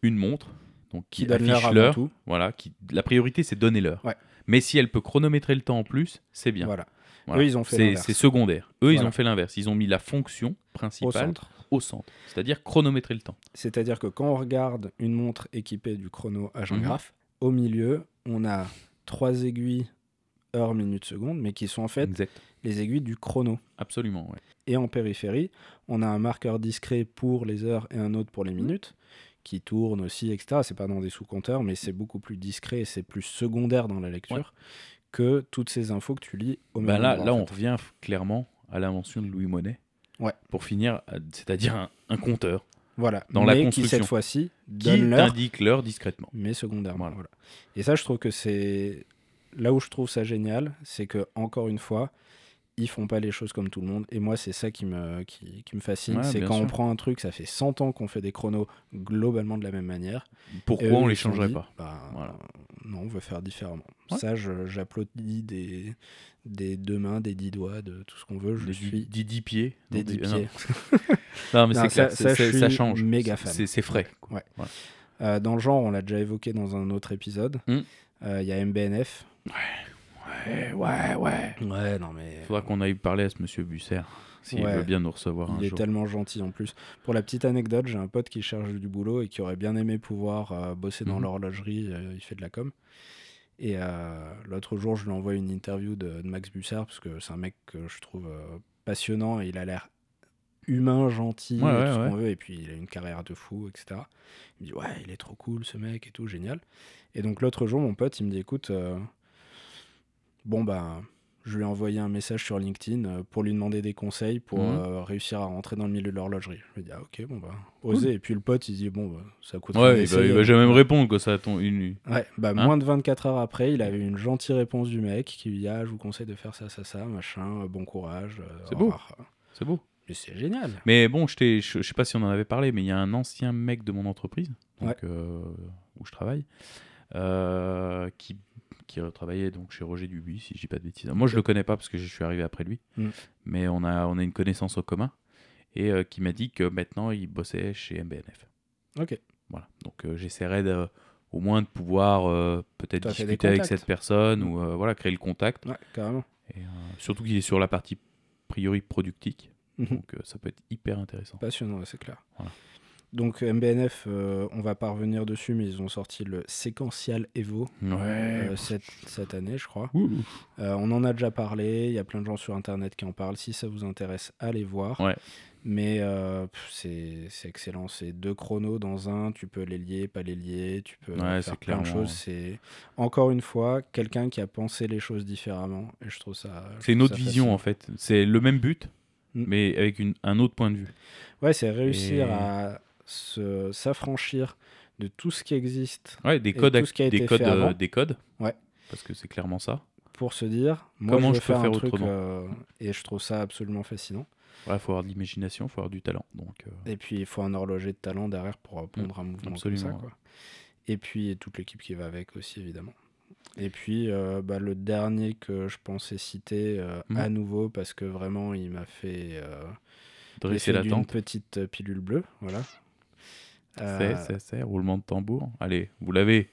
une montre donc qui, affiche l'heure. Voilà, qui... la priorité c'est donner l'heure. Ouais. Mais si elle peut chronométrer le temps en plus, c'est bien. Voilà. Voilà. Eux, ils ont fait l'inverse. c'est secondaire. Eux, ils ont fait l'inverse. Ils ont mis la fonction principale au centre, c'est-à-dire chronométrer le temps. C'est-à-dire que quand on regarde une montre équipée du chrono Mhm. Agingraph, au milieu, on a trois aiguilles heure, minute, seconde, mais qui sont en fait Exact. les aiguilles du chrono. Absolument. ouais. Et en périphérie, on a un marqueur discret pour les heures et un autre pour les Mhm. minutes, qui tourne aussi, etc. C'est pas dans des sous-compteurs, mais c'est beaucoup plus discret et c'est plus secondaire dans la lecture que toutes ces infos que tu lis au même Ben là, endroit, là, en on revient clairement à l'invention de Louis Monet. Ouais. Pour finir, c'est-à-dire un, un compteur Voilà. dans la mais qui construction. cette fois-ci t'indique l'heure discrètement. mais secondairement. Voilà. voilà. Et ça, je trouve que c'est là où je trouve ça génial, c'est que encore une fois, ils font pas les choses comme tout le monde. Et moi, c'est ça qui me, qui, qui me fascine. Ouais, c'est quand on prend un truc, ça fait 100 ans qu'on fait des chronos globalement de la même manière. Pourquoi eux, on les changerait dit, pas bah, Voilà. Non, on veut faire différemment. Ouais. Ça, je- j'applaudis des, des deux mains, des dix doigts, de tout ce qu'on veut. Je Des suis dix- dix pieds. des dix pieds. Non, <laughs> mais c'est ça- clair, ça, ça suis change. méga C'est- fan. C'est frais. quoi. Ouais. Voilà. Euh, dans le genre, on l'a déjà évoqué dans un autre épisode. Mm. Euh, Il y a MBNF. Ouais, ouais, ouais. Ouais, non mais. Faudra qu'on aille parler à ce monsieur Busser, s'il Ouais. veut bien nous recevoir un Il est tellement gentil en plus. Pour la petite anecdote, j'ai un pote qui cherche du boulot et qui aurait bien aimé pouvoir euh, bosser dans Mhm. l'horlogerie. euh, il fait de la com. Et euh, l'autre jour, je lui envoie une interview de, de Max Busser parce que c'est un mec que je trouve euh, passionnant et il a l'air humain, gentil, Ouais, et ouais, tout ce ouais. qu'on veut. Et puis il a une carrière de fou, etc. Il me dit ouais, il est trop cool ce mec et tout, génial. Et donc l'autre jour, mon pote, il me dit écoute, euh, bon bah je lui ai envoyé un message sur LinkedIn euh, pour lui demander des conseils pour Mhm. euh, réussir à rentrer dans le milieu de l'horlogerie. Je lui ai dit, ah ok, bon bah, osez. Et puis le pote, il dit, bon, bah, ça coûte Ouais, il va, il va jamais me répondre que ça a ton une. Ouais, bah, Hein moins de 24 heures après, il avait une gentille réponse du mec qui lui dit, ah, je vous conseille de faire ça, ça, ça, machin, euh, bon courage. euh, C'est au beau. C'est beau. Mais c'est génial. Mais bon, je, je, je sais pas si on en avait parlé, mais il y a un ancien mec de mon entreprise, donc, Ouais. euh, où je travaille, euh, qui, qui travaillait donc chez Roger Dubuis, si je dis pas de bêtises. Moi, je le connais pas parce que je suis arrivé après lui, Mm. mais on a, on a une connaissance en commun, et euh, qui m'a dit que maintenant, il bossait chez MBNF. Ok. Voilà. Donc, euh, j'essaierai de, au moins de pouvoir euh, peut-être discuter avec cette personne ou euh, voilà, créer le contact. Ouais, carrément. Et, surtout qu'il est sur la partie priori productique, Mhm. donc ça peut être hyper intéressant. Passionnant, c'est clair. Voilà. Donc MBNF, euh, on va pas revenir dessus, mais ils ont sorti le Sequential Evo Ouais. euh, cette, cette année, je crois. Euh, on en a déjà parlé, il y a plein de gens sur internet qui en parlent. Si ça vous intéresse, allez voir. Ouais. Mais euh, c'est excellent. C'est deux chronos dans un, tu peux les lier, pas les lier, tu peux Ouais, faire plein de choses. C'est encore une fois quelqu'un qui a pensé les choses différemment. Et je trouve ça. C'est une autre vision en fait. C'est le même but, Mm. mais avec une- un autre point de vue. Ouais, c'est réussir Et- à s'affranchir de tout ce qui existe Ouais, des codes, tout ce qui a des été codes, fait euh, avant. des codes. Ouais. Parce que c'est clairement ça. pour se dire moi Comment je, peux faire faire un truc euh, et je trouve ça absolument fascinant. Il faut avoir de l'imagination, il faut avoir du talent. Donc, euh, Et puis il faut un horloger de talent derrière pour répondre à un mouvement absolument, comme ça. Quoi. Et puis toute l'équipe qui va avec aussi évidemment. Et puis euh, bah, le dernier que je pensais citer Mhm. à nouveau parce que vraiment il m'a fait, dresser l'effet d'une l'attente. petite pilule bleue. Voilà. C'est, Euh, c'est, c'est, roulement de tambour. Allez, vous l'avez.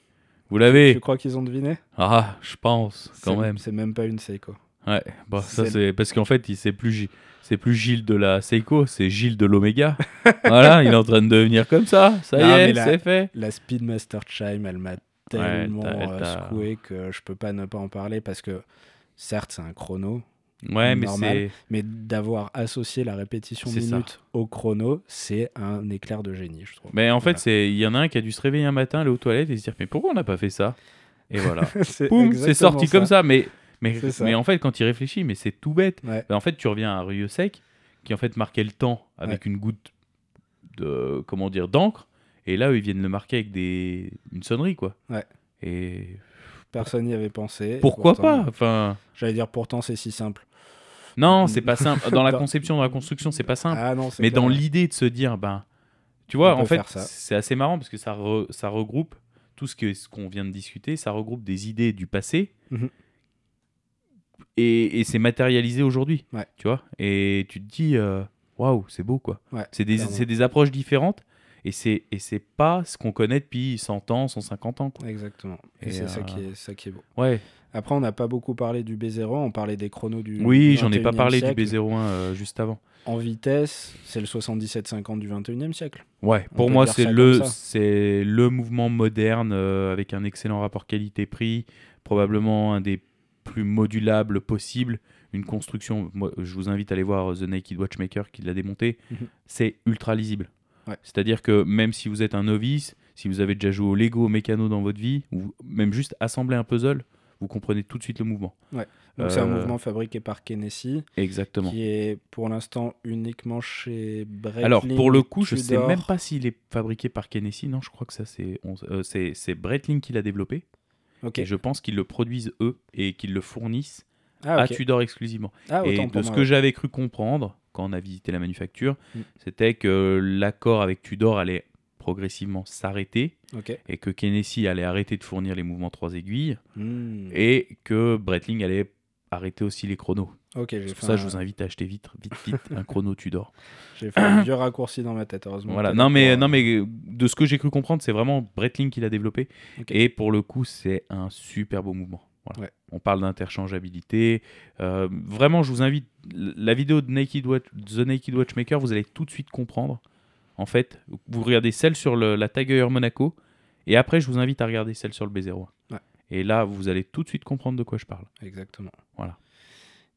Vous l'avez. tu crois qu'ils ont deviné Ah, je pense, quand C'est- même. C'est même pas une Seiko. Ouais, bah, ça C'est- parce qu'en fait, il c'est plus c'est plus Gilles de la Seiko, c'est Gilles de l'Oméga. <laughs> voilà, il est en train de devenir comme ça. Ça Non, y est, c'est fait. La Speedmaster Chime, elle m'a tellement t'as- euh, secoué que je peux pas ne pas en parler parce que certes c'est un chrono, Ouais, mais normal. c'est mais d'avoir associé la répétition C'est ça. minute au chrono, c'est un éclair de génie, je trouve. Mais en fait, Voilà. il y en a un qui a dû se réveiller un matin, aller aux toilettes et se dire mais pourquoi on n'a pas fait ça? Et voilà. <laughs> c'est sorti comme ça. Mais mais ça. mais en fait, quand il réfléchit, mais c'est tout bête. Ouais. Ben, en fait, tu reviens à Rio Sec, qui en fait marquait le temps avec une goutte de comment dire d'encre, et là eux, ils viennent le marquer avec des une sonnerie quoi. Ouais. Et Personne n'y avait pensé. pourquoi pourtant- pas? Enfin, J'allais dire pourtant c'est si simple. Non, c'est pas <laughs> simple. Dans la conception, dans la construction, c'est pas simple. Ah non, Mais dans l'idée de se dire, ben, tu vois, On en fait, c'est assez marrant parce que ça, re- ça regroupe tout ce qu'on vient de discuter, ça regroupe des idées du passé Mhm. et, et c'est matérialisé aujourd'hui, Ouais. tu vois. Et tu te dis, euh, waouh, c'est beau quoi. Ouais, c'est des, approches différentes et c'est et c'est pas ce qu'on connaît depuis 100 ans, 150 ans. Quoi. Exactement. Et, Et, c'est ça euh, qui est ça qui est beau. Ouais. Après, on n'a pas beaucoup parlé du B0, on parlait des chronos du. Oui, j'en ai pas 21e parlé siècle. du B01 euh, juste avant. En vitesse, c'est le 77-50 du 21e siècle. Ouais, On pour moi c'est le c'est le mouvement moderne euh, avec un excellent rapport qualité-prix, probablement un des plus modulables possibles, une construction. Moi, je vous invite à aller voir The Naked Watchmaker qui l'a démonté. Mhm. C'est ultra lisible. Ouais. C'est-à-dire que même si vous êtes un novice, si vous avez déjà joué au Lego, au mécano dans votre vie, ou même juste assembler un puzzle, vous comprenez tout de suite le mouvement. Donc, c'est un Euh, mouvement fabriqué par Kenessi, Exactement. qui est pour l'instant uniquement chez Breitling. Alors pour le coup, je sais Tudor. même pas s'il est fabriqué par Kenessi. Non, je crois que ça c'est euh, c'est c'est Breitling qui l'a développé. Ok. Et je pense qu'ils le produisent eux et qu'ils le fournissent Ah, à. Tudor exclusivement. Ah, et de ce moi, que ouais. j'avais cru comprendre quand on a visité la manufacture, Mm. c'était que l'accord avec Tudor allait progressivement s'arrêter et que Kenessi allait arrêter de fournir les mouvements trois aiguilles Hmm. et que Breitling allait arrêtez aussi les chronos. Pour ça, un... je vous invite à acheter vite, vite, vite un chrono <laughs> Tudor. j'ai fait un <clears throat> vieux raccourci dans ma tête, heureusement. Voilà. Non mais, pour, non euh, mais euh, de ce que j'ai cru comprendre, c'est vraiment Breitling qui l'a développé. Et pour le coup, c'est un super beau mouvement. Voilà. Ouais. On parle d'interchangeabilité. Euh, vraiment, je vous invite. La vidéo de Naked Watch, The Naked Watchmaker, vous allez tout de suite comprendre. En fait, vous regardez celle sur le- la Tag Heuer Monaco. Et après, je vous invite à regarder celle sur le B01. Ouais. Et là, vous allez tout de suite comprendre de quoi je parle. Exactement. Voilà.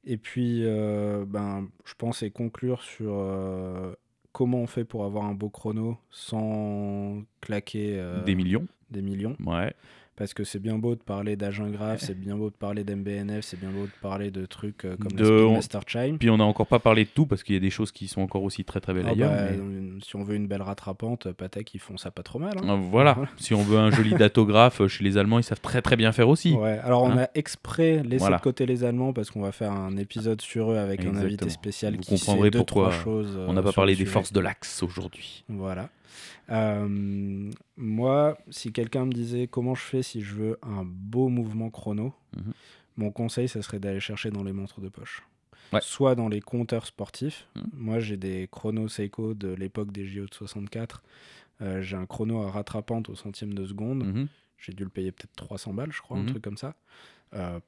Et puis, euh, ben, je pense et conclure sur euh, comment on fait pour avoir un beau chrono sans claquer euh, Des millions. des millions. Ouais. Parce que c'est bien beau de parler d'agent graph, c'est bien beau de parler d'MBNF, c'est bien beau de parler de trucs euh, comme De- la Speedmaster Chime. Puis on n'a encore pas parlé de tout parce qu'il y a des choses qui sont encore aussi très très belles Ah ailleurs. bah, mais- euh, Si on veut une belle rattrapante, Patek, ils font ça pas trop mal. hein. Ah, Voilà. Voilà. <laughs> Si on veut un joli datographe, euh, chez les Allemands, ils savent très très bien faire aussi. Ouais, alors on Hein a exprès laissé Voilà. de côté les Allemands parce qu'on va faire un épisode sur eux avec un invité spécial Vous qui sait comprendrez deux, pourquoi trois choses. On n'a euh, pas parlé des forces de l'axe aujourd'hui. Voilà. Euh, moi, si quelqu'un me disait comment je fais si je veux un beau mouvement chrono, Mhm. mon conseil, ça serait d'aller chercher dans les montres de poche. Ouais. Soit dans les compteurs sportifs. Mhm. Moi, j'ai des chronos Seiko de l'époque des JO de 64. Euh, j'ai un chrono à rattrapante au centième de seconde. Mhm. J'ai dû le payer peut-être 300 balles, je crois, un truc comme ça. Euh,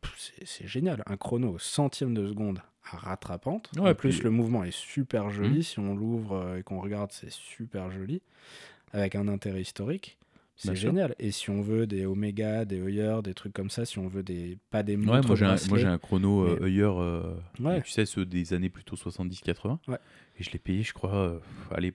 c'est- génial. Un chrono au centième de seconde rattrapante. Ouais, en plus, puis- le mouvement est super joli. Mhm. Si on l'ouvre euh, et qu'on regarde, c'est super joli. Avec un intérêt historique. C'est sûr. génial. Et si on veut des Omega, des Heuer, des trucs comme ça, si on veut des pas des Ouais, montres moi j'ai un, bracelets, moi, j'ai un chrono euh, mais- Heuer, euh, Ouais. tu sais, ceux des années plutôt 70-80. Ouais. Et je l'ai payé, je crois, euh, allez,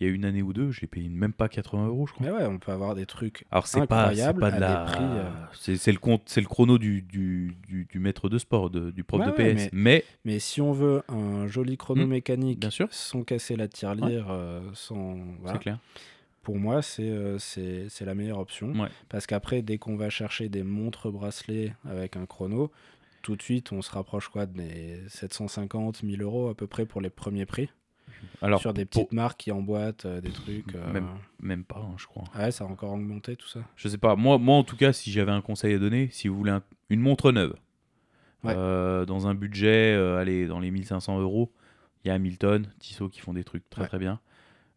il y a une année ou deux, je l'ai payé même pas 80 euros, je crois. Mais ouais, on peut avoir des trucs. Alors c'est pas, pas de la, prix, euh. c'est le compte, c'est le chrono du, du, du, du maître de sport, de- du prof Ouais, de ouais, PS. Mais, Mais si on veut un joli chrono Mhm. mécanique, Bien sûr. sans casser la tirelire, euh, sans voilà, c'est clair. pour moi, c'est euh, c'est la meilleure option. Ouais. Parce qu'après, dès qu'on va chercher des montres bracelets avec un chrono, tout de suite, on se rapproche quoi des 750, 1000 euros à peu près pour les premiers prix. Alors sur des pour- petites marques qui emboîtent euh, des trucs. euh, Même- même pas, hein, je crois. Ouais, ça a encore augmenté tout ça. Je sais pas. Moi, moi en tout cas, si j'avais un conseil à donner, si vous voulez un- une montre neuve, Ouais. euh, dans un budget, allez, dans les 1500 euros, il y a Hamilton, Tissot qui font des trucs très Ouais. très bien.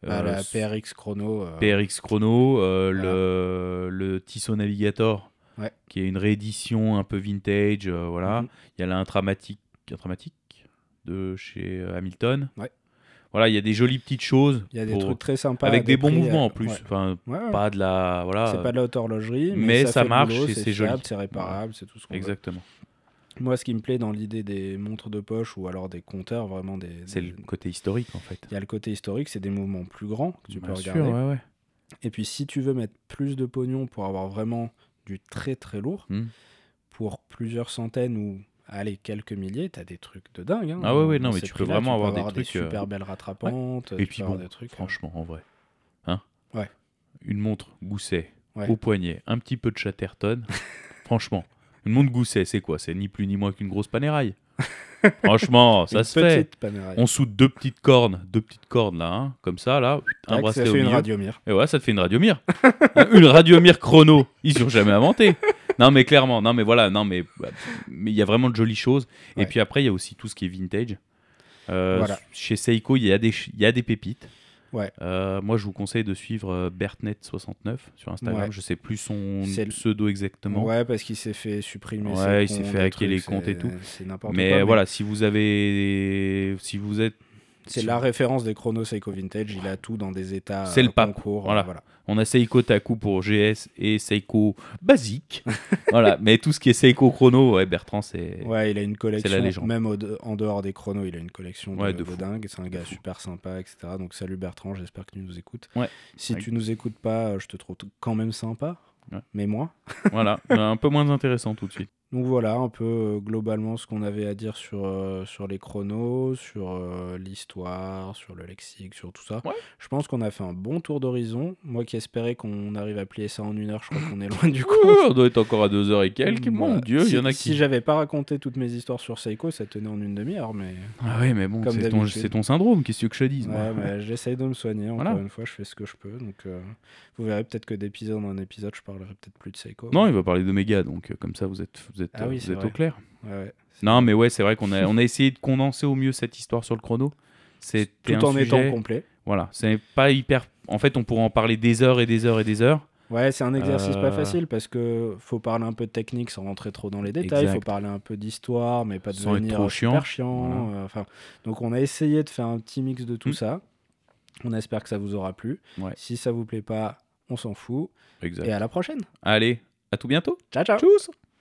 Bah, la PRX Chrono. PRX Chrono, le, le Tissot Navigator, Ouais. qui est une réédition un peu vintage, voilà. mhm. Il y a l'intramatique, intramatique de chez Hamilton. Ouais. Voilà, il y a des jolies petites choses. Il y a des pour- trucs très sympas. avec des, bons prix, mouvements en plus. ouais. Enfin, Ouais, ouais. pas de la. Voilà. C'est pas de la haute horlogerie, mais, mais ça, marche boulot, et c'est joli. c'est réparable, c'est tout ce qu'on veut. Exactement. Moi, ce qui me plaît dans l'idée des montres de poche ou alors des compteurs, vraiment des. C'est le côté historique en fait. Il y a le côté historique, c'est des mouvements plus grands que tu Bien peux sûr, regarder. Et puis, si tu veux mettre plus de pognon pour avoir vraiment du très très lourd, Hmm. pour plusieurs centaines ou allez quelques milliers, t'as des trucs de dingue. hein. Ah ouais, ouais, non, mais tu peux vraiment avoir des des trucs, euh, super belles rattrapantes. Et puis bon, des trucs. euh, franchement, en vrai. Hein Ouais. Une montre gousset au poignet, un petit peu de Chatterton. <laughs> franchement, une montre gousset, c'est quoi? C'est ni plus ni moins qu'une grosse panéraille. <laughs> franchement, ça une se fait. Panerai. On soude deux petites cornes, deux petites cornes là, hein, comme ça, là, un bracelet ça au fait une milieu. radiomire. Et ouais, ça te fait une radiomire. <laughs> une radiomire chrono. Ils ont jamais inventé. Non, mais clairement, non, mais voilà, non, mais bah, mais il y a vraiment de jolies choses. Et puis après, il y a aussi tout ce qui est vintage. Euh, Voilà. Chez Seiko, il y a des, il y a des pépites. Ouais. Euh, moi, je vous conseille de suivre euh, Bertnet69 sur Instagram. Ouais. Je sais plus son pseudo exactement. Ouais, parce qu'il s'est fait supprimer. Ouais, il s'est fait hacker les comptes et tout. Mais quoi. voilà, si vous avez, si vous êtes, C'est la référence des chronos Seiko Vintage. Il a tout dans des états. C'est le euh, pape. concours, Voilà. voilà. on a Seiko Taku pour GS et Seiko basique. <laughs> voilà, mais tout ce qui est Seiko chrono, ouais, Bertrand, c'est. Ouais, il a une collection. légende. Même de- en dehors des chronos, il a une collection de, Ouais, de de fou. dingue. C'est un gars super sympa, etc. Donc salut Bertrand, j'espère que tu nous écoutes. Ouais. Si tu nous écoutes pas, euh, je te trouve quand même sympa. Mais moi. voilà, <laughs> un peu moins intéressant tout de suite. Donc voilà un peu euh, globalement ce qu'on avait à dire sur, euh, sur les chronos, sur euh, l'histoire, sur le lexique, sur tout ça. Ouais. Je pense qu'on a fait un bon tour d'horizon. Moi qui espérais qu'on arrive à plier ça en une heure, je crois <laughs> qu'on est loin du coup. On doit être encore à deux heures et quelques. Mon Voilà. Dieu, il si, y en a Si qui. j'avais pas raconté toutes mes histoires sur Seiko, ça tenait en une demi-heure, mais... Ah ouais, mais bon, c'est ton, syndrome. Qu'est-ce que je te dise Ouais, mais j'essaye de me soigner. <laughs> Encore Voilà. une fois, je fais ce que je peux. Donc, euh, vous verrez peut-être que d'épisode en épisode, je parlerai peut-être plus de Seiko. Non, il va parler d'Omega, donc euh, comme ça, vous êtes, vous êtes, Ah oui, vous êtes au clair. Ouais, ouais. Non, mais ouais, c'est vrai qu'on a, on a essayé de condenser au mieux cette histoire sur le chrono. C'était Tout un en sujet- étant complet. Voilà, c'est pas hyper. En fait, on pourrait en parler des heures et des heures et des heures. Ouais, c'est un exercice pas Euh, facile parce que faut parler un peu de technique sans rentrer trop dans les détails. Exact. faut parler un peu d'histoire, mais pas Sans être devenir trop super chiant. chiant. Voilà. euh, Enfin, donc on a essayé de faire un petit mix de tout Mm. ça. On espère que ça vous aura plu. Ouais. Si ça vous plaît pas, on s'en fout. Exact. Et à la prochaine. Allez, à tout bientôt. Ciao ciao. Tchuss